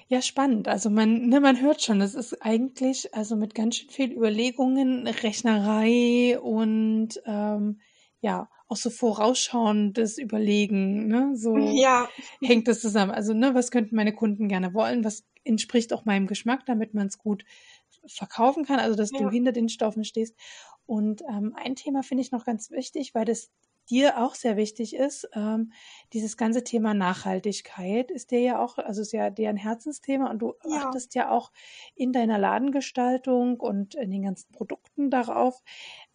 ja spannend. Also man, ne, man hört schon, das ist eigentlich also mit ganz schön viel Überlegungen, Rechnerei und ähm, ja, auch so vorausschauendes Überlegen, ne? So [LAUGHS] Ja, hängt das zusammen. Also, ne, was könnten meine Kunden gerne wollen? Was entspricht auch meinem Geschmack, damit man es gut verkaufen kann, also dass du Ja. hinter den Stoffen stehst. Und ähm, ein Thema finde ich noch ganz wichtig, weil das dir auch sehr wichtig ist. Ähm, dieses ganze Thema Nachhaltigkeit ist dir ja auch, also ist ja dir ein Herzensthema und du Ja. achtest ja auch in deiner Ladengestaltung und in den ganzen Produkten darauf.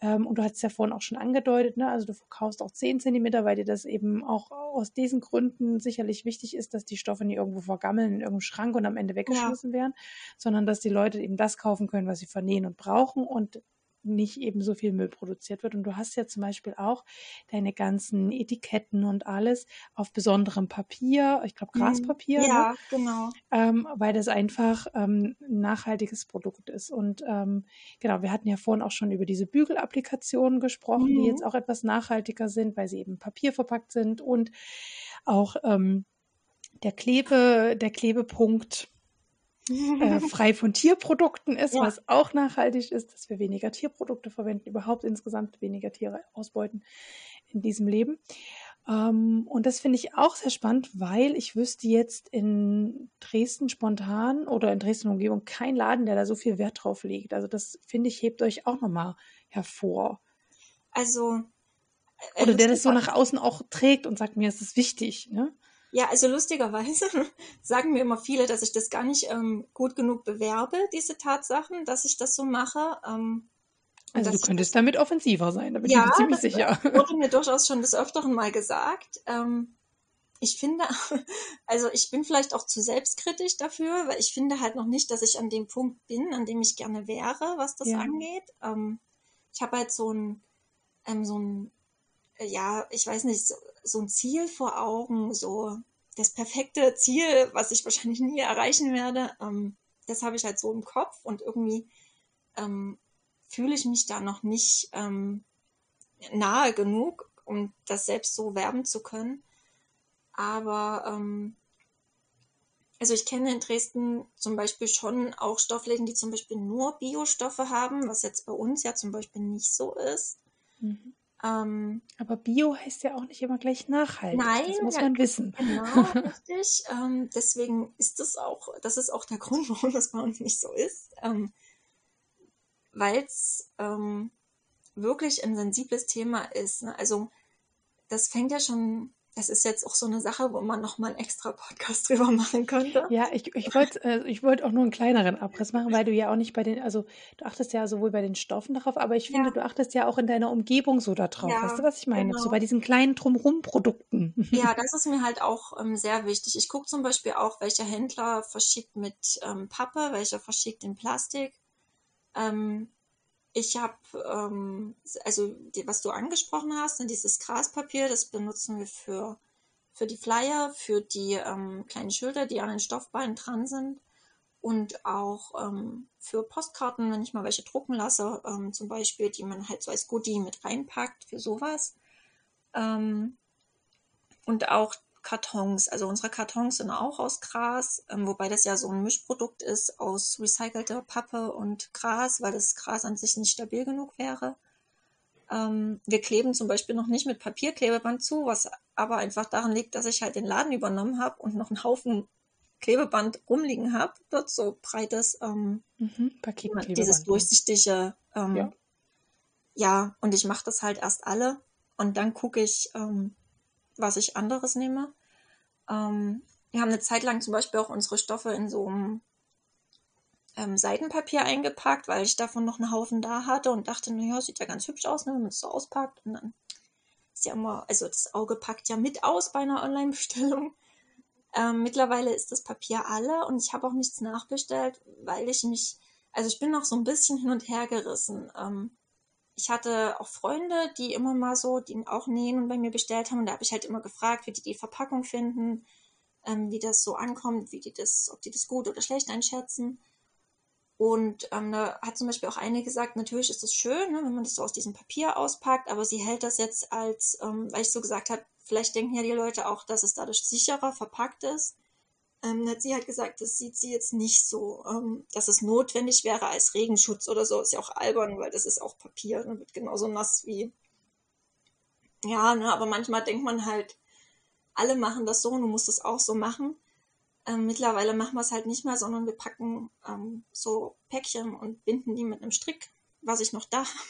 Ähm, und du hast es ja vorhin auch schon angedeutet, ne? also du verkaufst auch 10 Zentimeter, weil dir das eben auch aus diesen Gründen sicherlich wichtig ist, dass die Stoffe nicht irgendwo vergammeln in irgendeinem Schrank und am Ende weggeschmissen werden, sondern dass die Leute eben das kaufen können, was sie vernähen und brauchen und nicht eben so viel Müll produziert wird. Und du hast ja zum Beispiel auch deine ganzen Etiketten und alles auf besonderem Papier, ich glaube Graspapier, ne? ja, genau. ähm, weil das einfach ähm, ein nachhaltiges Produkt ist. Und ähm, genau, wir hatten ja vorhin auch schon über diese Bügelapplikationen gesprochen, die Mhm. jetzt auch etwas nachhaltiger sind, weil sie eben Papier verpackt sind und auch ähm, der Klebe, der Klebepunkt äh, [LAUGHS] frei von Tierprodukten ist, Ja. was auch nachhaltig ist, dass wir weniger Tierprodukte verwenden, überhaupt insgesamt weniger Tiere ausbeuten in diesem Leben. Ähm, und das finde ich auch sehr spannend, weil ich wüsste jetzt in Dresden spontan oder in Dresden Umgebung kein Laden, der da so viel Wert drauf legt. Also das finde ich hebt euch auch nochmal hervor. Also, äh, Oder der das so nach außen auch trägt und sagt mir, es ist wichtig. Ne? Ja, also lustigerweise [LAUGHS] sagen mir immer viele, dass ich das gar nicht ähm, gut genug bewerbe, diese Tatsachen, dass ich das so mache. Ähm, Also du könntest damit offensiver sein, da bin Ja, ich mir ziemlich das- sicher. [LAUGHS] wurde mir [LAUGHS] durchaus schon des Öfteren mal gesagt. Ähm, ich finde, also ich bin vielleicht auch zu selbstkritisch dafür, weil ich finde halt noch nicht, dass ich an dem Punkt bin, an dem ich gerne wäre, was das Ja. angeht. Ähm, ich habe halt so ein, ähm, so ein, äh, ja, ich weiß nicht, so, ein Ziel vor Augen, so das perfekte Ziel, was ich wahrscheinlich nie erreichen werde. Ähm, das habe ich halt so im Kopf und irgendwie ähm, fühle ich mich da noch nicht ähm, nahe genug, um das selbst so werben zu können. Aber ähm, also ich kenne in Dresden zum Beispiel schon auch Stoffläden, die zum Beispiel nur Biostoffe haben, was jetzt bei uns ja zum Beispiel nicht so ist. Mhm. Ähm, Aber Bio heißt ja auch nicht immer gleich nachhaltig. Nein, das muss ja, man wissen. Genau, [LAUGHS] richtig. Ähm, deswegen ist das auch, das ist auch der Grund, [LAUGHS] warum das bei uns nicht so ist. Ähm, Weil es ähm, wirklich ein sensibles Thema ist. Ne? Also das fängt ja schon, das ist jetzt auch so eine Sache, wo man nochmal einen extra Podcast [LAUGHS] drüber machen könnte. Ja, ich, ich wollte äh, ich wollt auch nur einen kleineren Abriss machen, weil du ja auch nicht bei den, also du achtest ja sowohl bei den Stoffen darauf, aber ich finde, Ja. du achtest ja auch in deiner Umgebung so darauf. Ja, weißt du, was ich meine? genau. So bei diesen kleinen Drumrum-Produkten. [LAUGHS] Ja, das ist mir halt auch ähm, sehr wichtig. Ich gucke zum Beispiel auch, welcher Händler verschickt mit ähm, Pappe, welcher verschickt in Plastik. Ähm, ich habe, ähm, also die, was du angesprochen hast, ne, dieses Graspapier, das benutzen wir für, für die Flyer, für die ähm, kleinen Schilder, die an den Stoffbeinen dran sind und auch ähm, für Postkarten, wenn ich mal welche drucken lasse, ähm, zum Beispiel, die man halt so als Goodie mit reinpackt, für sowas. Ähm, und auch Kartons. Also unsere Kartons sind auch aus Gras, ähm, wobei das ja so ein Mischprodukt ist aus recycelter Pappe und Gras, weil das Gras an sich nicht stabil genug wäre. Ähm, wir kleben zum Beispiel noch nicht mit Papierklebeband zu, was aber einfach daran liegt, dass ich halt den Laden übernommen habe und noch einen Haufen Klebeband rumliegen habe. Dort so breites, ähm, Mhm. Dieses durchsichtige. Ähm, Ja. ja. und ich mache das halt erst alle und dann gucke ich, ähm, was ich anderes nehme. Ähm, wir haben eine Zeit lang zum Beispiel auch unsere Stoffe in so einem ähm, Seidenpapier eingepackt, weil ich davon noch einen Haufen da hatte und dachte, naja, sieht ja ganz hübsch aus, ne, wenn man es so auspackt. Und dann ist ja immer, also das Auge packt ja mit aus bei einer Online-Bestellung. [LAUGHS] Ähm, mittlerweile ist das Papier alle und ich habe auch nichts nachbestellt, weil ich mich, also ich bin noch so ein bisschen hin und her gerissen. Ähm, ich hatte auch Freunde, die immer mal so, die auch nähen und bei mir bestellt haben. Und da habe ich halt immer gefragt, wie die die Verpackung finden, ähm, wie das so ankommt, wie die das, ob die das gut oder schlecht einschätzen. Und ähm, da hat zum Beispiel auch eine gesagt, natürlich ist es schön, ne, wenn man das so aus diesem Papier auspackt, aber sie hält das jetzt als, ähm, weil ich so gesagt habe, vielleicht denken ja die Leute auch, dass es dadurch sicherer verpackt ist. Ähm, hat sie halt gesagt, das sieht sie jetzt nicht so, ähm, dass es notwendig wäre als Regenschutz oder so. Ist ja auch albern, weil das ist auch Papier, ne, wird genauso nass wie. Ja, ne, aber manchmal denkt man halt, alle machen das so und du musst es auch so machen. Ähm, mittlerweile machen wir es halt nicht mehr, sondern wir packen ähm, so Päckchen und binden die mit einem Strick, was ich noch da [LAUGHS] habe.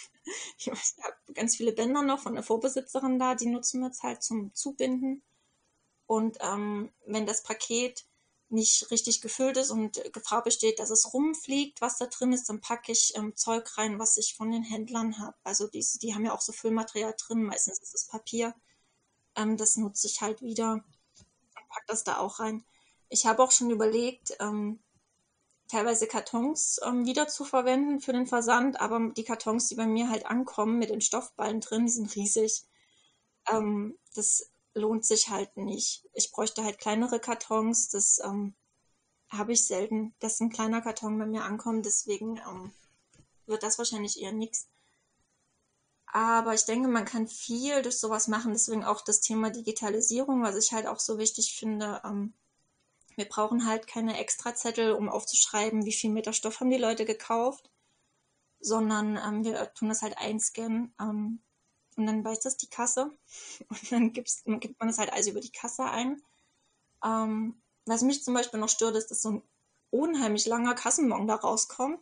Ich habe ganz viele Bänder noch von der Vorbesitzerin da, die nutzen wir jetzt halt zum Zubinden. Und ähm, wenn das Paket nicht richtig gefüllt ist und Gefahr besteht, dass es rumfliegt, was da drin ist, dann packe ich ähm, Zeug rein, was ich von den Händlern habe. Also die, die haben ja auch so Füllmaterial drin, meistens ist es Papier. Ähm, das nutze ich halt wieder und packe das da auch rein. Ich habe auch schon überlegt, ähm, teilweise Kartons ähm, wieder zu verwenden für den Versand, aber die Kartons, die bei mir halt ankommen mit den Stoffballen drin, die sind riesig. Ähm, das lohnt sich halt nicht. Ich bräuchte halt kleinere Kartons, das ähm, habe ich selten, dass ein kleiner Karton bei mir ankommt, deswegen ähm, wird das wahrscheinlich eher nichts. Aber ich denke, man kann viel durch sowas machen, deswegen auch das Thema Digitalisierung, was ich halt auch so wichtig finde, ähm, wir brauchen halt keine Extrazettel, um aufzuschreiben, wie viel Meter Stoff haben die Leute gekauft, sondern ähm, wir tun das halt einscannen. Ähm, und dann weiß das die Kasse [LAUGHS] und dann gibt's, gibt man das halt also über die Kasse ein. Ähm, was mich zum Beispiel noch stört, ist, dass so ein unheimlich langer Kassenbon da rauskommt.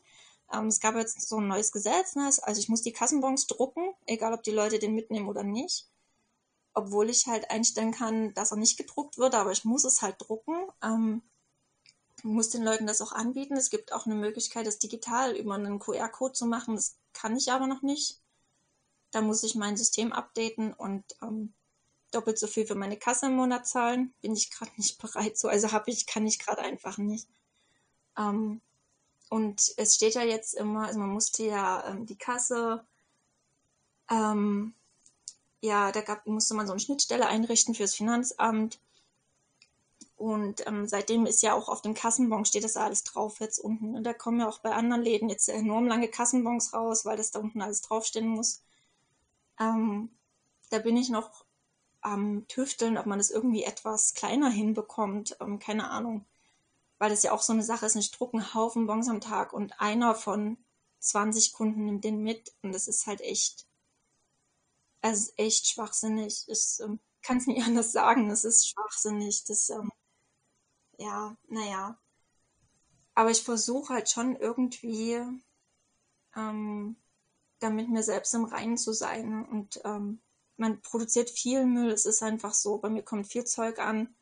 Ähm, es gab jetzt so ein neues Gesetz, ne? also ich muss die Kassenbons drucken, egal ob die Leute den mitnehmen oder nicht obwohl ich halt einstellen kann, dass er nicht gedruckt wird, aber ich muss es halt drucken. Ähm, muss den Leuten das auch anbieten. Es gibt auch eine Möglichkeit, das digital über einen QR-Code zu machen. Das kann ich aber noch nicht. Da muss ich mein System updaten und ähm, doppelt so viel für meine Kasse im Monat zahlen. Bin ich gerade [LAUGHS] nicht bereit zu. Also habe ich, kann ich gerade einfach nicht. Ähm, und es steht ja jetzt immer, also man musste ja ähm, die Kasse ähm, ja, da gab, musste man so eine Schnittstelle einrichten fürs Finanzamt. Und ähm, seitdem ist ja auch auf dem Kassenbon steht das alles drauf jetzt unten. Und da kommen ja auch bei anderen Läden jetzt enorm lange Kassenbons raus, weil das da unten alles draufstehen muss. Ähm, da bin ich noch am Tüfteln, ob man das irgendwie etwas kleiner hinbekommt. Ähm, keine Ahnung. Weil das ja auch so eine Sache ist, ich drucke einen Haufen Bons am Tag und einer von 20 Kunden nimmt den mit. Und das ist halt echt also echt schwachsinnig. Ich ähm, [LAUGHS] kann es nicht anders sagen. Es ist schwachsinnig. Das, ähm, ja, naja. Aber ich versuche halt schon irgendwie ähm, damit mir selbst im Reinen zu sein. Und ähm, man produziert viel Müll. Es ist einfach so. Bei mir kommt viel Zeug an,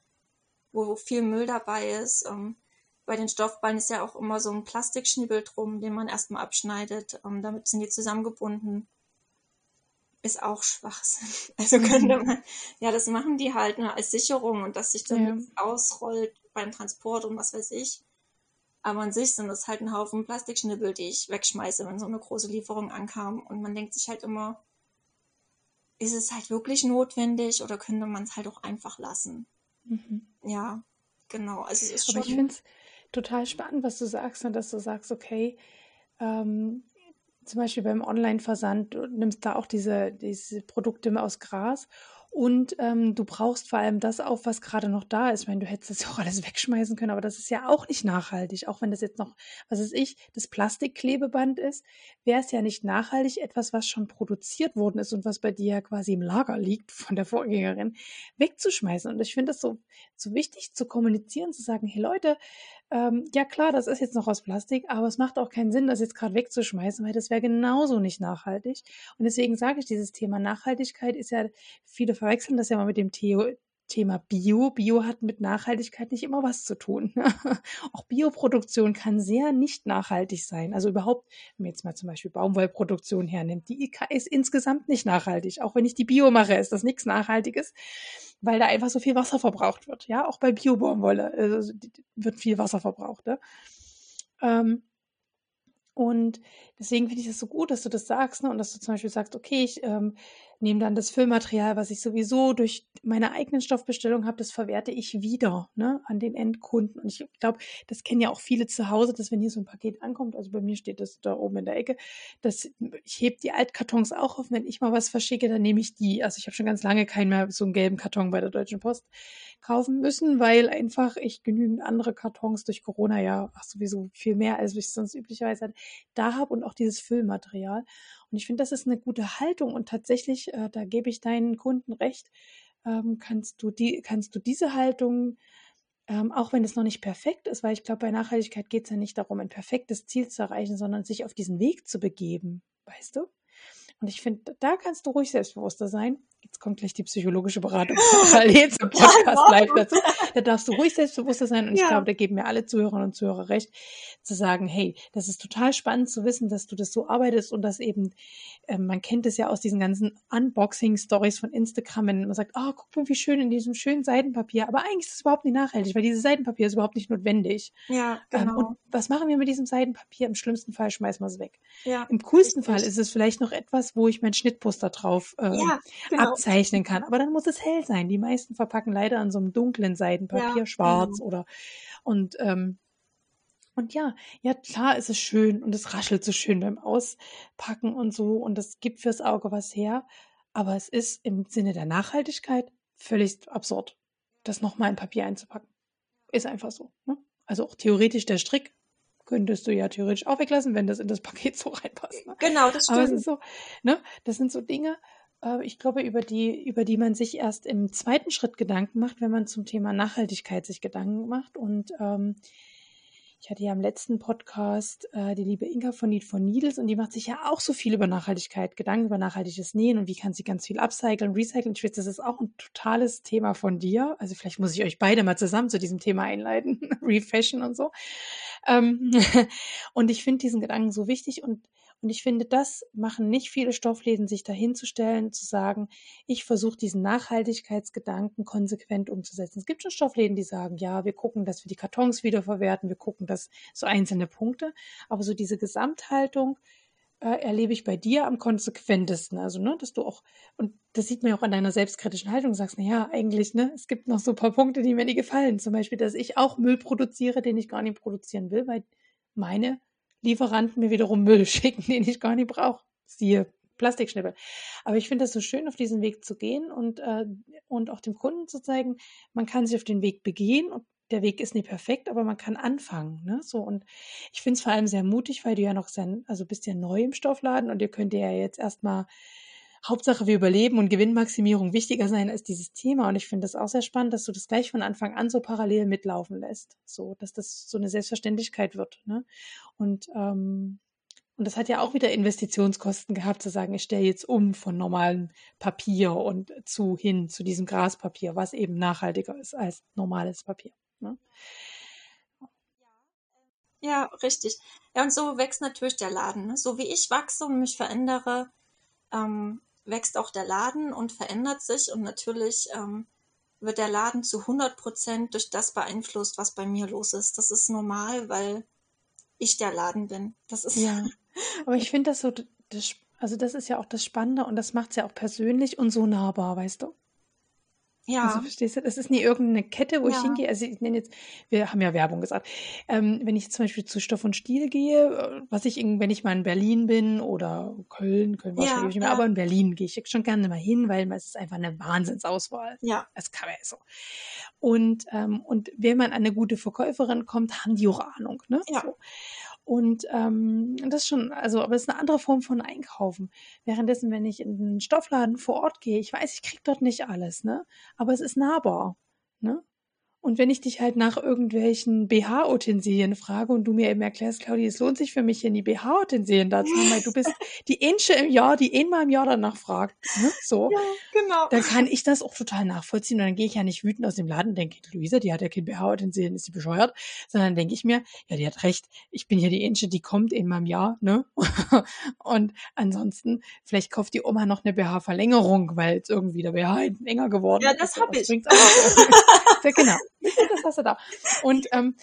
wo viel Müll dabei ist. Ähm, bei den Stoffballen ist ja auch immer so ein Plastikschnibbel drum, den man erstmal abschneidet. Ähm, damit sind die zusammengebunden ist auch Schwachsinn. [LAUGHS] Also könnte mhm. man, ja, das machen die halt ne, als Sicherung und dass sich dann ja. ausrollt beim Transport und was weiß ich. Aber an sich sind das halt ein Haufen Plastikschnibbel, die ich wegschmeiße, wenn so eine große Lieferung ankam. Und man denkt sich halt immer, ist es halt wirklich notwendig oder könnte man es halt auch einfach lassen? Mhm. Ja, genau. Also es ist Aber ich finde es total spannend, was du sagst, und ne, dass du sagst, okay, ähm, zum Beispiel beim Online-Versand, du nimmst da auch diese, diese Produkte aus Gras und ähm, du brauchst vor allem das auf, was gerade noch da ist. Ich meine, du hättest das ja auch alles wegschmeißen können, aber das ist ja auch nicht nachhaltig. Auch wenn das jetzt noch, was weiß ich, das Plastikklebeband ist, wäre es ja nicht nachhaltig, etwas, was schon produziert worden ist und was bei dir ja quasi im Lager liegt von der Vorgängerin, wegzuschmeißen. Und ich finde das so, so wichtig zu kommunizieren, zu sagen, hey Leute, ähm, ja klar, das ist jetzt noch aus Plastik, aber es macht auch keinen Sinn, das jetzt gerade wegzuschmeißen, weil das wäre genauso nicht nachhaltig. Und deswegen sage ich, dieses Thema Nachhaltigkeit ist ja, viele verwechseln das ja mal mit dem Theo Thema Bio. Bio hat mit Nachhaltigkeit nicht immer was zu tun. [LAUGHS] auch Bioproduktion kann sehr nicht nachhaltig sein. Also überhaupt, wenn man jetzt mal zum Beispiel Baumwollproduktion hernimmt, die ist insgesamt nicht nachhaltig. Auch wenn ich die Bio mache, ist das nichts Nachhaltiges, weil da einfach so viel Wasser verbraucht wird. Ja, auch bei Bio-Baumwolle also, wird viel Wasser verbraucht. Ne? Ähm, und deswegen finde ich das so gut, dass du das sagst, ne? Und dass du zum Beispiel sagst, okay, ich ähm, nehme dann das Füllmaterial, was ich sowieso durch meine eigenen Stoffbestellung habe, das verwerte ich wieder ne, an den Endkunden. Und ich glaube, das kennen ja auch viele zu Hause, dass wenn hier so ein Paket ankommt, also bei mir steht das da oben in der Ecke, dass ich hebe die Altkartons auch auf, wenn ich mal was verschicke, dann nehme ich die. Also ich habe schon ganz lange keinen mehr so einen gelben Karton bei der Deutschen Post kaufen müssen, weil einfach ich genügend andere Kartons durch Corona ja ach, sowieso viel mehr, als ich sonst üblicherweise da habe und auch dieses Füllmaterial. Und ich finde, das ist eine gute Haltung und tatsächlich, äh, da gebe ich deinen Kunden recht, ähm, kannst du die, kannst du diese Haltung ähm, auch wenn es noch nicht perfekt ist, weil ich glaube, bei Nachhaltigkeit geht es ja nicht darum, ein perfektes Ziel zu erreichen, sondern sich auf diesen Weg zu begeben, weißt du? Und ich finde, da kannst du ruhig selbstbewusster sein. Jetzt kommt gleich die psychologische Beratung [LAUGHS] parallel zum Podcast live dazu. Da darfst du ruhig selbstbewusster sein. Und ja. ich glaube, da geben mir alle Zuhörerinnen und Zuhörer recht, zu sagen, hey, das ist total spannend zu wissen, dass du das so arbeitest und dass eben, äh, man kennt es ja aus diesen ganzen Unboxing-Stories von Instagram, wenn man sagt, oh, guck mal, wie schön in diesem schönen Seidenpapier. Aber eigentlich ist es überhaupt nicht nachhaltig, weil dieses Seidenpapier ist überhaupt nicht notwendig. Ja, ähm, genau. Ähm, und was machen wir mit diesem Seidenpapier? Im schlimmsten Fall schmeißen wir es weg. Ja, Im coolsten richtig. Fall ist es vielleicht noch etwas, wo ich mein Schnittmuster drauf äh, ja, genau. Abzeichnen kann. Aber dann muss es hell sein. Die meisten verpacken leider an so einem dunklen Seidenpapier, ja, schwarz genau. oder und ähm, und ja, ja, klar ist es schön und es raschelt so schön beim Auspacken und so und es gibt fürs Auge was her. Aber es ist im Sinne der Nachhaltigkeit völlig absurd, das nochmal in Papier einzupacken. Ist einfach so. Ne? Also auch theoretisch der Strick könntest du ja theoretisch auch weglassen, wenn das in das Paket so reinpasst. Ne? Genau, das stimmt. Aber es ist so, ne, das sind so Dinge, äh, ich glaube, über die, über die man sich erst im zweiten Schritt Gedanken macht, wenn man zum Thema Nachhaltigkeit sich Gedanken macht. Und ähm, ich hatte ja im letzten Podcast äh, die liebe Inka von Need for Needles und die macht sich ja auch so viel über Nachhaltigkeit, Gedanken über nachhaltiges Nähen und wie kann sie ganz viel upcyclen, recyceln. Ich weiß, das ist auch ein totales Thema von dir. Also vielleicht muss ich euch beide mal zusammen zu diesem Thema einleiten, [LAUGHS] Refashion und so. Ähm, [LAUGHS] und ich finde diesen Gedanken so wichtig und und ich finde, das machen nicht viele Stoffläden, sich dahinzustellen, zu sagen, ich versuche diesen Nachhaltigkeitsgedanken konsequent umzusetzen. Es gibt schon Stoffläden, die sagen, ja, wir gucken, dass wir die Kartons wiederverwerten, wir gucken, dass so einzelne Punkte, aber so diese Gesamthaltung, äh, erlebe ich bei dir am konsequentesten. Also, ne, dass du auch, und das sieht man ja auch an deiner selbstkritischen Haltung, sagst, na ja, eigentlich, ne, es gibt noch so ein paar Punkte, die mir nicht gefallen. Zum Beispiel, dass ich auch Müll produziere, den ich gar nicht produzieren will, weil meine Lieferanten mir wiederum Müll [LAUGHS] schicken, den ich gar nicht brauche. Siehe Plastikschnippel. Aber ich finde es so schön, auf diesen Weg zu gehen und, äh, und auch dem Kunden zu zeigen, man kann sich auf den Weg begehen und der Weg ist nicht perfekt, aber man kann anfangen. Ne? So, und ich finde es vor allem sehr mutig, weil du ja noch sehr, also bist ja neu im Stoffladen und ihr könnt ja jetzt erstmal Hauptsache wir überleben und Gewinnmaximierung wichtiger sein als dieses Thema. Und ich finde das auch sehr spannend, dass du das gleich von Anfang an so parallel mitlaufen lässt. So, dass das so eine Selbstverständlichkeit wird. Ne? Und, ähm, und das hat ja auch wieder Investitionskosten gehabt, zu sagen, ich stelle jetzt um von normalem Papier und zu hin zu diesem Graspapier, was eben nachhaltiger ist als normales Papier. Ne? Ja, richtig. Ja, und so wächst natürlich der Laden. Ne? So wie ich wachse und mich verändere, ähm, wächst auch der Laden und verändert sich und natürlich ähm, wird der Laden zu 100 Prozent durch das beeinflusst, was bei mir los ist. Das ist normal, weil ich der Laden bin. Das ist ja. [LAUGHS] Aber ich finde das so, das, also das ist ja auch das Spannende und das macht es ja auch persönlich und so nahbar, weißt du? Ja. Also verstehst du, das ist nie irgendeine Kette, wo ja. ich hingehe. Also ich nenne jetzt, wir haben ja Werbung gesagt. Ähm, wenn ich zum Beispiel zu Stoff und Stil gehe, äh, was ich, wenn ich mal in Berlin bin oder Köln, Köln wahrscheinlich ja, nicht mehr, ja. aber in Berlin gehe ich schon gerne mal hin, weil es ist einfach eine Wahnsinnsauswahl. Ja. Das kann man ja so. Und, ähm, und wenn man an eine gute Verkäuferin kommt, haben die auch Ahnung, ne? Ja. So. Und ähm, das ist schon, also, aber es ist eine andere Form von Einkaufen. Währenddessen, wenn ich in einen Stoffladen vor Ort gehe, ich weiß, ich krieg dort nicht alles, ne? Aber es ist nahbar, ne? Und wenn ich dich halt nach irgendwelchen BH-Utensilien frage und du mir eben erklärst, Claudia, es lohnt sich für mich hier in die BH-Utensilien da zu haben, weil du bist [LAUGHS] die Insche im Jahr, die einmal im Jahr danach fragt, ne? so, Ja, genau. dann kann ich das auch total nachvollziehen und dann gehe ich ja nicht wütend aus dem Laden und denke, Luisa, die hat ja kein BH-Utensilien, ist sie bescheuert, sondern denke ich mir, ja, die hat recht, ich bin ja die Insche, die kommt einmal im Jahr, ne? [LAUGHS] und ansonsten, vielleicht kauft die Oma noch eine BH-Verlängerung, weil jetzt irgendwie der BH hinten enger geworden Ja, ist. das hab ich. [LAUGHS] ja, genau. Das hast du da. Und, ähm,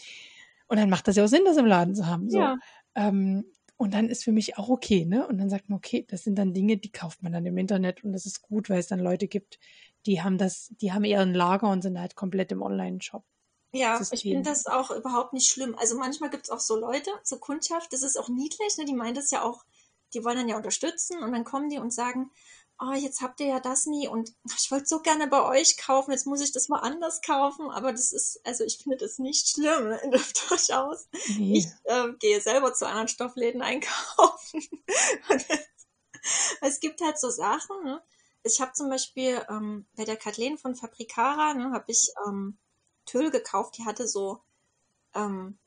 und dann macht das ja auch Sinn, das im Laden zu haben. So. Ja. Ähm, und dann ist für mich auch okay, ne? Und dann sagt man, okay, das sind dann Dinge, die kauft man dann im Internet und das ist gut, weil es dann Leute gibt, die haben das, die haben eher ein Lager und sind halt komplett im Online-Shop. Ja, System. ich finde das auch überhaupt nicht schlimm. Also manchmal gibt es auch so Leute, so Kundschaft, das ist auch niedlich, ne? Die meinen das ja auch, die wollen dann ja unterstützen und dann kommen die und sagen, oh, jetzt habt ihr ja das nie und ich wollte so gerne bei euch kaufen, jetzt muss ich das mal anders kaufen, aber das ist, also ich finde das nicht schlimm, ne? [LAUGHS] durchaus. Nee. Ich äh, gehe selber zu anderen Stoffläden [LAUGHS] einkaufen. Es gibt halt so Sachen, ne? Ich habe zum Beispiel ähm, bei der Kathleen von Fabricara, ne, habe ich ähm, Tüll gekauft, die hatte so, ähm,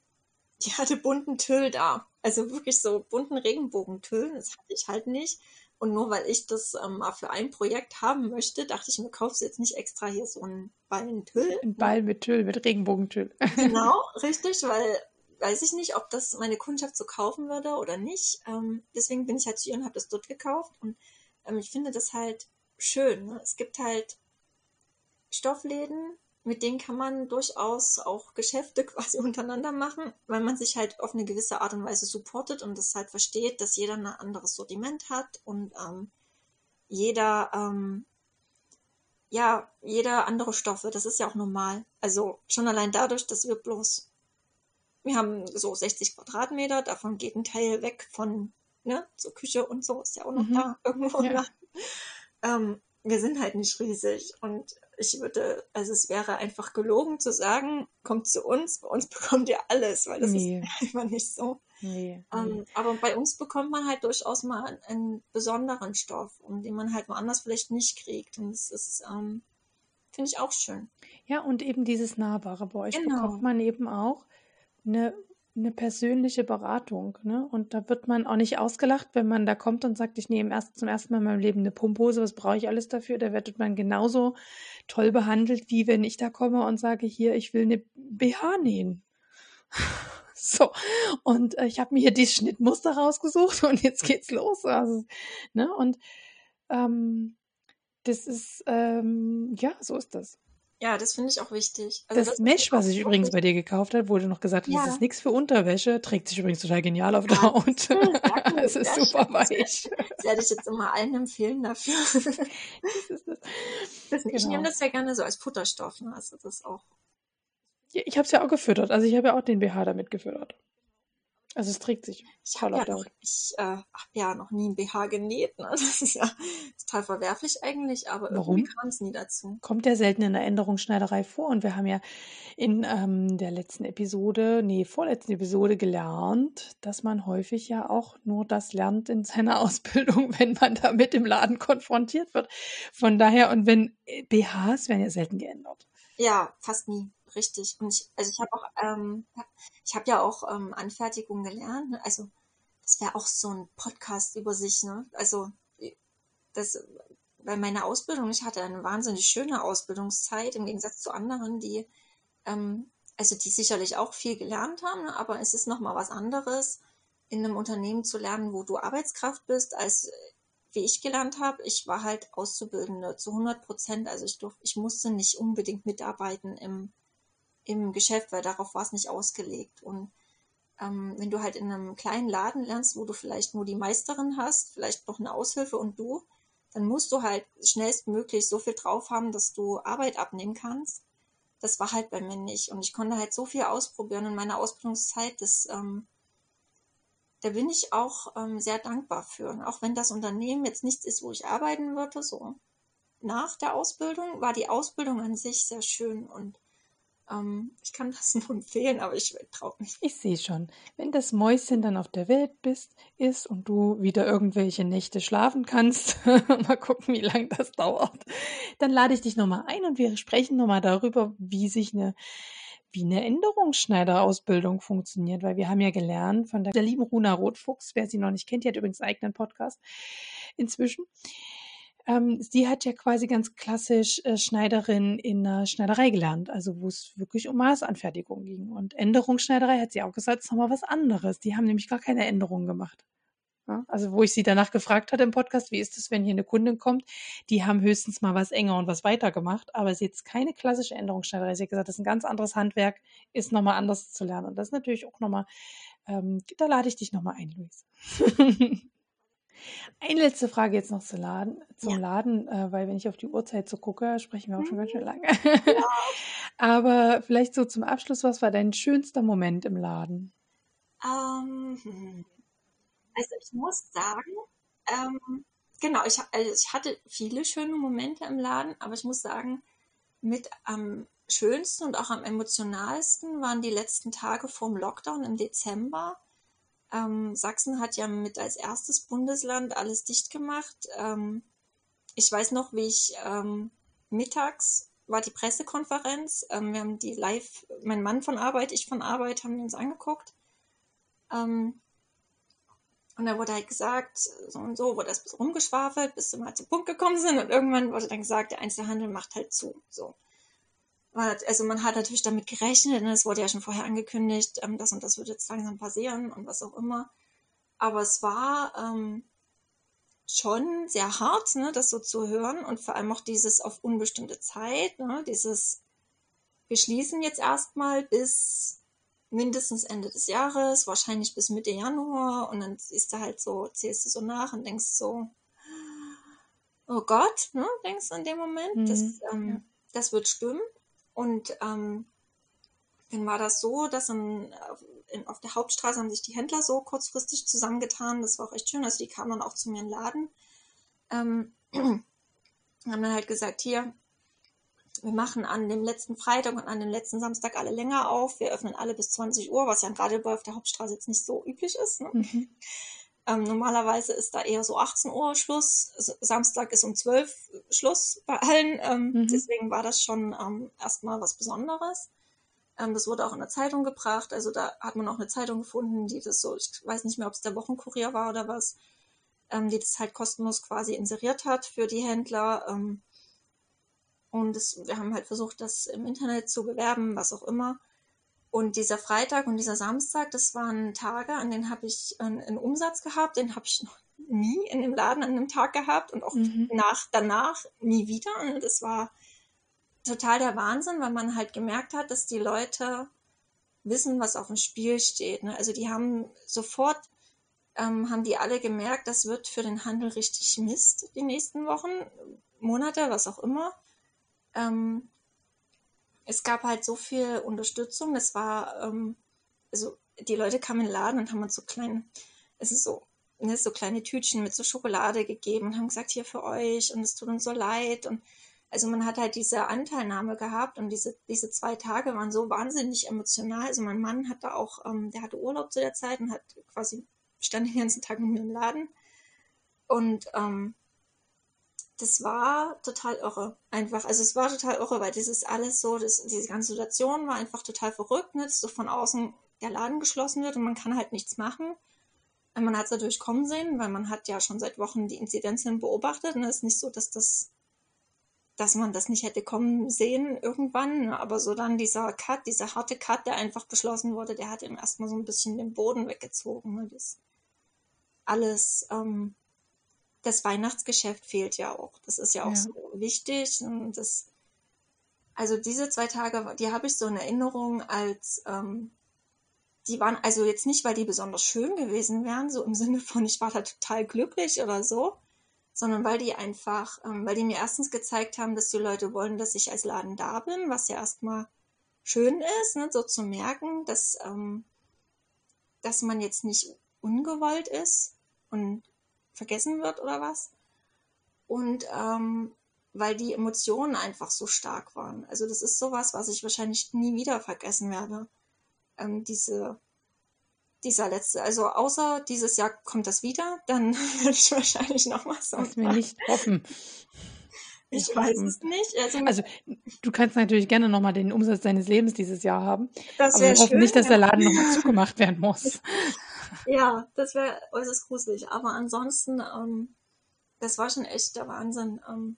die hatte bunten Tüll da. Also wirklich so bunten Regenbogentüll. Das hatte ich halt nicht. Und nur weil ich das ähm, mal für ein Projekt haben möchte, dachte ich mir, kaufst du jetzt nicht extra hier so einen Ballen Tüll. Ein Ball mit Tüll, mit Regenbogentüll. Genau, [LAUGHS] richtig, weil weiß ich nicht, ob das meine Kundschaft so kaufen würde oder nicht. Ähm, deswegen bin ich halt zu ihr und habe das dort gekauft. Und ähm, ich finde das halt schön. Ne? Es gibt halt Stoffläden, mit denen kann man durchaus auch Geschäfte [LAUGHS] quasi untereinander machen, weil man sich halt auf eine gewisse Art und Weise supportet und das halt versteht, dass jeder ein anderes Sortiment hat und ähm, jeder, ähm, ja, jeder andere Stoffe. Das ist ja auch normal. Also schon allein dadurch, dass wir bloß, wir haben so 60 Quadratmeter, davon geht ein Teil weg von, ne, so Küche und so ist ja auch noch Mhm. da irgendwo. Ja. [LAUGHS] Ähm, wir sind halt nicht riesig und ich würde, also es wäre einfach gelogen zu sagen, kommt zu uns, bei uns [LAUGHS] bekommt ihr alles, weil das Nee. ist [LAUGHS] einfach nicht so. Nee. nee. Ähm, aber bei uns bekommt man halt durchaus mal einen, einen besonderen Stoff, und den man halt woanders vielleicht nicht kriegt. Und das ist, ähm, finde ich auch schön. Ja, und eben dieses Nahbare. Bei euch Genau. bekommt man eben auch eine, eine persönliche Beratung. Ne? Und da wird man auch nicht ausgelacht, wenn man da kommt und sagt, ich nehme erst zum ersten Mal in meinem Leben eine Pumphose, was brauche ich alles dafür? Da wird man genauso toll behandelt, wie wenn ich da komme und sage, hier, ich will eine BH nähen. [LAUGHS] So, und äh, ich habe mir hier dieses Schnittmuster rausgesucht und jetzt geht's los. Also, ne? Und ähm, das ist, ähm, ja, so ist das. Ja, das finde ich auch wichtig. Also Das ist Mesh, was ich übrigens bei dir gekauft habe, du noch gesagt Ja. das ist nichts für Unterwäsche, trägt sich übrigens total genial auf der [LAUGHS] Ja, Haut. Es ist sehr super schön. weich. Das werde ich jetzt immer allen empfehlen dafür. [LAUGHS] Das das. Das, Ich Genau. nehme das ja gerne so als Futterstoff. Ne? Also das auch. Ja, Ich habe es ja auch gefüttert. Also ich habe ja auch den BH damit gefüttert. Also es trägt sich Ich habe ja, noch, ich, äh, hab ja noch nie ein BH genäht. Ne? [LAUGHS] Das ist ja total verwerflich eigentlich, aber Warum? irgendwie kam es nie dazu. Kommt ja selten in der Änderungsschneiderei vor. Und wir haben ja in ähm, der letzten Episode, nee, vorletzten Episode gelernt, dass man häufig ja auch nur das lernt in seiner [LAUGHS] Ausbildung, wenn man damit im Laden konfrontiert wird. Von daher, und wenn äh, BHs werden ja selten geändert. Ja, fast nie. Richtig. Und ich, also ich habe auch, ähm, ich habe ja auch ähm, Anfertigung gelernt. Ne? Also das wäre auch so ein Podcast über sich. Ne? Also das bei meiner Ausbildung, ich hatte eine wahnsinnig schöne Ausbildungszeit im Gegensatz zu anderen, die ähm, also die sicherlich auch viel gelernt haben, ne? aber es ist noch mal was anderes, in einem Unternehmen zu lernen, wo du Arbeitskraft bist, als äh, wie ich gelernt habe. Ich war halt Auszubildende zu 100 Prozent, also ich durfte, ich musste nicht unbedingt mitarbeiten im im Geschäft, weil darauf war es nicht ausgelegt. Und ähm, wenn du halt in einem kleinen Laden lernst, wo du vielleicht nur die Meisterin hast, vielleicht noch eine Aushilfe und du, dann musst du halt schnellstmöglich so viel drauf haben, dass du Arbeit abnehmen kannst. Das war halt bei mir nicht. Und ich konnte halt so viel ausprobieren in meiner Ausbildungszeit, dass ähm, da bin ich auch ähm, sehr dankbar für. Und auch wenn das Unternehmen jetzt nichts ist, wo ich arbeiten würde, so nach der Ausbildung, war die Ausbildung an sich sehr schön und ähm, ich kann das [LAUGHS] nur empfehlen, aber ich traue mich. Ich sehe schon. Wenn das Mäuschen dann auf der Welt bist, ist und du wieder irgendwelche Nächte schlafen kannst, [LAUGHS] mal gucken, wie lange das dauert, dann lade ich dich nochmal ein und wir sprechen nochmal darüber, wie sich eine wie eine Änderungsschneiderausbildung funktioniert, weil wir haben ja gelernt von der, lieben Runa Rotfuchs, wer sie noch nicht kennt, die hat übrigens einen eigenen Podcast inzwischen, ähm, sie hat ja quasi ganz klassisch äh, Schneiderin in der Schneiderei gelernt, also wo es wirklich um Maßanfertigung ging. Und Änderungsschneiderei hat sie auch gesagt, ist nochmal was anderes. Die haben nämlich gar keine Änderungen gemacht. Ja, also wo ich sie danach gefragt hatte im Podcast, wie ist es, wenn hier eine Kundin kommt, die haben höchstens mal was enger und was weiter gemacht, aber sie jetzt keine klassische Änderungsschneiderei. Sie hat gesagt, das ist ein ganz anderes Handwerk, ist nochmal anders zu lernen. Und das ist natürlich auch nochmal, ähm, da lade ich dich nochmal ein, Luis. [LAUGHS] Eine letzte Frage jetzt noch zum Laden, zum ja. Laden äh, weil wenn ich auf die Uhrzeit so gucke, sprechen wir auch schon ganz schön lange. [LAUGHS] Ja. Aber vielleicht so zum Abschluss, was war dein schönster Moment im Laden? Ähm, also ich muss sagen, ähm, genau, ich, also ich hatte viele schöne Momente im Laden, aber ich muss sagen, mit am schönsten und auch am emotionalsten waren die letzten Tage vorm Lockdown im Dezember ähm, Sachsen hat ja mit als erstes Bundesland alles dicht gemacht. Ähm, ich weiß noch, wie ich ähm, mittags war die Pressekonferenz. Ähm, wir haben die live, mein Mann von Arbeit, ich von Arbeit, haben uns angeguckt. Ähm, und da wurde halt gesagt, so und so wurde das bis rumgeschwafelt, bis sie mal zum Punkt gekommen sind. Und irgendwann wurde dann gesagt, der Einzelhandel macht halt zu. So also man hat natürlich damit gerechnet, ne, es wurde ja schon vorher angekündigt, ähm, das und das wird jetzt langsam passieren und was auch immer. Aber es war ähm, schon sehr hart, ne, das so zu hören und vor allem auch dieses auf unbestimmte Zeit, ne, dieses wir schließen jetzt erstmal bis mindestens Ende des Jahres, wahrscheinlich bis Mitte Januar und dann siehst du halt so, zählst du so nach und denkst so, oh Gott, ne, denkst du in dem Moment, mhm. das, ähm, ja. das wird stimmen. Und ähm, dann war das so, dass in, in, auf der Hauptstraße haben sich die Händler so kurzfristig zusammengetan. Das war auch echt schön. Also die kamen dann auch zu mir in den Laden. Ähm, [CLEARS THROAT] haben dann halt gesagt, hier, wir machen an dem letzten Freitag und an dem letzten Samstag alle länger auf. Wir öffnen alle bis 20 Uhr, was ja gerade bei auf der Hauptstraße jetzt nicht so üblich ist. Ne? Mhm. Ähm, normalerweise ist da eher so 18 Uhr Schluss. Samstag ist um 12 Schluss bei allen. Ähm, mhm. Deswegen war das schon ähm, erstmal was Besonderes. Ähm, das wurde auch in der Zeitung gebracht. Also da hat man auch eine Zeitung gefunden, die das so, ich weiß nicht mehr, ob es der Wochenkurier war oder was, ähm, die das halt kostenlos quasi inseriert hat für die Händler. Ähm, und das, wir haben halt versucht, das im Internet zu bewerben, was auch immer. Und dieser Freitag und dieser Samstag, das waren Tage, an denen habe ich einen, einen, Umsatz gehabt, den habe ich noch nie in dem Laden an einem Tag gehabt und auch mhm. nach, danach nie wieder. Und das war total der Wahnsinn, weil man halt gemerkt hat, dass die Leute wissen, was auf dem Spiel steht. Ne? Also die haben sofort, ähm, haben die alle gemerkt, das wird für den Handel richtig Mist die nächsten Wochen, Monate, was auch immer. Ähm, es gab halt so viel Unterstützung. Es war, ähm, also die Leute kamen in den Laden und haben uns so kleine, es ist so, ne, so kleine Tütchen mit so Schokolade gegeben und haben gesagt, hier für euch und es tut uns so leid. Und also man hat halt diese Anteilnahme gehabt und diese, diese zwei Tage waren so wahnsinnig emotional. Also mein Mann hatte auch, ähm, der hatte Urlaub zu der Zeit und hat quasi, stand den ganzen Tag mit mir im Laden. Und ähm, das war total irre. Einfach, also es war total irre, weil dieses alles so, das, diese ganze Situation war einfach total verrückt, ne? dass so von außen der Laden geschlossen wird und man kann halt nichts machen. Man hat es natürlich kommen sehen, weil man hat ja schon seit Wochen die Inzidenzen beobachtet. Und ne? es ist nicht so, dass das, dass man das nicht hätte kommen sehen irgendwann. Aber so dann dieser Cut, dieser harte Cut, der einfach beschlossen wurde, der hat ihm erstmal so ein bisschen den Boden weggezogen. Ne? Das alles, ähm, das Weihnachtsgeschäft fehlt ja auch. Das ist ja auch ja. so wichtig. Das, also diese zwei Tage, die habe ich so in Erinnerung als, ähm, die waren also jetzt nicht, weil die besonders schön gewesen wären, so im Sinne von, ich war da total glücklich oder so, sondern weil die einfach, ähm, weil die mir erstens gezeigt haben, dass die Leute wollen, dass ich als Laden da bin, was ja erstmal schön ist, ne, so zu merken, dass, ähm, dass man jetzt nicht ungewollt ist und vergessen wird oder was. Und ähm, weil die Emotionen einfach so stark waren. Also das ist sowas, was ich wahrscheinlich nie wieder vergessen werde. Ähm, diese, dieser letzte, also außer dieses Jahr kommt das wieder, dann [LAUGHS] würde ich wahrscheinlich noch was sagen. Lass mir nicht [LAUGHS] hoffen. Ich, ich weiß es nicht. Also, also, du kannst natürlich gerne nochmal den Umsatz deines Lebens dieses Jahr haben. Das aber wir hoffen schön, nicht, dass der Laden nochmal zugemacht werden muss. [LAUGHS] [LAUGHS] Ja, das wäre äußerst gruselig. Aber ansonsten, ähm, das war schon echt der Wahnsinn. Ähm,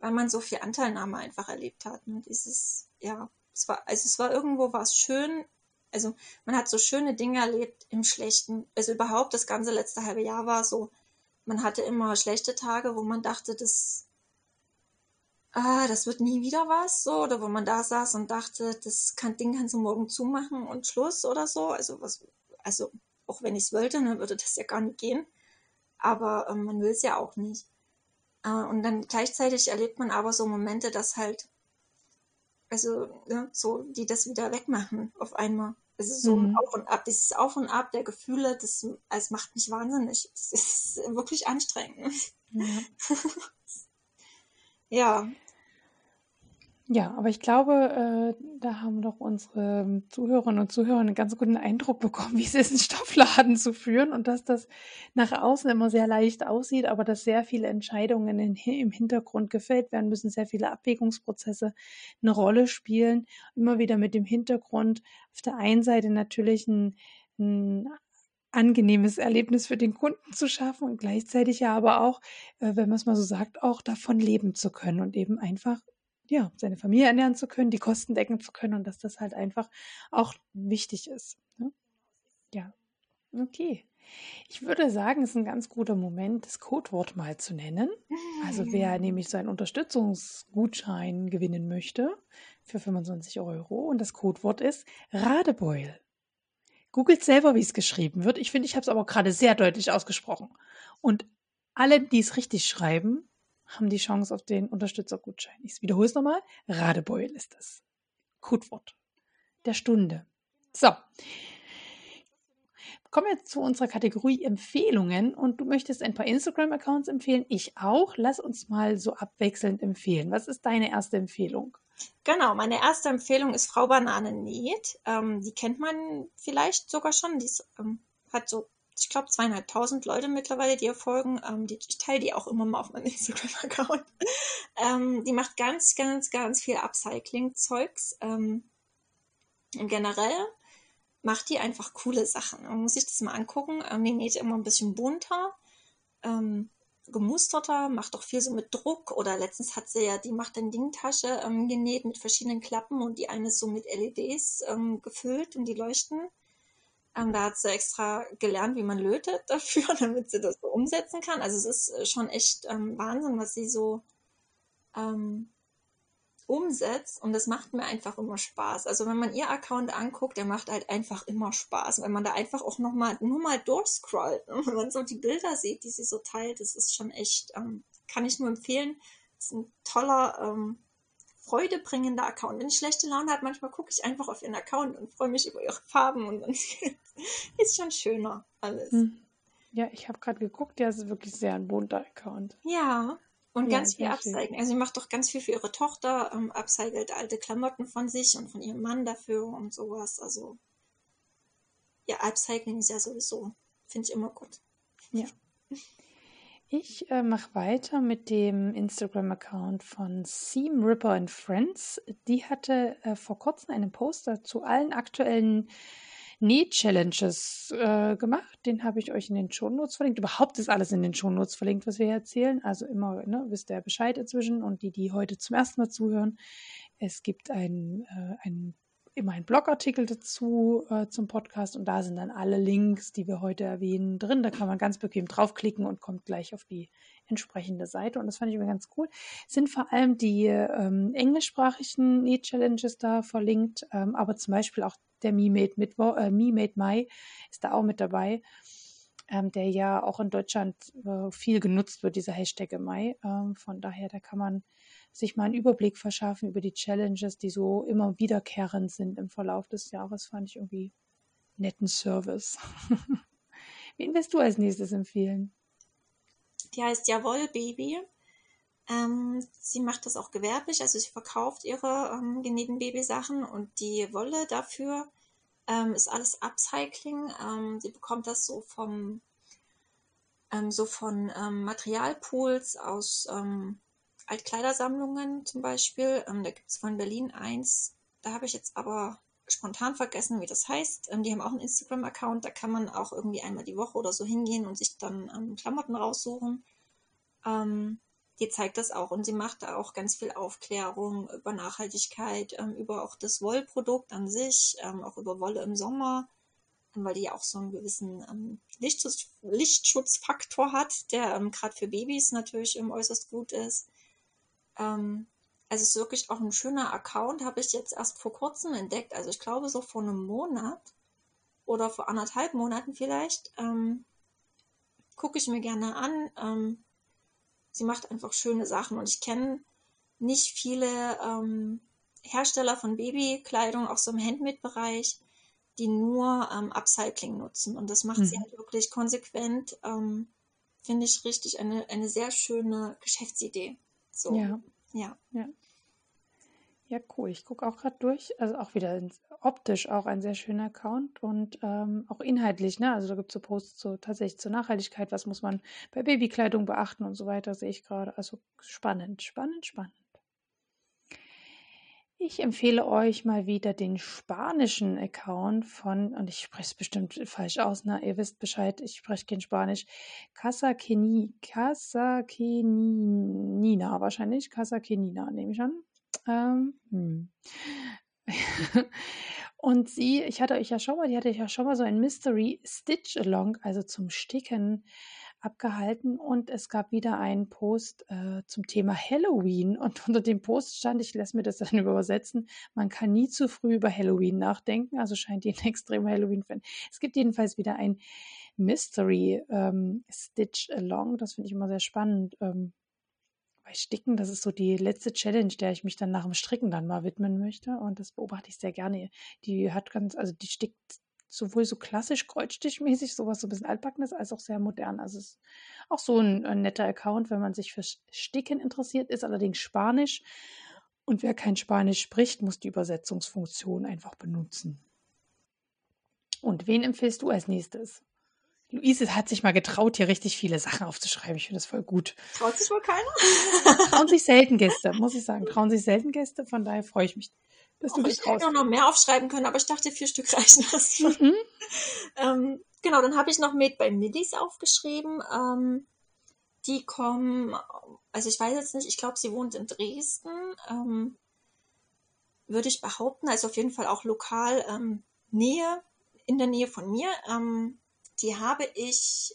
weil man so viel Anteilnahme einfach erlebt hat. Ne? Dieses, ja, es war, also es war irgendwo was schön. Also man hat so schöne Dinge erlebt im Schlechten. Also überhaupt das ganze letzte halbe Jahr war so, man hatte immer schlechte Tage, wo man dachte, das, ah, das wird nie wieder was, so, oder wo man da saß und dachte, das kann, Ding kannst du morgen zumachen und Schluss oder so. Also was, also auch wenn ich es wollte, dann ne, würde das ja gar nicht gehen. Aber ähm, man will es ja auch nicht. Äh, und dann gleichzeitig erlebt man aber so Momente, dass halt, also ne, so, die das wieder wegmachen auf einmal. Es ist so mhm. ein Auf und Ab, dieses Auf und Ab der Gefühle, das, das macht mich wahnsinnig. Es ist wirklich anstrengend. Ja. [LAUGHS] ja. Ja, aber ich glaube, äh, da haben doch unsere Zuhörerinnen und Zuhörer einen ganz guten Eindruck bekommen, [LAUGHS] wie es ist, einen Stoffladen zu führen und dass das nach außen immer sehr leicht aussieht, aber dass sehr viele Entscheidungen in, im Hintergrund gefällt werden müssen, sehr viele Abwägungsprozesse eine Rolle spielen. Immer wieder mit dem Hintergrund auf der einen Seite natürlich ein, ein angenehmes Erlebnis für den Kunden zu schaffen und gleichzeitig ja aber auch, äh, wenn man es mal so sagt, auch davon leben zu können und eben einfach ja, seine Familie ernähren zu können, die Kosten decken zu können und dass das halt einfach auch wichtig ist. Ne? Ja, okay. Ich würde sagen, es ist ein ganz guter Moment, das Codewort mal zu nennen. Also wer [LAUGHS] nämlich so einen Unterstützungsgutschein gewinnen möchte für 25 Euro und das Codewort ist Radebeul. Googelt selber, wie es geschrieben wird. Ich finde, ich habe es aber gerade sehr deutlich ausgesprochen. Und alle, die es richtig schreiben, haben die Chance auf den Unterstützergutschein. Ich wiederhole es nochmal. Radebeul ist das Codewort der Stunde. So. Kommen wir zu unserer Kategorie Empfehlungen und du möchtest ein paar Instagram-Accounts empfehlen. Ich auch. Lass uns mal so abwechselnd empfehlen. Was ist deine erste Empfehlung? Genau, meine erste Empfehlung ist Frau Banane näht. Ähm, die kennt man vielleicht sogar schon. Die ist, ähm, hat so ich glaube, zweieinhalbtausend Leute mittlerweile, die ihr folgen. Ähm, die, ich teile die auch immer mal auf meinem [LAUGHS] Instagram-Account. Ähm, die macht ganz, ganz, ganz viel Upcycling-Zeugs. Ähm, generell macht die einfach coole Sachen. Man muss sich das mal angucken. Ähm, die näht immer ein bisschen bunter, ähm, gemusterter, macht auch viel so mit Druck. Oder letztens hat sie ja, die macht eine Dingtasche ähm, genäht mit verschiedenen Klappen und die eine ist so mit LEDs gefüllt und die leuchten. Ähm, da hat sie extra gelernt, wie man lötet dafür, [LAUGHS] damit sie das so umsetzen kann. Also es ist äh, schon echt ähm, Wahnsinn, was sie so ähm, umsetzt und das macht mir einfach immer Spaß. Also wenn man ihr Account anguckt, der macht halt einfach immer Spaß. Wenn man da einfach auch noch mal nur mal durchscrollt, ne? [LAUGHS] wenn man so die Bilder sieht, die sie so teilt, das ist schon echt, ähm, kann ich nur empfehlen. Das ist ein toller ähm, freudebringender Account. Wenn ich schlechte Laune habe, manchmal gucke ich einfach auf ihren Account und freue mich über ihre Farben und dann [LAUGHS] ist schon schöner alles. Hm. Ja, ich habe gerade geguckt, der ist wirklich sehr ein bunter Account. Ja, und ja, ganz viel Upcycling. Also sie macht doch ganz viel für ihre Tochter, ähm, upcycelt alte Klamotten von sich und von ihrem Mann dafür und sowas. Also ja, Upcycling ist ja sowieso, finde ich immer gut. Ja. Ich äh, mache weiter mit dem Instagram-Account von Seam Ripper and Friends. Die hatte äh, vor kurzem einen Poster zu allen aktuellen Näh-Challenges äh, gemacht. Den habe ich euch in den Shownotes verlinkt. Überhaupt ist alles in den Shownotes verlinkt, was wir hier erzählen. Also immer, ne, wisst ihr Bescheid inzwischen. Und die, die heute zum ersten Mal zuhören, es gibt ein, äh, ein immer einen Blogartikel dazu äh, zum Podcast und da sind dann alle Links, die wir heute erwähnen, drin. Da kann man ganz bequem draufklicken und kommt gleich auf die entsprechende Seite. Und das fand ich immer ganz cool. Sind vor allem die ähm, englischsprachigen Need-Challenges da verlinkt, ähm, aber zum Beispiel auch der Me Made, Mittwo äh, Me Made Mai ist da auch mit dabei. Ähm, der ja auch in Deutschland äh, viel genutzt wird, dieser Hashtag Mai. Ähm, von daher, da kann man sich mal einen Überblick verschaffen über die Challenges, die so immer wiederkehrend sind im Verlauf des Jahres, fand ich irgendwie netten Service. [LAUGHS] Wen wirst du als nächstes empfehlen? Die heißt Jawohl Baby. Ähm, sie macht das auch gewerblich, also sie verkauft ihre ähm, genähten Babysachen und die Wolle dafür ähm, ist alles Upcycling. Ähm, sie bekommt das so vom ähm, so von ähm, Materialpools aus Altkleidersammlungen zum Beispiel. da gibt es von Berlin eins. Da habe ich jetzt aber spontan vergessen, wie das heißt. die haben auch einen Instagram-Account, da kann man auch irgendwie einmal die Woche oder so hingehen und sich dann Klamotten raussuchen. Ähm, die zeigt das auch und sie macht da auch ganz viel Aufklärung über Nachhaltigkeit, ähm, über auch das Wollprodukt an sich, ähm, auch über Wolle im Sommer, ähm, weil die ja auch so einen gewissen ähm, Lichtschutz, Lichtschutzfaktor hat, der ähm, gerade für Babys natürlich äußerst gut ist. Ähm, also es ist wirklich auch ein schöner Account, habe ich jetzt erst vor kurzem entdeckt, also ich glaube so vor einem Monat oder vor anderthalb Monaten vielleicht. gucke ich mir gerne an sie macht einfach schöne Sachen und ich kenne nicht viele ähm, Hersteller von Babykleidung, auch so im Handmade-Bereich, die nur ähm, Upcycling nutzen. Und das macht mhm. sie halt wirklich konsequent. Ähm, Finde ich richtig eine, eine sehr schöne Geschäftsidee. So. Ja. Ja. ja. Ja, cool. Ich gucke auch gerade durch. Also auch wieder optisch auch ein sehr schöner Account und ähm, auch inhaltlich, ne? Also da gibt es so Posts so tatsächlich zur Nachhaltigkeit, was muss man bei Babykleidung beachten und so weiter, sehe ich gerade. Also spannend, spannend, spannend. Ich empfehle euch mal wieder den spanischen Account von, und ich spreche es bestimmt falsch aus, ne? Ihr wisst Bescheid, ich spreche kein Spanisch. Casa Keni, Casa Kenina wahrscheinlich. Casa Kenina, nehme ich an. Ähm, hm. [LAUGHS] Und sie, ich hatte euch ja schon mal, die hatte ich ja schon mal so ein Mystery Stitch Along, also zum Sticken abgehalten und es gab wieder einen Post äh, zum Thema Halloween und [LAUGHS] unter dem Post stand, ich lasse mir das dann [LAUGHS] übersetzen, man kann nie zu früh über Halloween nachdenken, also scheint die [LAUGHS] ein extremer Halloween-Fan. Es gibt jedenfalls wieder ein Mystery ähm, Stitch Along, das finde ich immer sehr spannend. Ähm, bei Sticken, das ist so die letzte Challenge, der ich mich dann nach dem Stricken dann mal widmen möchte. Und das beobachte ich sehr gerne. Die hat ganz, also die stickt sowohl so klassisch kreuzstichmäßig, sowas so ein bisschen altbackenes, als auch sehr modern. Also es ist auch so ein, ein netter Account, wenn man sich für Sticken interessiert, ist allerdings Spanisch. Und wer kein Spanisch spricht, muss die Übersetzungsfunktion einfach benutzen. Und wen empfiehlst du als nächstes? Luise hat sich mal getraut, hier richtig viele Sachen aufzuschreiben. Ich finde das voll gut. Traut sich wohl keiner? Trauen sich selten Gäste, muss ich sagen. Trauen sich selten Gäste. Von daher freue ich mich, dass du Och, dich. Ich hätte noch mehr aufschreiben können, aber ich dachte, vier Stück [LAUGHS] reichen das. Mhm. [LAUGHS] ähm, genau, dann habe ich noch mit bei Middies aufgeschrieben. Ähm, die kommen, also ich weiß jetzt nicht, ich glaube, sie wohnt in Dresden. Ähm, würde ich behaupten, also auf jeden Fall auch lokal ähm, Nähe, in der Nähe von mir. Ähm, die habe ich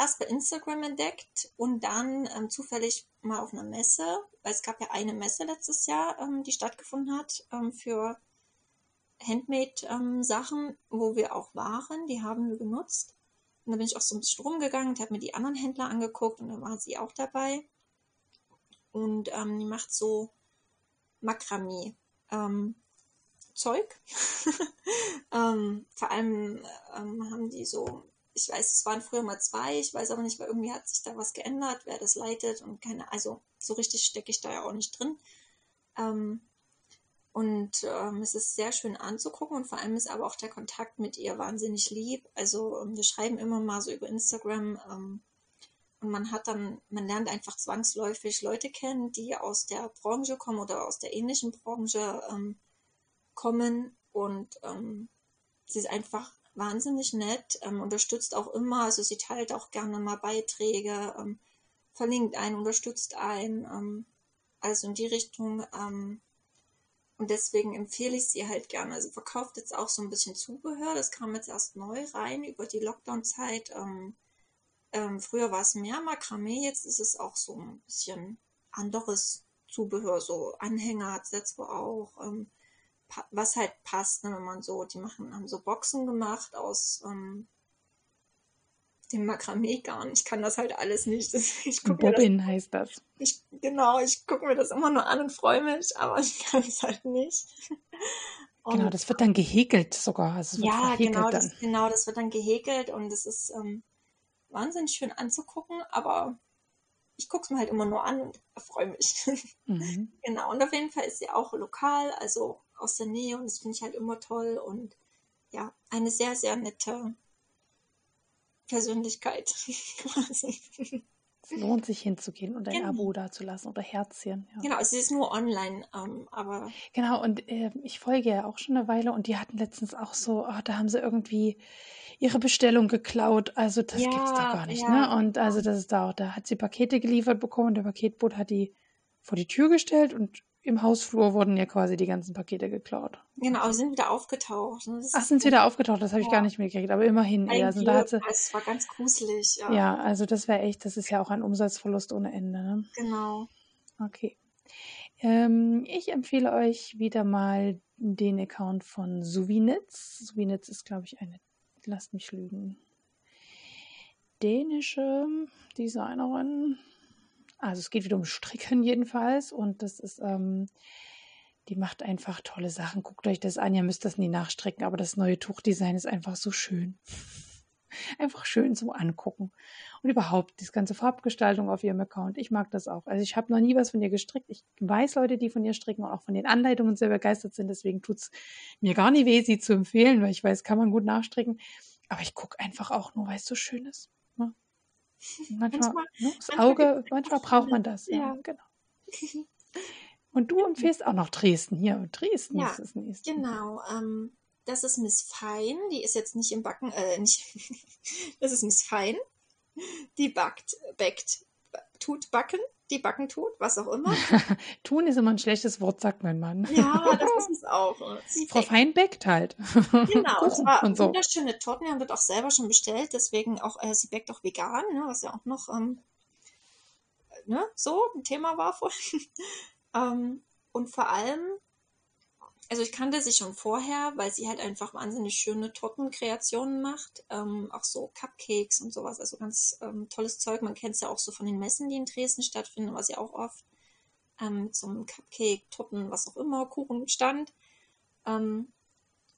erst bei Instagram entdeckt und dann ähm, zufällig mal auf einer Messe, weil es gab ja eine Messe letztes Jahr, ähm, die stattgefunden hat ähm, für Handmade-Sachen, ähm, wo wir auch waren. Die haben wir genutzt. Und da bin ich auch so ein bisschen rumgegangen und habe mir die anderen Händler angeguckt und dann war sie auch dabei. Und ähm, die macht so Makramee. Ähm, [LAUGHS] vor allem haben die so ich weiß, es waren früher mal zwei, ich weiß aber nicht, weil irgendwie hat sich da was geändert, wer das leitet und keine, also so richtig stecke ich da ja auch nicht drin. Ähm, und ähm, es ist sehr schön anzugucken und vor allem ist aber auch der Kontakt mit ihr wahnsinnig lieb. Also ähm, wir schreiben immer mal so über Instagram ähm, und man hat dann, man lernt einfach zwangsläufig Leute kennen, die aus der Branche kommen oder aus der ähnlichen Branche ähm, kommen und ähm, sie ist einfach wahnsinnig nett, ähm, unterstützt auch immer, also sie teilt auch gerne mal Beiträge, ähm, verlinkt einen, unterstützt einen, ähm, also in die Richtung. Ähm, und deswegen empfehle ich sie halt gerne. Also verkauft jetzt auch so ein bisschen Zubehör, das kam jetzt erst neu rein über die Lockdown-Zeit. Ähm, ähm, früher war es mehr Makramee, jetzt ist es auch so ein bisschen anderes Zubehör, so Anhänger hat es jetzt wohl auch was halt passt, ne, wenn man so, die machen, haben so Boxen gemacht aus ähm, dem Makramee-Garn. Ich kann das halt alles nicht. [LAUGHS] Ich Bobbin das, heißt das. Ich, genau, ich gucke mir das immer nur an und freue mich, aber ich kann es halt nicht. [LAUGHS] Und, genau, das wird dann gehäkelt sogar. Also ja, genau das, genau, das wird dann gehäkelt und es ist ähm, wahnsinnig schön anzugucken, aber ich gucke es mir halt immer nur an und freue mich. [LAUGHS] Mhm. genau, und auf jeden Fall ist sie auch lokal, also aus der Nähe und das finde ich halt immer toll und ja, eine sehr, sehr nette Persönlichkeit [LAUGHS] quasi. Es lohnt sich hinzugehen und ein genau. Abo dazulassen oder Herzchen. Ja. Genau, es ist nur online, ähm, aber. Genau, und äh, ich folge ja auch schon eine Weile und die hatten letztens auch so, oh, da haben sie irgendwie ihre Bestellung geklaut. Also das ja, gibt's doch gar nicht, ja. ne? Und also das ist da auch, da hat sie Pakete geliefert bekommen und der Paketboot hat die vor die Tür gestellt und im Hausflur wurden ja quasi die ganzen Pakete geklaut. Genau, sind wieder aufgetaucht. Ne? Ach, sind sie wieder aufgetaucht? Das habe ich ja. gar nicht mitgekriegt, aber immerhin. Ein also, da hat sie, es war ganz gruselig. Ja, ja also das wäre echt, das ist ja auch ein Umsatzverlust ohne Ende. Ne? Genau. Okay. Ähm, ich empfehle euch wieder mal den Account von Suvinitz. Suvinitz ist, glaube ich, eine, lasst mich lügen, dänische Designerin also es geht wieder um Stricken jedenfalls und das ist, ähm, die macht einfach tolle Sachen. Guckt euch das an, ihr müsst das nie nachstricken, aber das neue Tuchdesign ist einfach so schön. [LAUGHS] einfach schön zum Angucken. Und überhaupt, die ganze Farbgestaltung auf ihrem Account, ich mag das auch. Also ich habe noch nie was von ihr gestrickt. Ich weiß Leute, die von ihr stricken und auch von den Anleitungen sehr begeistert sind. Deswegen tut es mir gar nicht weh, sie zu empfehlen, weil ich weiß, kann man gut nachstricken. Aber ich gucke einfach auch nur, weil es so schön ist. Ne? Manchmal, manchmal ne, das manchmal Auge, manchmal braucht man das. Ja, ja. genau. [LAUGHS] Und du empfiehlst auch noch Dresden. Hier, Dresden ja, ist das nächste. Genau. Ähm, das ist Miss Fein. Die ist jetzt nicht im Backen, äh, nicht. [LAUGHS] das ist Miss Fein. Die backt, backt, tut backen die Backen tut, was auch immer. [LAUGHS] Tun ist immer ein schlechtes Wort, sagt mein Mann. Ja, das ist es auch. [LAUGHS] Sie Frau Fein backt halt. [LAUGHS] Genau, und zwar und so. wunderschöne Torten. Wir haben das auch selber schon bestellt, deswegen auch, äh, sie backt auch vegan, ne, was ja auch noch ähm, ne, so ein Thema war vorhin. ähm, und vor allem also ich kannte sie schon vorher, weil sie halt einfach wahnsinnig schöne Tortenkreationen macht. Ähm, auch so Cupcakes und sowas. Also ganz ähm, tolles Zeug. Man kennt es ja auch so von den Messen, die in Dresden stattfinden, was ja auch oft ähm, zum Cupcake, Torten, was auch immer, Kuchen stand. Ähm,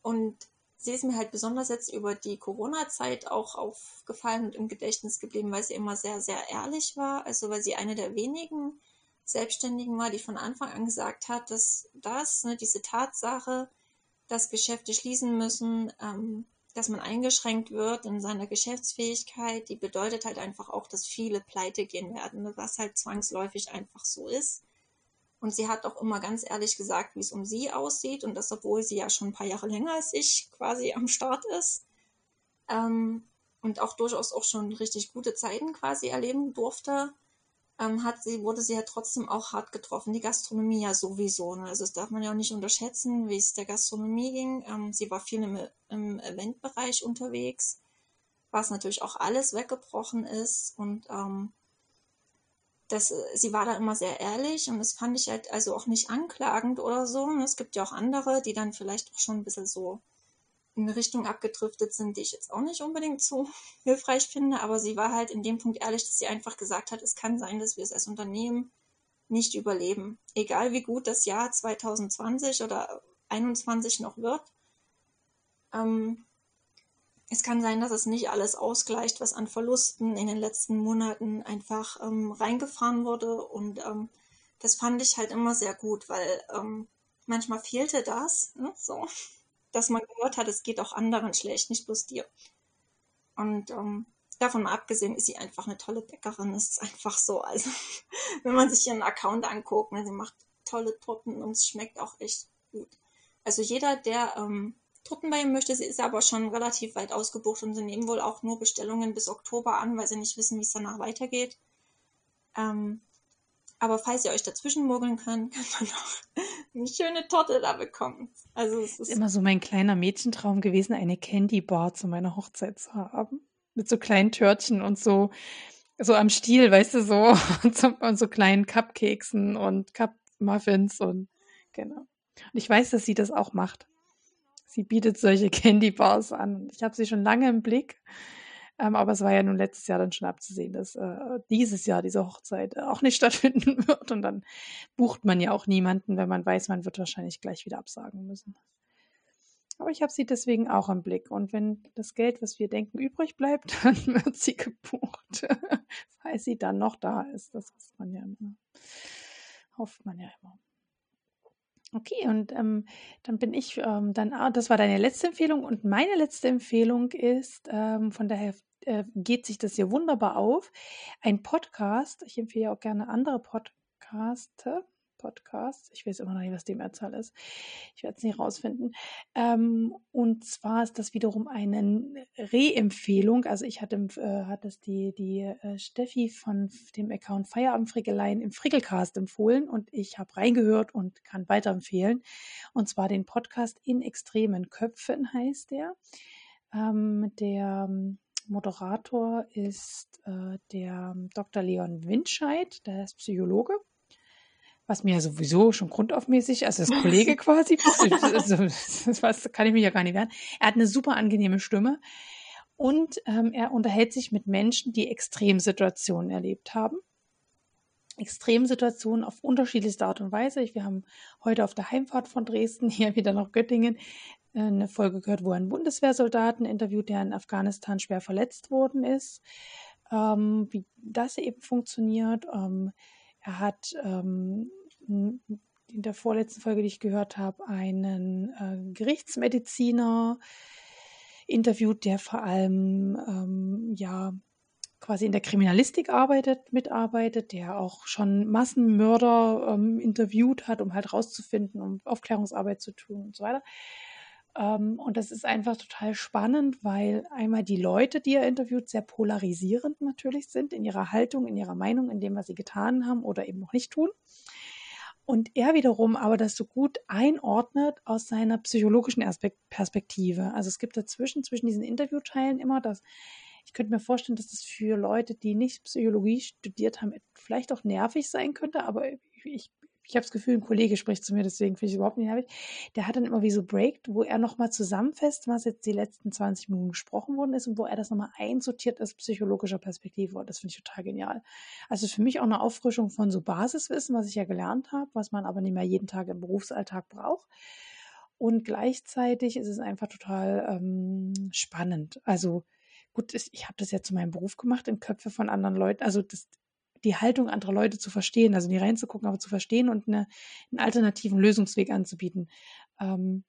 und sie ist mir halt besonders jetzt über die Corona-Zeit auch aufgefallen und im Gedächtnis geblieben, weil sie immer sehr, sehr ehrlich war. Also weil sie eine der wenigen Selbstständigen war, die von Anfang an gesagt hat, dass das, ne, diese Tatsache, dass Geschäfte schließen müssen, ähm, dass man eingeschränkt wird in seiner Geschäftsfähigkeit, die bedeutet halt einfach auch, dass viele pleite gehen werden, ne, was halt zwangsläufig einfach so ist. Und sie hat auch immer ganz ehrlich gesagt, wie es um sie aussieht und das, obwohl sie ja schon ein paar Jahre länger als ich quasi am Start ist. Ähm, und auch durchaus auch schon richtig gute Zeiten quasi erleben durfte ähm, hat sie, wurde sie ja trotzdem auch hart getroffen. Die Gastronomie ja sowieso. Ne? Also das darf man ja auch nicht unterschätzen, wie es der Gastronomie ging. Ähm, sie war viel im, im Eventbereich unterwegs, was natürlich auch alles weggebrochen ist. Und ähm, das, sie war da immer sehr ehrlich und das fand ich halt also auch nicht anklagend oder so. Ne? Es gibt ja auch andere, die dann vielleicht auch schon ein bisschen so in eine Richtung abgedriftet sind, die ich jetzt auch nicht unbedingt so [LAUGHS] hilfreich finde, aber sie war halt in dem Punkt ehrlich, dass sie einfach gesagt hat, es kann sein, dass wir es als Unternehmen nicht überleben. Egal wie gut das Jahr 2020 oder 2021 noch wird. Ähm, es kann sein, dass es nicht alles ausgleicht, was an Verlusten in den letzten Monaten einfach ähm, reingefahren wurde. Und ähm, das fand ich halt immer sehr gut, weil ähm, manchmal fehlte das. Ne? So dass man gehört hat, es geht auch anderen schlecht, nicht bloß dir. Und ähm, davon mal abgesehen ist sie einfach eine tolle Bäckerin. Es ist einfach so. Also, [LAUGHS] wenn man sich ihren Account anguckt, ne, sie macht tolle Torten und es schmeckt auch echt gut. Also jeder, der ähm, Torten bei ihm möchte, sie ist aber schon relativ weit ausgebucht und sie nehmen wohl auch nur Bestellungen bis Oktober an, weil sie nicht wissen, wie es danach weitergeht. Ähm, aber falls ihr euch dazwischen mogeln könnt, [LAUGHS] könnt ihr noch eine schöne Torte da bekommen. Also es ist immer so mein kleiner Mädchentraum gewesen, eine Candy Bar zu meiner Hochzeit zu haben. Mit so kleinen Törtchen und so, so am Stiel, weißt du, so, [LAUGHS] und so, kleinen Cupcakesen und Cup Muffins und genau. Und ich weiß, dass sie das auch macht. Sie bietet solche Candy Bars an. Ich habe sie schon lange im Blick. Ähm, aber es war ja nun letztes Jahr dann schon abzusehen, dass äh, dieses Jahr diese Hochzeit auch nicht [LAUGHS] stattfinden wird. Und dann bucht man ja auch niemanden, wenn man weiß, man wird wahrscheinlich gleich wieder absagen müssen. Aber ich habe sie deswegen auch im Blick. Und wenn das Geld, was wir denken, übrig bleibt, [LAUGHS] dann wird sie gebucht. [LAUGHS] als sie dann noch da ist. Das man ja immer. Hofft man ja immer. Okay, und ähm, dann bin ich ähm, dann, ah, das war deine letzte Empfehlung und meine letzte Empfehlung ist, ähm, von daher äh, geht sich das hier wunderbar auf, ein Podcast. Ich empfehle auch gerne andere Podcasts. Podcast. Ich weiß immer noch nicht, was die Mehrzahl ist. Ich werde es nicht rausfinden. Ähm, und zwar ist das wiederum eine Re-Empfehlung. Also ich hatte, äh, hat es die, die äh, Steffi von dem Account Feierabendfrickeleien im Frickelcast empfohlen und ich habe reingehört und kann weiterempfehlen. Und zwar den Podcast In extremen Köpfen heißt der. Ähm, der Moderator ist äh, der Dr. Leon Windscheid, der ist Psychologe was mir sowieso schon grundaufmäßig, also das Kollege quasi, also, das kann ich mich ja gar nicht wehren. Er hat eine super angenehme Stimme und ähm, er unterhält sich mit Menschen, die Extremsituationen erlebt haben. Extremsituationen auf unterschiedlichste Art und Weise. Wir haben heute auf der Heimfahrt von Dresden, [LAUGHS] hier wieder nach Göttingen, äh, eine Folge gehört, wo ein Bundeswehrsoldaten interviewt, der in Afghanistan schwer verletzt worden ist, ähm, wie das eben funktioniert. Ähm, er hat ähm, in der vorletzten Folge, die ich gehört habe, einen äh, Gerichtsmediziner interviewt, der vor allem ähm, ja quasi in der Kriminalistik arbeitet, mitarbeitet, der auch schon Massenmörder ähm, interviewt hat, um halt rauszufinden, um Aufklärungsarbeit zu tun und so weiter. Ähm, und das ist einfach total spannend, weil einmal die Leute, die er interviewt, sehr polarisierend natürlich sind in ihrer Haltung, in ihrer Meinung, in dem, was sie getan haben oder eben noch nicht tun. Und er wiederum aber das so gut einordnet aus seiner psychologischen Perspektive. Also es gibt dazwischen, zwischen diesen Interviewteilen immer das, ich könnte mir vorstellen, dass das für Leute, die nicht Psychologie studiert haben, vielleicht auch nervig sein könnte, aber ich ich habe das Gefühl, ein Kollege spricht zu mir, deswegen finde ich es überhaupt nicht nervig. Der hat dann immer wie so Break, wo er nochmal zusammenfasst, was jetzt die letzten 20 Minuten gesprochen worden ist und wo er das nochmal einsortiert aus psychologischer Perspektive. Und das finde ich total genial. Also für mich auch eine Auffrischung von so Basiswissen, was ich ja gelernt habe, was man aber nicht mehr jeden Tag im Berufsalltag braucht. Und gleichzeitig ist es einfach total ähm, spannend. Also gut, ich habe das ja zu meinem Beruf gemacht, in Köpfe von anderen Leuten. Also das, die Haltung anderer Leute zu verstehen, also nie reinzugucken, aber zu verstehen und eine, einen alternativen Lösungsweg anzubieten. Ähm,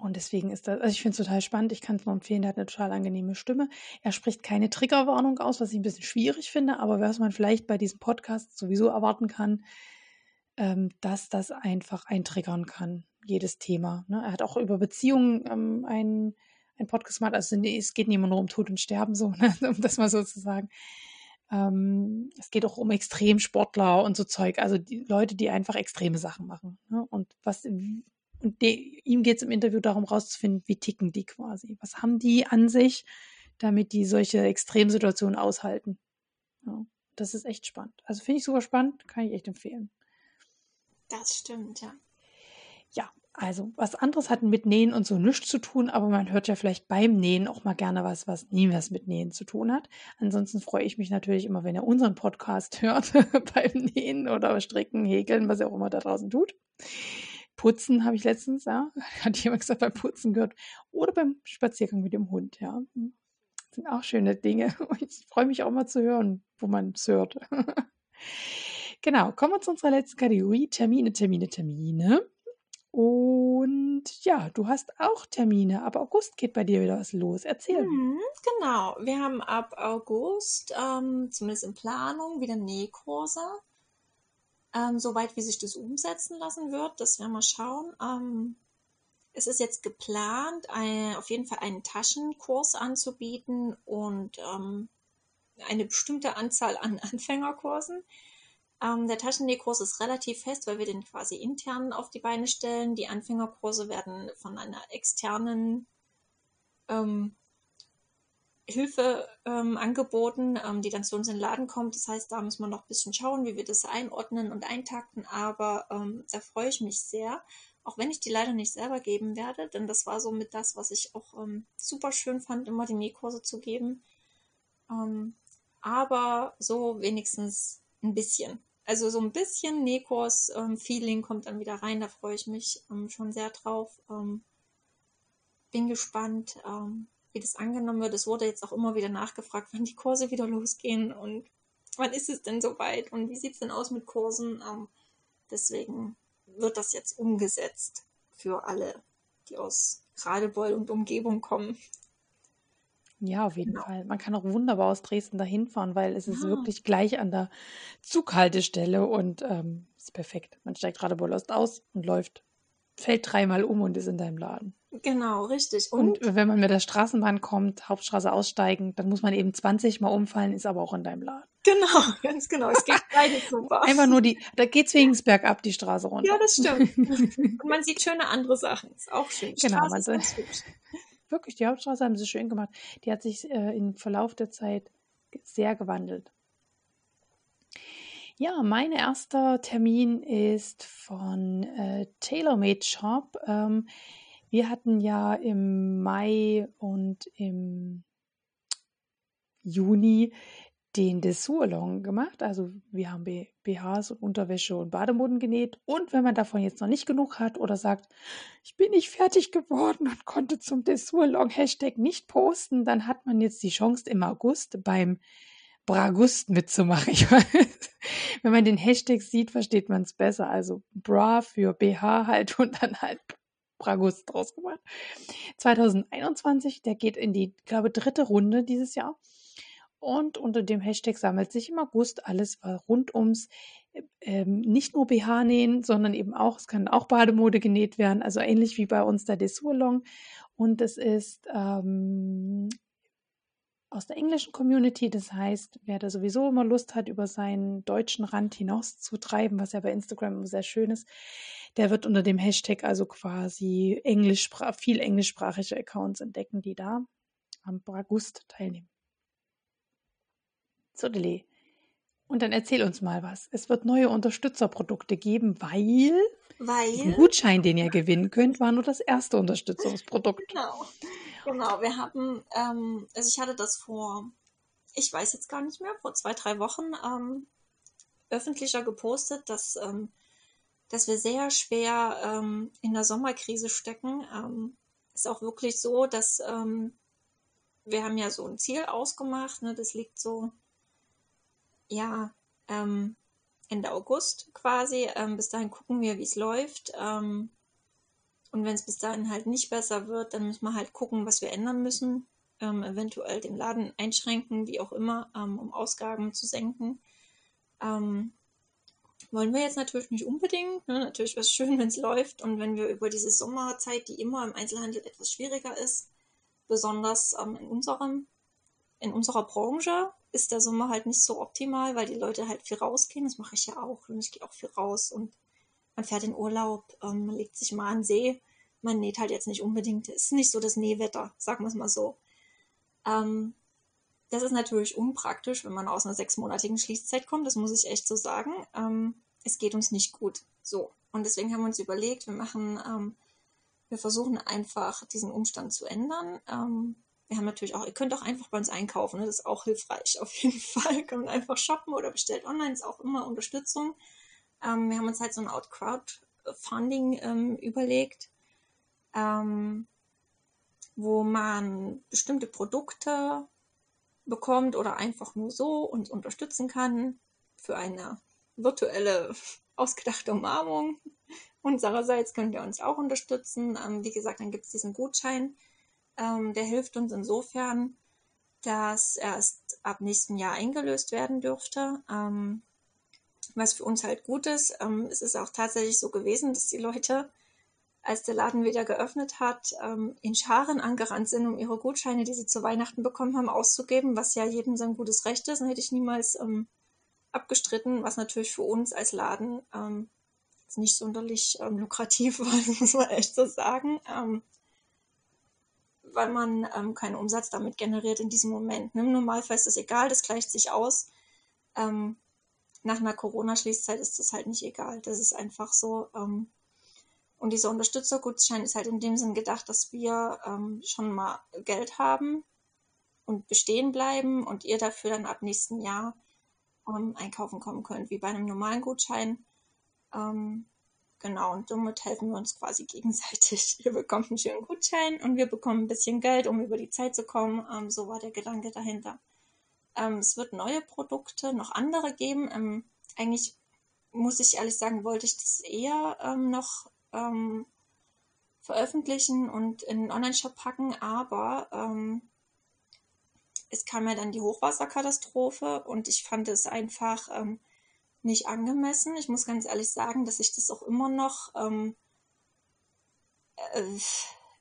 und deswegen ist das, also ich finde es total spannend. Ich kann es nur empfehlen, der hat eine total angenehme Stimme. Er spricht keine Triggerwarnung aus, was ich ein bisschen schwierig finde, aber was man vielleicht bei diesem Podcast sowieso erwarten kann, ähm, dass das einfach eintriggern kann, jedes Thema. Ne? Er hat auch über Beziehungen ähm, einen, einen Podcast gemacht. Also es geht nicht immer nur um Tod und Sterben, so, [LAUGHS] ne? um das mal so zu sagen. Ähm, es geht auch um Extremsportler und so Zeug, also die Leute, die einfach extreme Sachen machen. Ne? Und was und de, ihm geht es im Interview darum, rauszufinden, wie ticken die quasi. Was haben die an sich, damit die solche Extremsituationen aushalten. Ja, das ist echt spannend. Also finde ich super spannend, kann ich echt empfehlen. Das stimmt, ja. Ja, also was anderes hat mit Nähen und so nichts zu tun, aber man hört ja vielleicht beim Nähen auch mal gerne was, was nie was mit Nähen zu tun hat. Ansonsten freue ich mich natürlich immer, wenn ihr unseren Podcast [LAUGHS] hört [LAUGHS] beim Nähen oder Stricken, Häkeln, was ihr auch immer da draußen tut. Putzen habe ich letztens, ja, [LAUGHS] hat jemand gesagt, beim Putzen gehört. Oder beim Spaziergang mit dem Hund, ja. Das sind auch schöne Dinge. Ich freue mich auch mal zu hören, wo man es hört. genau, kommen wir zu unserer letzten Kategorie. Termine, Termine, Termine. Und ja, du hast auch Termine. Ab August geht bei dir wieder was los. Erzähl. Mhm, genau. Wir haben ab August, ähm, zumindest in Planung, wieder Nähkurse. Ähm, soweit wie sich das umsetzen lassen wird, das werden wir schauen. Ähm, es ist jetzt geplant, ein, auf jeden Fall einen Taschenkurs anzubieten und ähm, eine bestimmte Anzahl an [LAUGHS] Anfängerkursen. Ähm, der Taschennähkurs ist relativ fest, weil wir den quasi intern auf die Beine stellen. Die Anfängerkurse werden von einer externen ähm, Hilfe ähm, angeboten, ähm, die dann zu uns in den Laden kommt. Das heißt, da müssen wir noch ein bisschen schauen, wie wir das einordnen und eintakten. Aber ähm, da freue ich mich sehr, auch wenn ich die leider nicht selber geben werde, denn das war so mit das, was ich auch ähm, super schön fand, immer die Nähkurse zu geben. Aber so wenigstens ein bisschen. Also so ein bisschen Nekos-Feeling ähm, kommt dann wieder rein. Da freue ich mich ähm, schon sehr drauf. Ähm, bin gespannt. Ähm, wie das angenommen wird. Es wurde jetzt auch immer wieder nachgefragt, wann die Kurse wieder losgehen und wann ist es denn soweit und wie sieht es denn aus mit Kursen. Ähm, deswegen wird das jetzt umgesetzt für alle, die aus Radebeul und Umgebung kommen. Ja, auf jeden genau. Fall. Man kann auch wunderbar aus Dresden dahin fahren, weil es ist wirklich gleich an der Zughaltestelle und ähm, ist perfekt. Man steigt Radebeul Ost aus und läuft, fällt dreimal um und ist in deinem Laden. Genau, richtig. Und, und wenn man mit der Straßenbahn kommt, Hauptstraße aussteigen, dann muss man eben 20 Mal umfallen, ist aber auch in deinem Laden. Genau, [LAUGHS] ganz genau. Es geht [LAUGHS] beide super. Einfach nur die, da geht's wenigstens bergab die Straße runter. Ja, das stimmt. [LAUGHS] und man sieht schöne andere Sachen. Ist auch schön. Die genau, man ist Wirklich, die Hauptstraße haben sie schön gemacht. Die hat sich äh, im Verlauf der Zeit sehr gewandelt. Ja, mein erster Termin ist von äh, TaylorMade Shop. Ähm, wir hatten ja im Mai und im Juni den Dessous-Along gemacht. Also wir haben BHs und Unterwäsche und Bademoden genäht. Und wenn man davon jetzt noch nicht genug hat oder sagt, ich bin nicht fertig geworden und konnte zum Dessous-Along-Hashtag nicht posten, dann hat man jetzt die Chance im August beim Bragust mitzumachen. [LAUGHS] Weiß, wenn man den Hashtag sieht, versteht man es besser. Also Bra für BH halt und dann halt Bragust draus gemacht. 2021, der geht in die, glaube dritte Runde dieses Jahr. Und unter dem Hashtag sammelt sich im August alles rund ums ähm, nicht nur BH nähen, sondern eben auch, es kann auch Bademode genäht werden, also ähnlich wie bei uns der Dessous Und es ist ähm, aus der englischen Community, das heißt, wer da sowieso immer Lust hat, über seinen deutschen Rand hinaus zu treiben, was ja bei Instagram sehr schön ist, der wird unter dem Hashtag also quasi englisch, viel englischsprachige Accounts entdecken, die da am August teilnehmen. Zodele. Und dann erzähl uns mal was. Es wird neue Unterstützerprodukte geben, weil, weil den Gutschein, den ihr gewinnen könnt, war nur das erste Unterstützungsprodukt. [LAUGHS] Genau. Genau, wir haben, ähm, also ich hatte das vor, ich weiß jetzt gar nicht mehr, vor zwei, drei Wochen ähm, öffentlicher gepostet, dass, ähm, dass wir sehr schwer ähm, in der Sommerkrise stecken. Ähm, ist auch wirklich so, dass ähm, wir haben ja so ein Ziel ausgemacht, ne, das liegt so ja, ähm, Ende August quasi. Ähm, bis dahin gucken wir, wie es läuft. Ähm, und wenn es bis dahin halt nicht besser wird, dann müssen wir halt gucken, was wir ändern müssen. Ähm, eventuell den Laden einschränken, wie auch immer, ähm, um Ausgaben zu senken. Ähm, wollen wir jetzt natürlich nicht unbedingt. Ne? Natürlich wäre es schön, [LAUGHS] wenn es läuft. Und wenn wir über diese Sommerzeit, die immer im Einzelhandel etwas schwieriger ist, besonders in unserem in unserer Branche ist der Sommer halt nicht so optimal, weil die Leute halt viel rausgehen. Das mache ich ja auch. Und ich gehe auch viel raus und man fährt in Urlaub, ähm, man legt sich mal an den See. Man näht halt jetzt nicht unbedingt. Es ist nicht so das Nähwetter, sagen wir es mal so. Ähm, das ist natürlich unpraktisch, wenn man aus einer sechsmonatigen Schließzeit kommt. Das muss ich echt so sagen. Ähm, es geht uns nicht gut. So. Und deswegen haben wir uns überlegt, wir machen, ähm, wir versuchen einfach diesen Umstand zu ändern. Wir haben natürlich auch, ihr könnt auch einfach bei uns einkaufen, ne? das ist auch hilfreich auf jeden [LAUGHS] Fall. Könnt einfach shoppen oder bestellt online, ist auch immer Unterstützung. Ähm, wir haben uns halt so ein Crowdfunding ähm, überlegt, ähm, wo man bestimmte Produkte bekommt oder einfach nur so uns unterstützen kann für eine virtuelle [LAUGHS] ausgedachte Umarmung. Unsererseits könnt ihr uns auch unterstützen. Ähm, wie gesagt, dann gibt es diesen Gutschein ähm, der hilft uns insofern, dass er erst ab nächsten Jahr eingelöst werden dürfte. Ähm, was für uns halt gut ist. Ähm, es ist auch tatsächlich so gewesen, dass die Leute, als der Laden wieder geöffnet hat, ähm, in Scharen angerannt sind, um ihre Gutscheine, die sie zu Weihnachten bekommen haben, auszugeben, was ja jedem sein gutes Recht ist. Dann hätte ich niemals ähm, abgestritten, was natürlich für uns als Laden ähm, nicht sonderlich lukrativ [LAUGHS] war, muss man echt so sagen. Weil man ähm, keinen Umsatz damit generiert in diesem Moment. Ne? Im Normalfall ist das egal, das gleicht sich aus. Ähm, nach einer Corona-Schließzeit ist das halt nicht egal. Das ist einfach so. Ähm, und dieser Unterstützergutschein ist halt in dem Sinn gedacht, dass wir ähm, schon mal Geld haben und bestehen bleiben und ihr dafür dann ab nächsten Jahr ähm, einkaufen kommen könnt, wie bei einem normalen Gutschein. Ähm, genau, und somit helfen wir uns quasi gegenseitig. [LAUGHS] Ihr bekommt einen schönen Gutschein und wir bekommen ein bisschen Geld, um über die Zeit zu kommen. Ähm, so war der Gedanke dahinter. Ähm, es wird neue Produkte, noch andere geben. Ähm, eigentlich muss ich ehrlich sagen, wollte ich das eher ähm, noch ähm, veröffentlichen und in den Online-Shop packen, aber ähm, es kam ja dann die Hochwasserkatastrophe und ich fand es einfach ähm, nicht angemessen. Ich muss ganz ehrlich sagen, dass ich das auch immer noch, ähm, äh,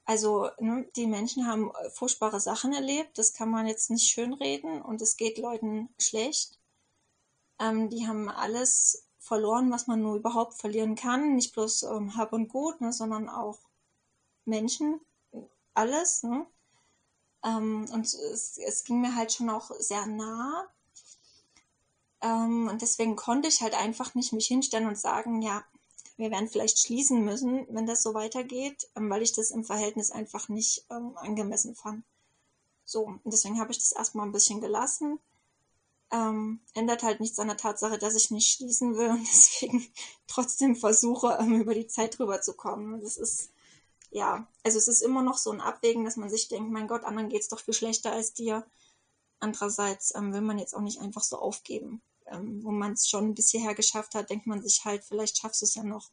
also ne, die Menschen haben furchtbare Sachen erlebt, das kann man jetzt nicht schönreden und es geht Leuten schlecht. Ähm, die haben alles verloren, was man nur überhaupt verlieren kann. Nicht bloß ähm, Hab und Gut, ne, sondern auch Menschen, alles. Ne? Ähm, und es, es, ging mir halt schon auch sehr nah. Ähm, und deswegen konnte ich halt einfach nicht mich hinstellen und sagen, ja, wir werden vielleicht schließen müssen, wenn das so weitergeht, ähm, weil ich das im Verhältnis einfach nicht ähm, angemessen fand. So, und deswegen habe ich das erstmal ein bisschen gelassen ähm, ändert halt nichts an der Tatsache, dass ich nicht schließen will und [LAUGHS] deswegen trotzdem versuche, ähm, über die Zeit drüber zu kommen. Das ist, ja, also es ist immer noch so ein Abwägen, dass man sich denkt, mein Gott, anderen geht's doch viel schlechter als dir. Andererseits ähm, will man jetzt auch nicht einfach so aufgeben. Ähm, wo man es schon bis hierher geschafft hat, denkt man sich halt, vielleicht schaffst du es ja noch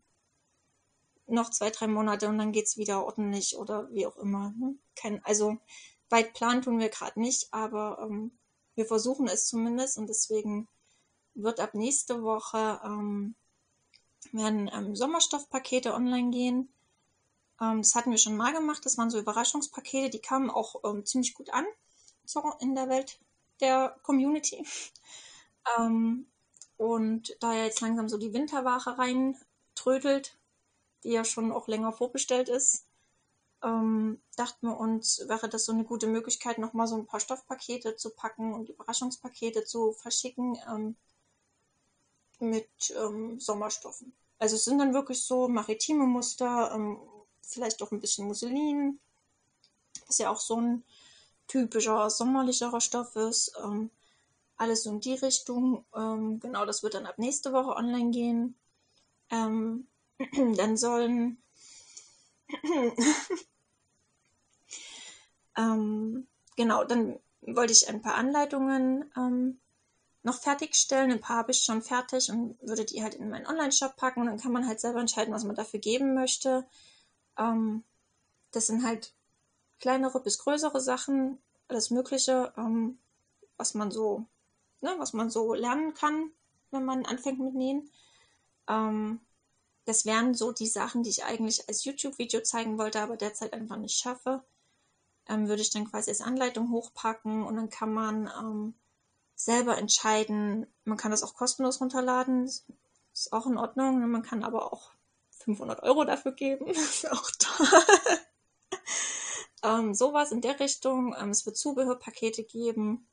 noch zwei, drei Monate und dann geht's wieder ordentlich oder wie auch immer. Ne? Kein, also weit planen tun wir gerade nicht, aber ähm, wir versuchen es zumindest und deswegen wird ab nächste Woche ähm, werden ähm, Sommerstoffpakete online gehen. Ähm, das hatten wir schon mal gemacht. Das waren so Überraschungspakete, die kamen auch ähm, ziemlich gut an so in der Welt der Community. Ähm, und da ja jetzt langsam so die Winterware reintrödelt, die ja schon auch länger vorbestellt ist, ähm, dachten wir uns, wäre das so eine gute Möglichkeit, nochmal so ein paar Stoffpakete zu packen und Überraschungspakete zu verschicken ähm, mit ähm, Sommerstoffen. Also es sind dann wirklich so maritime Muster, ähm, vielleicht auch ein bisschen Musselin, was ja auch so ein typischer sommerlicherer Stoff ist. Ähm, alles so in die Richtung. Ähm, genau, das wird dann ab nächste Woche online gehen. [CLEARS THROAT] dann sollen [CLEARS THROAT] ähm, genau, dann wollte ich ein paar Anleitungen ähm, noch fertigstellen. Ein paar habe ich schon fertig und würde die halt in meinen Online-Shop packen. Und dann kann man halt selber entscheiden, was man dafür geben möchte. Ähm, das sind halt kleinere bis größere Sachen, alles Mögliche, ähm, was man so, ne, was man so lernen kann, wenn man anfängt mit Nähen. Ähm, das wären so die Sachen, die ich eigentlich als YouTube-Video zeigen wollte, aber derzeit einfach nicht schaffe. Ähm, würde ich dann quasi als Anleitung hochpacken und dann kann man ähm, selber entscheiden. Man kann das auch kostenlos runterladen, ist auch in Ordnung. Man kann aber auch 500 Euro dafür geben, [LAUGHS] auch toll. [LAUGHS] ähm, sowas in der Richtung. Ähm, es wird Zubehörpakete geben.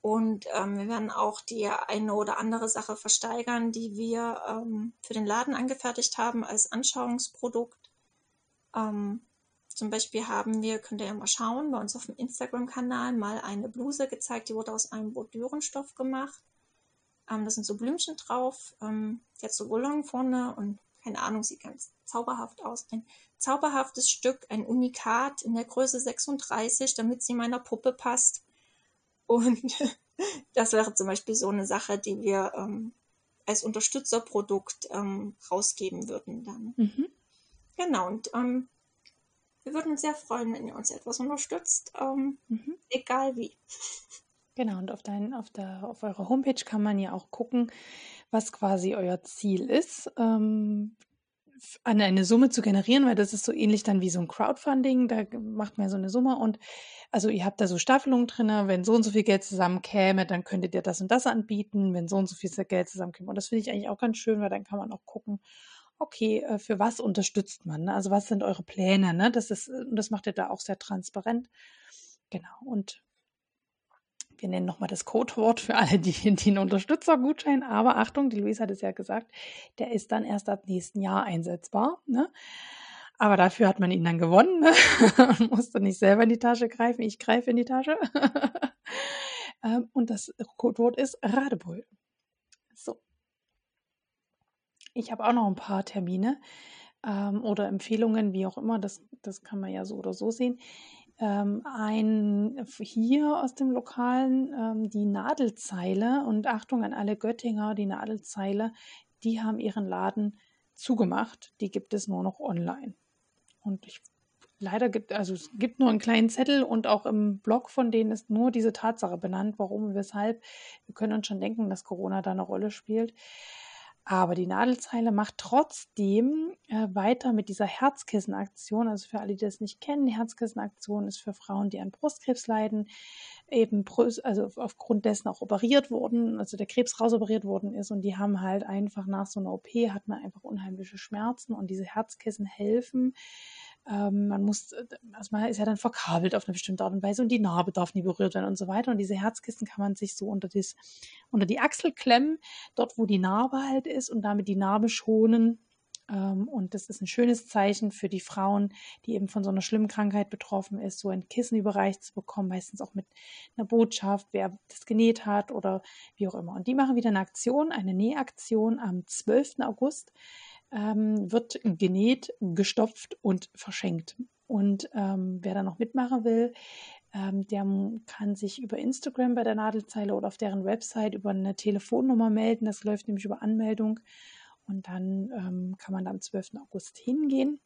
Und ähm, wir werden auch die eine oder andere Sache versteigern, die wir ähm, für den Laden angefertigt haben als Anschauungsprodukt. Ähm, zum Beispiel haben wir, könnt ihr ja mal schauen, bei uns auf dem Instagram-Kanal mal eine Bluse gezeigt, die wurde aus einem Bordürenstoff gemacht. Ähm, da sind so Blümchen drauf, ähm, jetzt so Rollon vorne und keine Ahnung, sieht ganz zauberhaft aus. Ein zauberhaftes Stück, ein Unikat in der Größe 36, damit sie meiner Puppe passt. Und [LAUGHS] das wäre zum Beispiel so eine Sache, die wir ähm, als Unterstützerprodukt ähm, rausgeben würden dann. Mhm. Genau, und ähm, wir würden uns sehr freuen, wenn ihr uns etwas unterstützt, ähm, mhm. egal wie. [LAUGHS] Genau, und auf, dein, auf, der, auf eurer Homepage kann man ja auch gucken, was quasi euer Ziel ist. Ähm, an eine Summe zu generieren, weil das ist so ähnlich dann wie so ein Crowdfunding. Da macht man so eine Summe und also ihr habt da so Staffelungen drin, wenn so und so viel Geld zusammenkäme, dann könntet ihr das und das anbieten, wenn so und so viel Geld zusammenkäme. Und das finde ich eigentlich auch ganz schön, weil dann kann man auch gucken, okay, äh, für was unterstützt man? Ne? Also was sind eure Pläne? Ne? Das ist, das macht ihr da auch sehr transparent. Genau. Und wir nennen nochmal das Codewort für alle, die, einen Unterstützergutschein. Aber Achtung, die Luisa hat es ja gesagt, der ist dann erst ab nächsten Jahr einsetzbar. Ne? Aber dafür hat man ihn dann gewonnen ne? und [LAUGHS] musste nicht selber in die Tasche greifen. Ich greife in die Tasche. [LAUGHS] Ähm, und das Codewort ist Radebull. So. Ich habe auch noch ein paar Termine ähm, oder Empfehlungen, wie auch immer. Das, das kann man ja so oder so sehen. Ähm, ein hier aus dem Lokalen ähm, die Nadelzeile und Achtung an alle Göttinger, die Nadelzeile, die haben ihren Laden zugemacht. Die gibt es nur noch online. Und ich leider gibt, also es gibt nur einen kleinen Zettel und auch im Blog von denen ist nur diese Tatsache benannt, warum und weshalb. Wir können uns schon denken, dass Corona da eine Rolle spielt. Aber die Nadelzeile macht trotzdem äh, weiter mit dieser Herzkissenaktion. Also für alle, die das nicht kennen, die Herzkissenaktion ist für Frauen, die an Brustkrebs leiden, eben also aufgrund dessen auch operiert wurden, also der Krebs rausoperiert worden ist und die haben halt einfach nach so einer OP hat man einfach unheimliche Schmerzen und diese Herzkissen helfen ähm, man muss, äh, also man ist ja dann verkabelt auf eine bestimmte Art und Weise und die Narbe darf nie berührt werden und so weiter. Und diese Herzkissen kann man sich so unter, dies, unter die Achsel klemmen, dort wo die Narbe halt ist und damit die Narbe schonen. Ähm, und das ist ein schönes Zeichen für die Frauen, die eben von so einer schlimmen Krankheit betroffen ist, so ein Kissen überreicht zu bekommen, meistens auch mit einer Botschaft, wer das genäht hat oder wie auch immer. Und die machen wieder eine Aktion, eine Nähaktion am 12. August ähm, wird genäht, gestopft und verschenkt. Und ähm, wer da noch mitmachen will, ähm, der kann sich über Instagram bei der Nadelzeile oder auf deren Website über eine Telefonnummer melden. Das läuft nämlich über Anmeldung. Und dann ähm, kann man da am 12. August hingehen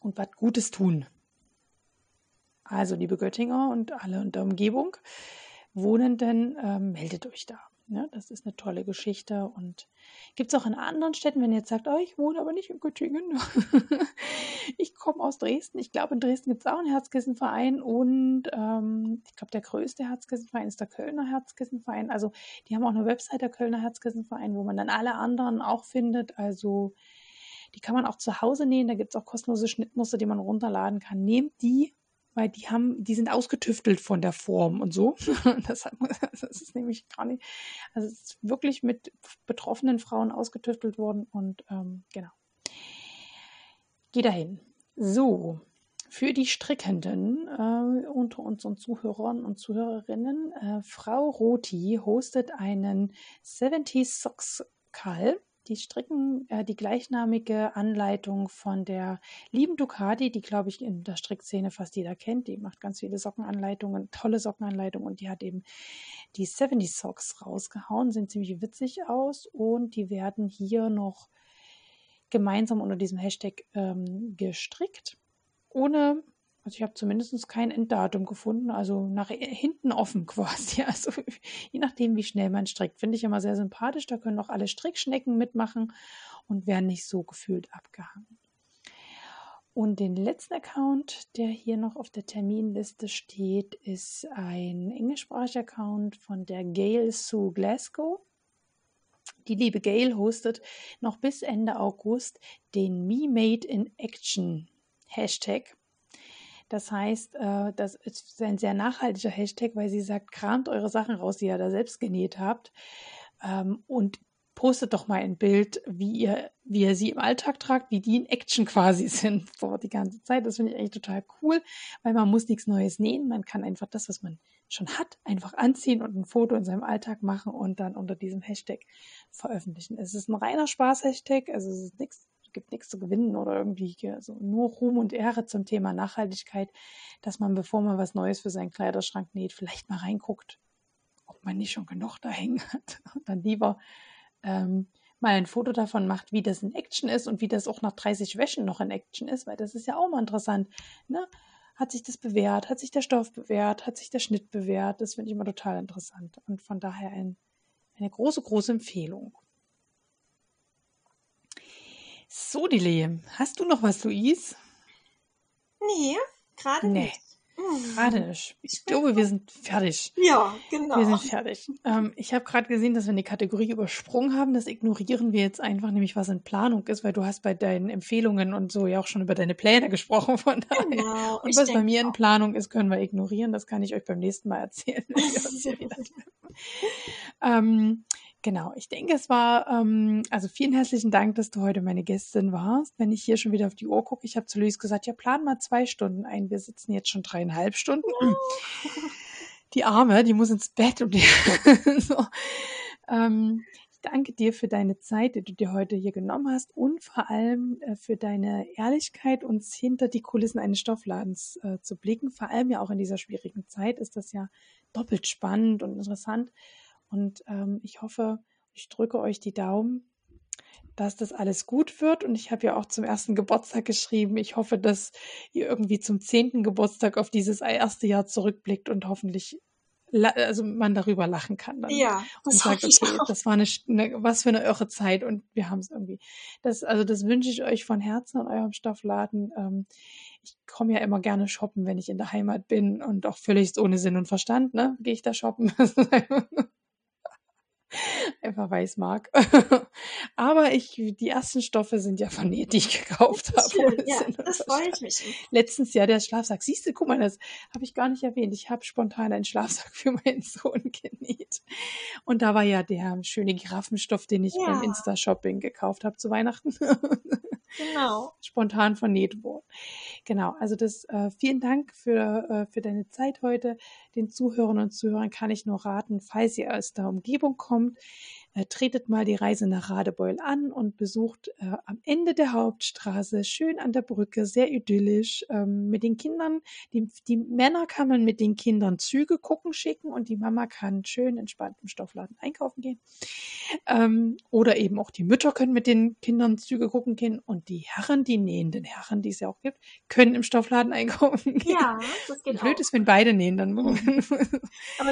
und was Gutes tun. Also, liebe Göttinger und alle in der Umgebung, Wohnenden, ähm, meldet euch da. Ja, das ist eine tolle Geschichte und gibt es auch in anderen Städten, wenn ihr jetzt sagt, oh, ich wohne aber nicht in Göttingen, [LAUGHS] ich komme aus Dresden. Ich glaube, in Dresden gibt es auch einen Herzkissenverein und ähm, ich glaube, der größte Herzkissenverein ist der Kölner Herzkissenverein. Also die haben auch eine Website, der Kölner Herzkissenverein, wo man dann alle anderen auch findet. Also die kann man auch zu Hause nähen. Da gibt es auch kostenlose Schnittmuster, die man runterladen kann. Nehmt die weil die haben, die sind ausgetüftelt von der Form und so. [LAUGHS] Das, [LAUGHS] das ist nämlich gar nicht, also es ist wirklich mit betroffenen Frauen ausgetüftelt worden und ähm, genau. Geh dahin. So, für die Strickenden äh, unter unseren Zuhörern und Zuhörerinnen, äh, Frau Roti hostet einen 70 Socks Call die stricken äh, die gleichnamige Anleitung von der lieben Ducati, die glaube ich in der Strickszene fast jeder kennt. Die macht ganz viele Sockenanleitungen, tolle Sockenanleitungen. Und die hat eben die 70 Socks rausgehauen, sehen ziemlich witzig aus. Und die werden hier noch gemeinsam unter diesem Hashtag ähm, gestrickt, ohne also ich habe zumindest kein Enddatum gefunden, also nach hinten offen [LAUGHS] quasi. Also je nachdem, wie schnell man strickt, finde ich immer sehr sympathisch. Da können auch alle Strickschnecken mitmachen und werden nicht so gefühlt abgehangen. Und den letzten Account, der hier noch auf der Terminliste steht, ist ein englischsprachiger Account von der Gail Sue Glasgow. Die liebe Gail hostet noch bis Ende August den Me Made in Action Hashtag das heißt, äh, das ist ein sehr nachhaltiger Hashtag, weil sie sagt, kramt eure Sachen raus, die ihr da selbst genäht habt ähm, und postet doch mal ein Bild, wie ihr, wie ihr sie im Alltag tragt, wie die in Action [LAUGHS] quasi sind, so die ganze Zeit. Das finde ich eigentlich total cool, weil man muss nichts Neues nähen. Man kann einfach das, was man schon hat, einfach anziehen und ein Foto in seinem Alltag machen und dann unter diesem Hashtag veröffentlichen. Es ist ein reiner Spaß-Hashtag, also es ist nichts gibt nichts zu gewinnen oder irgendwie so nur Ruhm und Ehre zum Thema Nachhaltigkeit, dass man, bevor man was Neues für seinen Kleiderschrank näht, vielleicht mal reinguckt, ob man nicht schon genug da hängen hat. [LAUGHS] Und dann lieber ähm, mal ein Foto davon macht, wie das in Action ist und wie das auch nach 30 Wäschen noch in Action ist, weil das ist ja auch mal interessant. Ne? Hat sich das bewährt? Hat sich der Stoff bewährt? Hat sich der Schnitt bewährt? Das finde ich immer total interessant und von daher ein, eine große, große Empfehlung. So, Dile, hast du noch was, Luis? Nee, gerade nee. nicht. Hm. Gerade nicht. Ich glaube, wir sind fertig. Ja, genau. Wir sind fertig. Ähm, ich habe gerade gesehen, dass wir eine Kategorie übersprungen haben. Das ignorieren wir jetzt einfach, nämlich was in Planung ist, weil du hast bei deinen Empfehlungen und so ja auch schon über deine Pläne [LAUGHS] gesprochen. Von daher. Genau, und was bei mir in Planung ist, können wir ignorieren. Das kann ich euch beim nächsten Mal erzählen. [LAUGHS] [LAUGHS] ähm, Genau, ich denke, es war, ähm, also vielen herzlichen Dank, dass du heute meine Gästin warst. Wenn ich hier schon wieder auf die Uhr gucke, ich habe zu Luis gesagt, ja, plan mal zwei Stunden ein. Wir sitzen jetzt schon dreieinhalb Stunden. Oh. [LAUGHS] Die Arme, die muss ins Bett und die [LAUGHS] so. ähm, ich danke danke dir für deine Zeit, die du dir heute hier genommen hast und vor allem äh, für deine Ehrlichkeit, uns hinter die Kulissen eines Stoffladens äh, zu blicken. Vor allem ja auch in dieser schwierigen Zeit ist das ja doppelt spannend und interessant. Und ähm, ich hoffe, ich drücke euch die Daumen, dass das alles gut wird. Und ich habe ja auch zum ersten Geburtstag geschrieben. Ich hoffe, dass ihr irgendwie zum zehnten Geburtstag auf dieses erste Jahr zurückblickt und hoffentlich also man darüber lachen kann dann ja, und sagt, okay, das war eine, eine, was für eine irre Zeit und wir haben es irgendwie. Das, also das wünsche ich euch von Herzen an eurem Stoffladen. Ähm, ich komme ja immer gerne shoppen, wenn ich in der Heimat bin und auch völlig ohne Sinn und Verstand, ne, gehe ich da shoppen. [LAUGHS] einfach weiß mag. [LAUGHS] Aber ich, die ersten Stoffe sind ja von ihr, die ich gekauft habe. Schön, ja, [LAUGHS] das freut mich. Letztens ja der Schlafsack. Siehst du, guck mal, das habe ich gar nicht erwähnt. Ich habe spontan einen Schlafsack für meinen [LAUGHS] Sohn genäht. Und da war ja der schöne Giraffenstoff, den ich ja. beim Insta-Shopping gekauft habe zu Weihnachten. Genau. Spontan vernäht worden. Genau, also das äh, vielen Dank für, äh, für deine Zeit heute. Den Zuhörern und Zuhörern kann ich nur raten, falls ihr aus der Umgebung kommt, tretet mal die Reise nach Radebeul an und besucht äh, am Ende der Hauptstraße, schön an der Brücke, sehr idyllisch, ähm, mit den Kindern. Die, die Männer kann man mit den Kindern Züge gucken schicken und die Mama kann schön entspannt im Stoffladen einkaufen gehen. Ähm, oder eben auch die Mütter können mit den Kindern Züge gucken gehen und die Herren, die nähenden Herren, die es ja auch gibt, können im Stoffladen einkaufen gehen. Ja, das geht Blöd auch. ist, wenn beide nähen, dann. [LAUGHS] Aber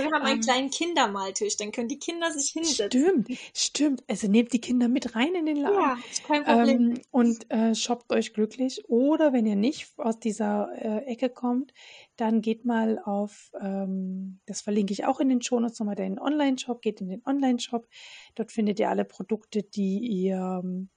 wir haben einen ähm, kleinen Kindermaltisch, dann können die Kinder sich hinsetzen. Stimmt, stimmt. Also nehmt die Kinder mit rein in den Laden. Ja, ist kein Problem. Ähm, und äh, shoppt euch glücklich. Oder wenn ihr nicht aus dieser äh, Ecke kommt, dann geht mal auf, ähm, das verlinke ich auch in den Shownotes nochmal, den Online-Shop, geht in den Online-Shop. Dort findet ihr alle Produkte, die ihr ähm,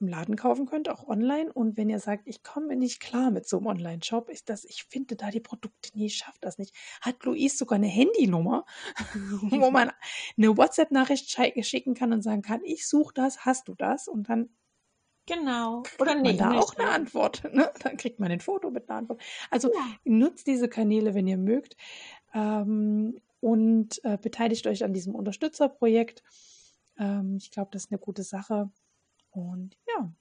im Laden kaufen könnt, auch online. Und wenn ihr sagt, ich komme nicht klar mit so einem Online-Shop, ist das, ich finde da die Produkte nie, ich schaffe das nicht. Hat Luis sogar eine Handynummer, [LAUGHS] wo man eine WhatsApp-Nachricht schicken kann und sagen kann, ich suche das, hast du das? Und dann Genau. Oder nee, man da nicht. auch eine Antwort. [LAUGHS] Ne? Dann kriegt man ein Foto mit einer Antwort. Also nutzt diese Kanäle, wenn ihr mögt. Ähm, und äh, beteiligt euch an diesem Unterstützerprojekt. Ähm, ich glaube, das ist eine gute Sache. Und ja,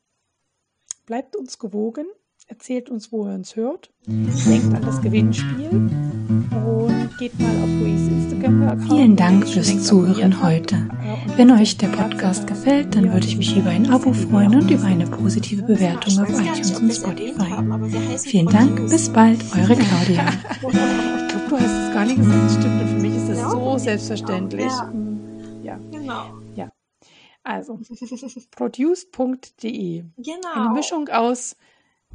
bleibt uns gewogen, erzählt uns, wo ihr uns hört, denkt an das Gewinnspiel und geht mal auf Louis Instagram-Account. Vielen Dank fürs Zuhören heute. Wenn euch der Podcast gefällt, dann würde ich mich über ein Abo freuen und über eine positive Bewertung auf iTunes und Spotify. Vielen Dank, bis bald, eure Claudia. [LAUGHS] ich glaube, du hast es gar nicht gesagt, stimmt. Und für mich ist das so selbstverständlich. Ja. Ja. Genau. Also, [LAUGHS] produced.de. Genau. Eine Mischung aus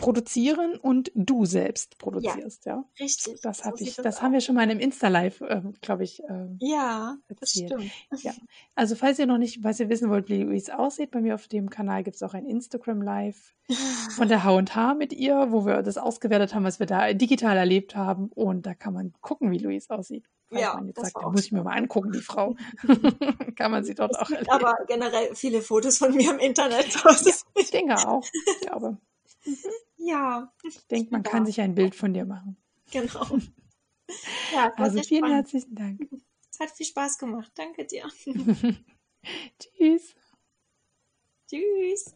produzieren und du selbst produzierst, ja. Richtig. Das so habe ich, das das haben wir schon mal in einem Insta-Live, ähm, glaube ich, ähm, Ja, das erzählt. stimmt. Ja. Also falls ihr noch nicht, falls ihr wissen wollt, wie Louise aussieht, bei mir auf dem Kanal gibt es auch ein Instagram Live [LAUGHS] von der H&H mit ihr, wo wir das ausgewertet haben, was wir da digital erlebt haben und da kann man gucken, wie Louise aussieht. Ja, man jetzt das sagt, war da muss ich mir mal angucken, die Frau. [LAUGHS] kann man sie dort Es auch erleben. aber generell viele Fotos von mir im Internet. [LAUGHS] Das ist, Ich denke auch. Ich glaube, ja, ich denke, man kann sich ein Bild von dir machen. genau. [LAUGHS] Ja, Also vielen spannend. herzlichen Dank. Es hat viel Spaß gemacht. Danke dir. [LAUGHS] Tschüss. [LAUGHS] Tschüss.